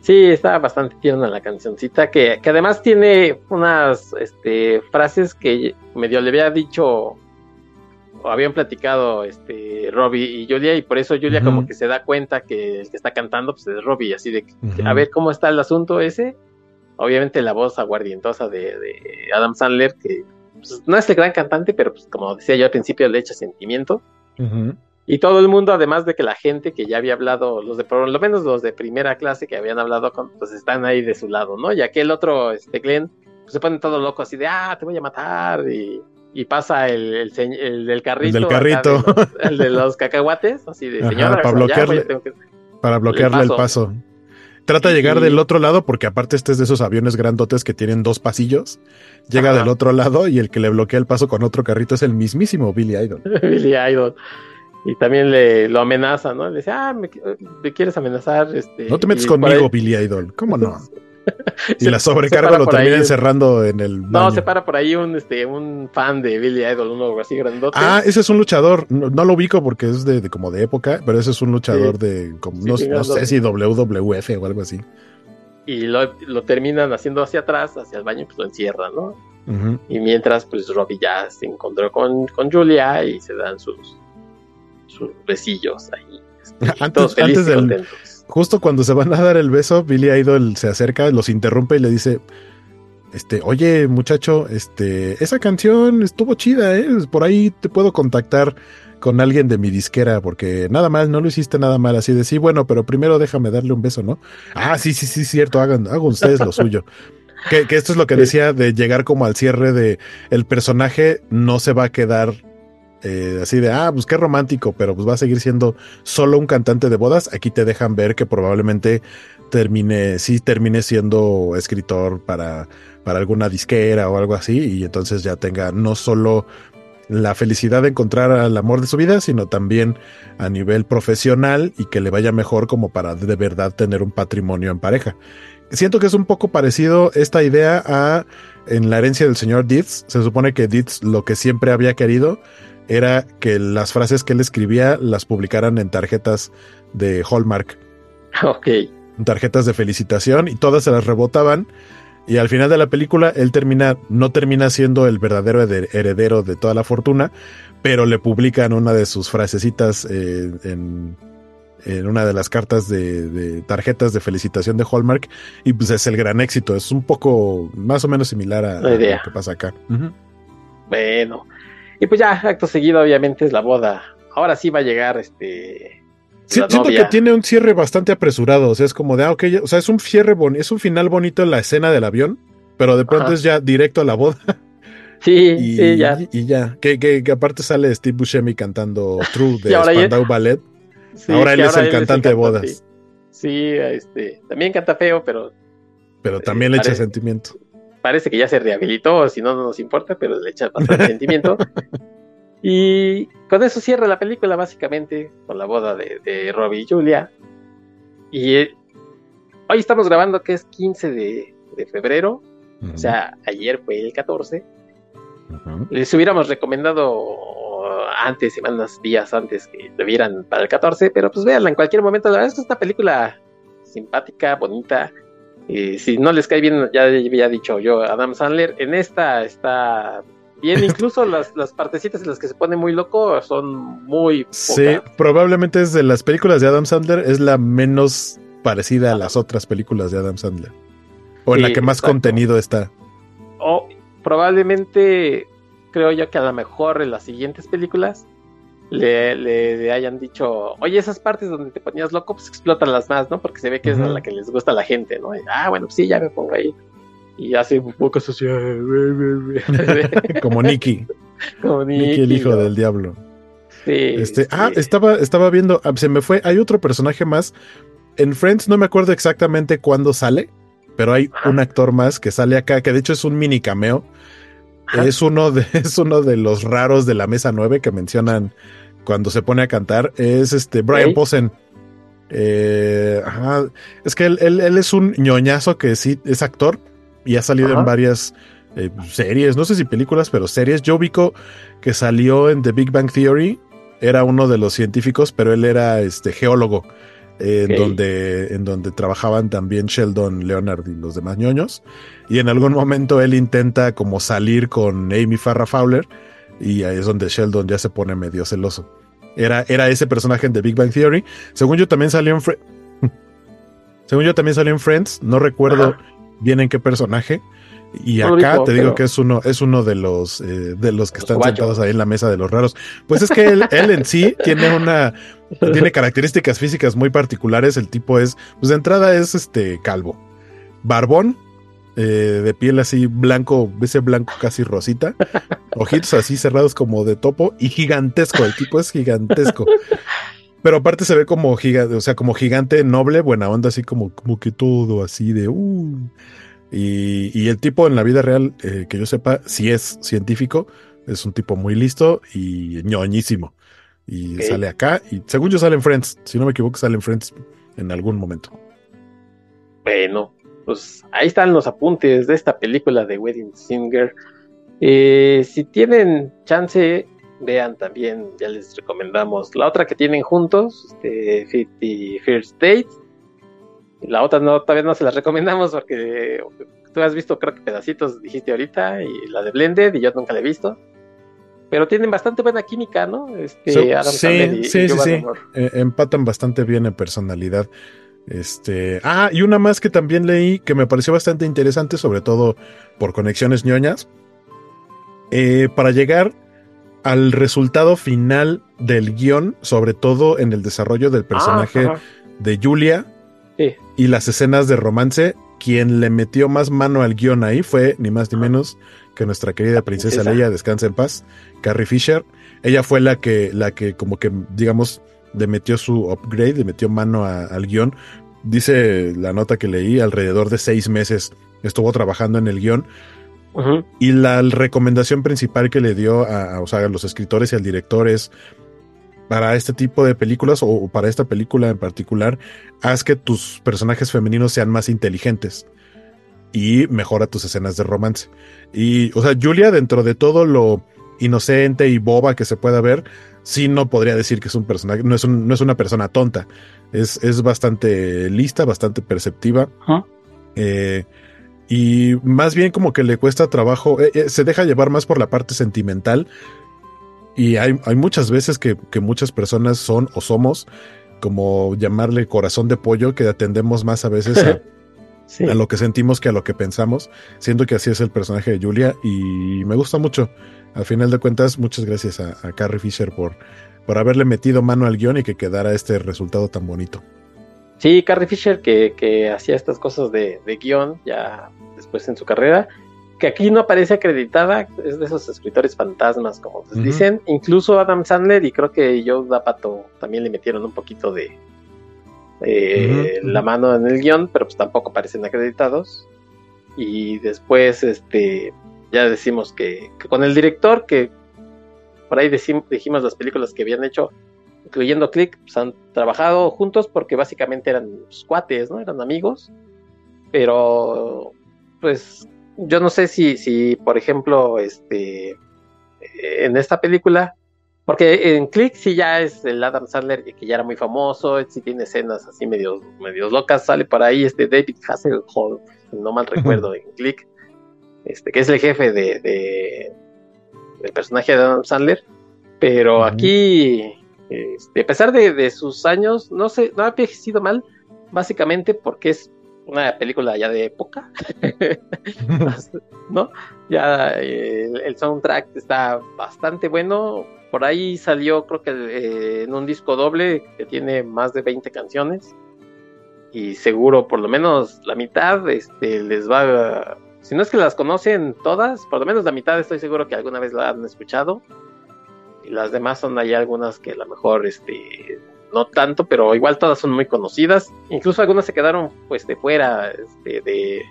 sí, está bastante tierna la cancioncita, que, que además tiene unas este, frases que medio le había dicho o habían platicado este Robbie y Julia y por eso Julia como que se da cuenta que el que está cantando pues es Robbie así de a ver cómo está el asunto ese obviamente la voz aguardientosa de, de Adam Sandler que pues, no es el gran cantante, pero pues como decía yo al principio, le echa sentimiento. Y todo el mundo, además de que la gente que ya había hablado, los de por lo menos los de primera clase que habían hablado con, pues están ahí de su lado, ¿no? Y aquel otro, este Glenn, pues se pone todo loco así de, ah, te voy a matar, y, y pasa el, el, el, del carrito. El del carrito. De los, el de los cacahuates, así de, señora, para bloquearle, ya, que... para bloquearle el paso. El paso. Trata de llegar del otro lado porque aparte este es de esos aviones grandotes que tienen dos pasillos. Llega Ajá. del otro lado y el que le bloquea el paso con otro carrito es el mismísimo Billy Idol. [LAUGHS] Billy Idol. Y también le lo amenaza, ¿no? Le dice, ah, me, me quieres amenazar. Este, no te metes conmigo, ahí... Billy Idol. ¿Cómo no? [LAUGHS] y la sobrecarga lo termina encerrando en el. Baño. No, se para por ahí un, este, un fan de Billy Idol, uno así grandote. Ah, ese es un luchador. No, no lo ubico porque es de, de, como de época, pero ese es un luchador sí. de. Como, sí, no, no sé si WWF o algo así. Y lo, lo, terminan haciendo hacia atrás, hacia el baño, pues lo encierran, ¿no? Uh -huh. Y mientras, pues Robbie ya se encontró con, con Julia y se dan sus, sus besillos ahí. Este, [LAUGHS] antes, todos felices antes del, justo cuando se van a dar el beso, Billy Idol se acerca, los interrumpe y le dice, este, oye muchacho, este, esa canción estuvo chida, ¿eh? Por ahí te puedo contactar con alguien de mi disquera, porque nada mal, no lo hiciste nada mal, así de sí, bueno, pero primero déjame darle un beso, ¿no? Ah, sí, sí, sí, cierto, hagan, hagan ustedes lo suyo. [LAUGHS] Que, que, esto es lo que decía de llegar como al cierre de el personaje no se va a quedar eh, así de, ah, pues qué romántico, pero pues va a seguir siendo solo un cantante de bodas. Aquí te dejan ver que probablemente termine, sí termine siendo escritor para, para alguna disquera o algo así, y entonces ya tenga no solo la felicidad de encontrar al amor de su vida, sino también a nivel profesional y que le vaya mejor como para de verdad tener un patrimonio en pareja. Siento que es un poco parecido esta idea a en la herencia del señor Dietz. Se supone que Dietz lo que siempre había querido era que las frases que él escribía las publicaran en tarjetas de Hallmark. Ok. Tarjetas de felicitación y todas se las rebotaban. Y al final de la película, él termina, no termina siendo el verdadero heredero de toda la fortuna, pero le publican una de sus frasecitas eh, en, en, una de las cartas de, de, tarjetas de felicitación de Hallmark. Y pues es el gran éxito. Es un poco más o menos similar a, a lo que pasa acá. Uh -huh. Bueno, y pues ya, acto seguido, obviamente, es la boda. Ahora sí va a llegar este. Sí, siento novia. que tiene un cierre bastante apresurado. O sea, es como de, ah, ok, o sea, es un cierre bonito, es un final bonito en la escena del avión, pero de pronto Ajá. es ya directo a la boda. [LAUGHS] Sí, y, sí, ya. Y, ya. Que, que, que, aparte sale Steve Buscemi cantando True [LAUGHS] de Spandau. Ballet. [LAUGHS] Sí, ahora él es el él cantante es el de bodas. Sí. sí, este, también canta feo, pero. Pero eh, también eh, le echa sentimiento parece que ya se rehabilitó, si no, no nos importa, pero le echa bastante [LAUGHS] sentimiento. Y con eso cierra la película, básicamente, con la boda de, de Robbie y Julia. Y eh, hoy estamos grabando que es 15 de, de febrero, uh -huh. o sea, ayer fue el 14. Uh -huh. Les hubiéramos recomendado antes, semanas, días antes que lo vieran para el 14, pero pues véanla en cualquier momento. La verdad es que es una película simpática, bonita, y si no les cae bien, ya había dicho yo, Adam Sandler, en esta está bien, [LAUGHS] incluso las, las partecitas en las que se pone muy loco son muy pocas. Sí, probablemente es de las películas de Adam Sandler, es la menos parecida a las otras películas de Adam Sandler. O en sí, la que más exacto. contenido está. O probablemente creo yo que a lo mejor en las siguientes películas le, le, le, hayan dicho, oye, esas partes donde te ponías loco, pues explotan las más, ¿no? Porque se ve que uh -huh. es la que les gusta a la gente, ¿no? Y, ah, bueno, pues sí, ya me pongo ahí. Y hace un poco así. [LAUGHS] Como Nicky. [LAUGHS] Como Nicky, Nicky el hijo ¿no? del diablo. Sí, este, sí. Ah, estaba, estaba viendo, ah, se me fue, hay otro personaje más. En Friends no me acuerdo exactamente cuándo sale, pero hay Ajá. un actor más que sale acá, que de hecho es un mini cameo. Es uno, de, [LAUGHS] es uno de los raros de la mesa 9 que mencionan cuando se pone a cantar. Es este Brian ¿Sí? Posen. Eh, ajá. Es que él, él, él, es un ñoñazo que sí es actor y ha salido ajá. en varias eh, series, no sé si películas, pero series. Yo ubico que salió en The Big Bang Theory. Era uno de los científicos, pero él era este geólogo. Eh, okay. en, donde, en donde trabajaban también Sheldon Leonard y los demás ñoños. Y en algún momento él intenta como salir con Amy Farrah Fowler y ahí es donde Sheldon ya se pone medio celoso. Era, era ese personaje The Big Bang Theory. Según yo también salió en Fre [LAUGHS] Según yo también salió en Friends, no recuerdo Ajá. bien en qué personaje, Y acá te digo que es uno, es uno de los eh, de los que están sentados ahí en la mesa de los raros. Pues es que él, él en sí tiene una [LAUGHS] tiene características físicas muy particulares. El tipo es, pues de entrada es este calvo, barbón, eh, de piel así blanco, ese blanco casi rosita, [LAUGHS] ojitos así cerrados como de topo y gigantesco. El tipo es gigantesco. Pero aparte se ve como gigante, o sea, como gigante noble, buena onda, así como, como que todo así de uh. Y, el tipo en la vida real, eh, que yo sepa, si es científico, es un tipo muy listo y ñoñísimo. Y sale acá, y según yo sale en Friends, si no me equivoco, sale en Friends en algún momento. Bueno, pues ahí están los apuntes de esta película de Wedding Singer. Eh, si tienen chance, vean también, ya les recomendamos la otra que tienen juntos, este, 50 First Dates la otra no, todavía no se las recomendamos porque tú has visto creo que pedacitos dijiste ahorita y la de Blended y yo nunca la he visto. Pero tienen bastante buena química, ¿no? Este, Adam sí, sí, sí, sí. Eh, empatan bastante bien en personalidad. Este, ah, y una más que también leí que me pareció bastante interesante, sobre todo por conexiones ñoñas. Eh, para llegar al resultado final del guion, sobre todo en el desarrollo del personaje de Julia, y las escenas de romance, quien le metió más mano al guion ahí fue ni más ni menos que nuestra querida princesa, Leia, descansa en paz, Carrie Fisher. Ella fue la que, la que como que, digamos, le metió su upgrade, le metió mano al guion. Dice la nota que leí, alrededor de seis meses estuvo trabajando en el guion. Y la recomendación principal que le dio a, a los escritores y al director es para este tipo de películas o para esta película en particular, haz que tus personajes femeninos sean más inteligentes y mejora tus escenas de romance. Y, o sea, Julia, dentro de todo lo inocente y boba que se pueda ver, sí no podría decir que es un personaje, no es, no es una persona tonta. Es, es bastante lista, bastante perceptiva. Eh, y más bien como que le cuesta trabajo, eh, eh, se deja llevar más por la parte sentimental y hay, muchas veces que, muchas personas son o somos como llamarle corazón de pollo, que atendemos más a veces [LAUGHS] a, lo que sentimos que a lo que pensamos, siendo que así es el personaje de Julia y me gusta mucho. Al final de cuentas, muchas gracias a, Carrie Fisher por, por haberle metido mano al guion y que quedara este resultado tan bonito. Sí, Carrie Fisher que, que hacía estas cosas de, de guion ya después en su carrera que aquí no aparece acreditada, es de esos escritores fantasmas, como les dicen. Incluso Adam Sandler y creo que Joe Dapato también le metieron un poquito de la mano en el guion, pero pues tampoco aparecen acreditados. Y después, este, ya decimos que, con el director, que por ahí dijimos las películas que habían hecho, incluyendo Click, pues han trabajado juntos porque básicamente eran cuates, ¿no? Eran amigos. Pero, pues yo no sé si, si, por ejemplo, este, en esta película, porque en Click sí ya es el Adam Sandler que ya era muy famoso, sí tiene escenas así medio, medio locas, sale por ahí este David Hasselhoff, no mal [LAUGHS] recuerdo, en Click, este, que es el jefe de, de del personaje de Adam Sandler, pero aquí, este, a pesar de, de, sus años, no sé, no ha envejecido mal, básicamente porque es una película ya de época, [LAUGHS] [LAUGHS] ¿no? Ya el, soundtrack está bastante bueno. Por ahí salió, creo que eh, en un disco doble que tiene más de 20 canciones. Y seguro, por lo menos la mitad, este, les va. Si no es que las conocen todas, por lo menos la mitad estoy seguro que alguna vez la han escuchado. Y las demás son ahí algunas que a lo mejor este, no tanto, pero igual todas son muy conocidas. Incluso algunas se quedaron pues de fuera este, de,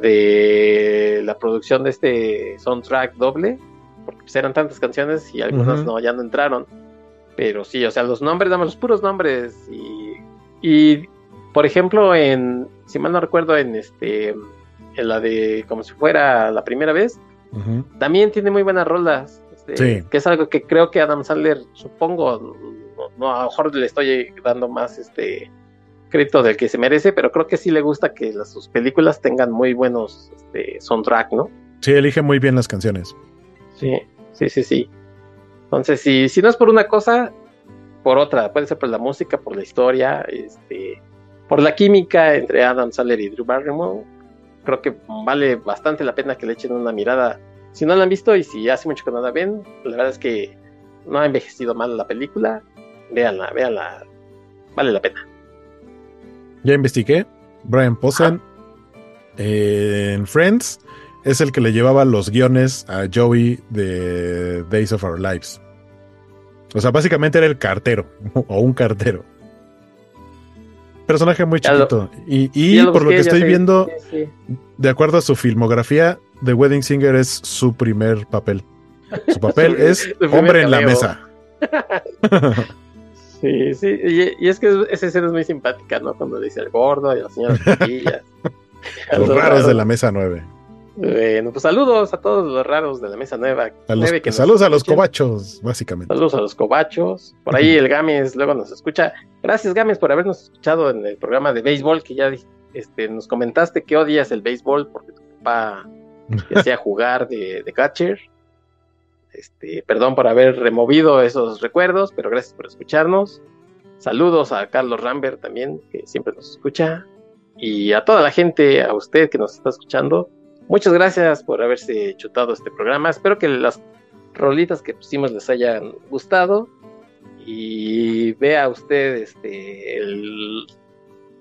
de la producción de este soundtrack doble, porque pues, eran tantas canciones y algunas no, ya no entraron. Pero sí, o sea, los nombres, damos los puros nombres y, y por ejemplo, en, si mal no recuerdo, en este, en la de como si fuera la primera vez, también tiene muy buenas rolas. Este, que es algo que creo que Adam Sandler, supongo, no, a lo mejor le estoy dando más este crédito del que se merece, pero creo que sí le gusta que las, sus películas tengan muy buenos este, soundtrack, ¿no? Sí, elige muy bien las canciones. Sí, sí, sí, sí. Entonces, si, si no es por una cosa, por otra, puede ser por la música, por la historia, este, por la química entre Adam Sandler y Drew Barrymore, creo que vale bastante la pena que le echen una mirada. Si no la han visto y si hace mucho que no la ven, la verdad es que no ha envejecido mal la película. Véanla, véanla. Vale la pena. Ya investigué. Brian Posehn en Friends es el que le llevaba los guiones a Joey de Days of Our Lives. O sea, básicamente era el cartero [LAUGHS] o un cartero. Personaje muy chiquito. y, por lo que estoy viendo, de acuerdo a su filmografía, The Wedding Singer es su primer papel. Su papel [LAUGHS] es hombre en la mesa. [LAUGHS] sí, sí. Y, es que esa escena es muy simpática, ¿no? Cuando dice el gordo y la señora [LAUGHS] Los raros de la mesa 9. Bueno, pues saludos a todos los raros de la mesa nueva. saludos a los cobachos, básicamente. Saludos a los cobachos. Por ahí el Games luego nos escucha. Gracias, Games, por habernos escuchado en el programa de béisbol que ya este, nos comentaste que odias el béisbol porque tu papá [LAUGHS] hacía jugar de, de catcher. Este, perdón por haber removido esos recuerdos, pero gracias por escucharnos. Saludos a Carlos Rambert también, que siempre nos escucha. Y a toda la gente, a usted que nos está escuchando. Muchas gracias por haberse chutado este programa. Espero que las rolitas que pusimos les hayan gustado. Y vea usted este,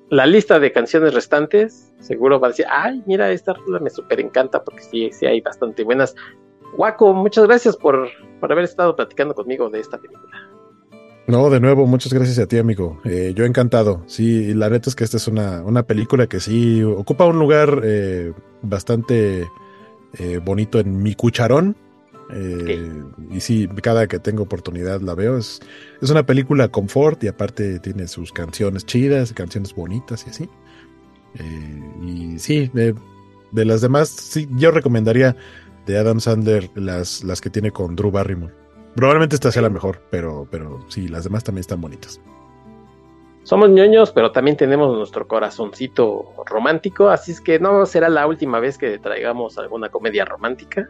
la lista de canciones restantes. Seguro va a decir, ay, mira, esta rola me súper encanta porque sí, sí hay bastante buenas. Guaco, muchas gracias por, por haber estado platicando conmigo de esta película. No, de nuevo, muchas gracias a ti, amigo. Eh, yo encantado. Sí, la neta es que esta es una, una película que sí ocupa un lugar eh, bastante eh, bonito en mi cucharón. Y sí, cada que tengo oportunidad la veo. Es, es una película confort y aparte tiene sus canciones chidas, canciones bonitas y así. y sí, de, de, las demás, sí, yo recomendaría de Adam Sandler las, las que tiene con Drew Barrymore. Probablemente esta sea la mejor, pero, pero sí, las demás también están bonitas. Somos ñoños, pero también tenemos nuestro corazoncito romántico, así es que no será la última vez que traigamos alguna comedia romántica,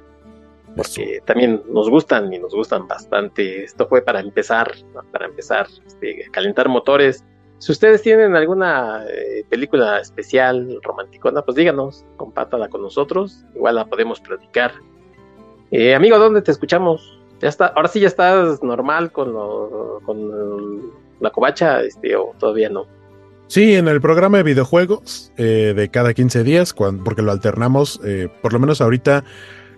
porque también nos gustan y nos gustan bastante. Esto fue para empezar, para empezar, este, calentar motores. Si ustedes tienen alguna eh, película especial romanticona, pues díganos, compártala con nosotros, igual la podemos platicar. Eh, amigo, ¿dónde te escuchamos? Ya está, ahora sí ya estás normal con, la covacha, este, o todavía no. Sí, en el programa de videojuegos eh, de cada 15 días, porque lo alternamos, eh, por lo menos ahorita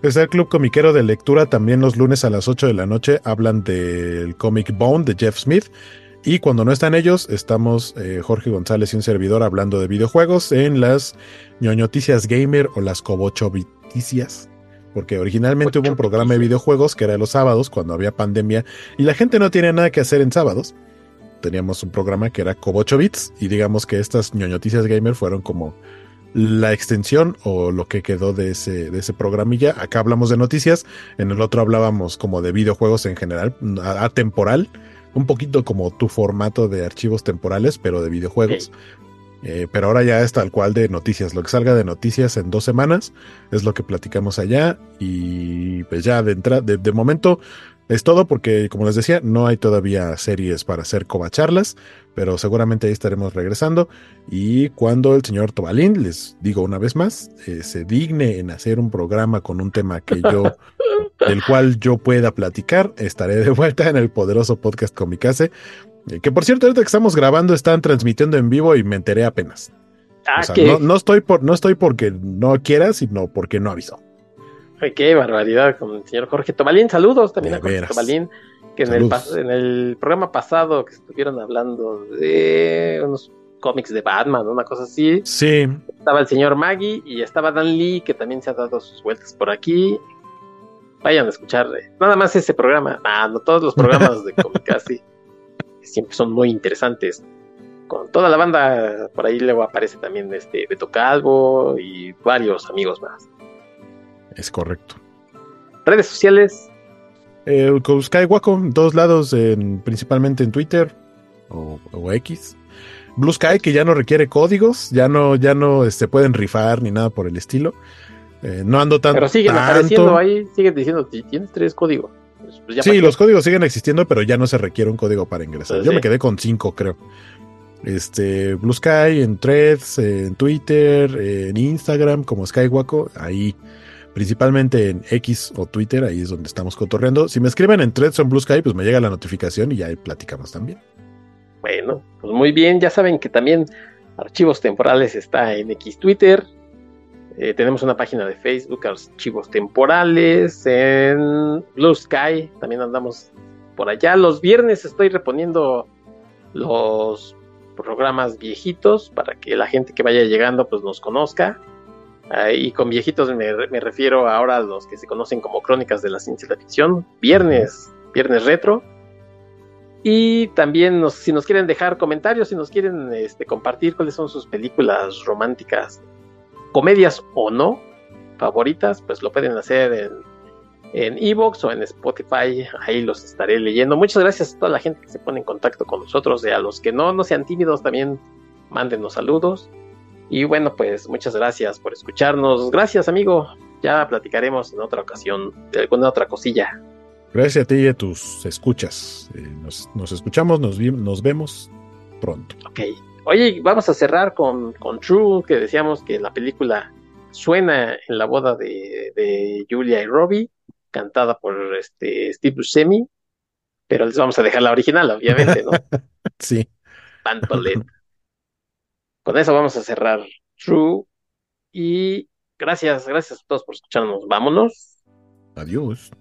está el Club Comiquero de Lectura, también los lunes a las 8 de la noche hablan del Comic Bone de Jeff Smith. Y cuando no están ellos, estamos eh, Jorge González y un servidor hablando de videojuegos en las ñoñoticias gamer o las cobochoviticias porque originalmente hubo un programa de videojuegos que era los sábados cuando había pandemia y la gente no tenía nada que hacer en sábados. Teníamos un programa que era Cobocho Bits y digamos que estas ñoñoticias gamer fueron como la extensión o lo que quedó de ese, de ese programilla. Acá hablamos de noticias, en el otro hablábamos como de videojuegos en general, atemporal, un poquito como tu formato de archivos temporales, pero de videojuegos. Eh, pero ahora ya es tal cual de noticias. Lo que salga de noticias en dos semanas es lo que platicamos allá. Y pues ya de, de, de momento es todo porque, como les decía, no hay todavía series para hacer covacharlas, pero seguramente ahí estaremos regresando. Y cuando el señor Tobalín, les digo una vez más, eh, se digne en hacer un programa con un tema que yo, [LAUGHS] del cual yo pueda platicar, estaré de vuelta en el poderoso podcast Comicase. Eh, que por cierto, ahorita que estamos grabando, están transmitiendo en vivo y me enteré apenas. Ah, no, estoy por, no estoy porque no quiera, sino porque no avisó. Ay, qué barbaridad con el señor Jorge Tobalín. Saludos también a Jorge Tobalín, que en el, en el, programa pasado que estuvieron hablando de unos cómics de Batman, una cosa así. Sí. Estaba el señor Maggie y estaba Dan Lee, que también se ha dado sus vueltas por aquí. Vayan a escuchar eh, nada más ese programa. Ah, no todos los programas de [LAUGHS] Comicasi siempre son muy interesantes. Con toda la banda, por ahí luego aparece también este Beto Calvo y varios amigos más. Es correcto. Redes sociales. Eh, Skywaco, en todos lados, principalmente en Twitter o, X. Blue Sky, que ya no requiere códigos, ya no, ya no se este, pueden rifar ni nada por el estilo. Eh, no ando tan. Pero siguen apareciendo ahí, siguen diciendo, tienes tres códigos. Pues, sí, los códigos siguen existiendo, pero ya no se requiere un código para ingresar. Pues Yo me quedé con cinco, creo. Este, Blue Sky, en Threads, en Twitter, en Instagram, como Skywaco, ahí, principalmente en X o Twitter, ahí es donde estamos cotorreando. Si me escriben en Threads o en Blue Sky, pues me llega la notificación y ya ahí platicamos también. Bueno, pues muy bien, ya saben que también Archivos Temporales está en X Twitter. Eh, tenemos una página de Facebook, Archivos Temporales, en Blue Sky, también andamos por allá. Los viernes estoy reponiendo los programas viejitos para que la gente que vaya llegando pues nos conozca. y con viejitos me, refiero ahora a los que se conocen como Crónicas de la Ciencia y la Ficción, viernes, viernes retro. Y también si nos quieren dejar comentarios, si nos quieren este, compartir cuáles son sus películas románticas, comedias o no, favoritas, pues lo pueden hacer en en Evox o en Spotify, ahí los estaré leyendo. Muchas gracias a toda la gente que se pone en contacto con nosotros y a los que no, no sean tímidos también mándenos saludos. Y bueno, pues muchas gracias por escucharnos. Gracias, amigo. Ya platicaremos en otra ocasión de alguna otra cosilla. Gracias a ti y a tus escuchas. Eh, nos, escuchamos, nos, nos vemos pronto. Ok. Oye, vamos a cerrar con, con True, que decíamos que la película suena en la boda de, de Julia y Robbie cantada por este Steve Buscemi, pero les vamos a dejar la original, obviamente, ¿no? [LAUGHS] sí. Con eso vamos a cerrar True. Y gracias, gracias a todos por escucharnos. Vámonos. Adiós.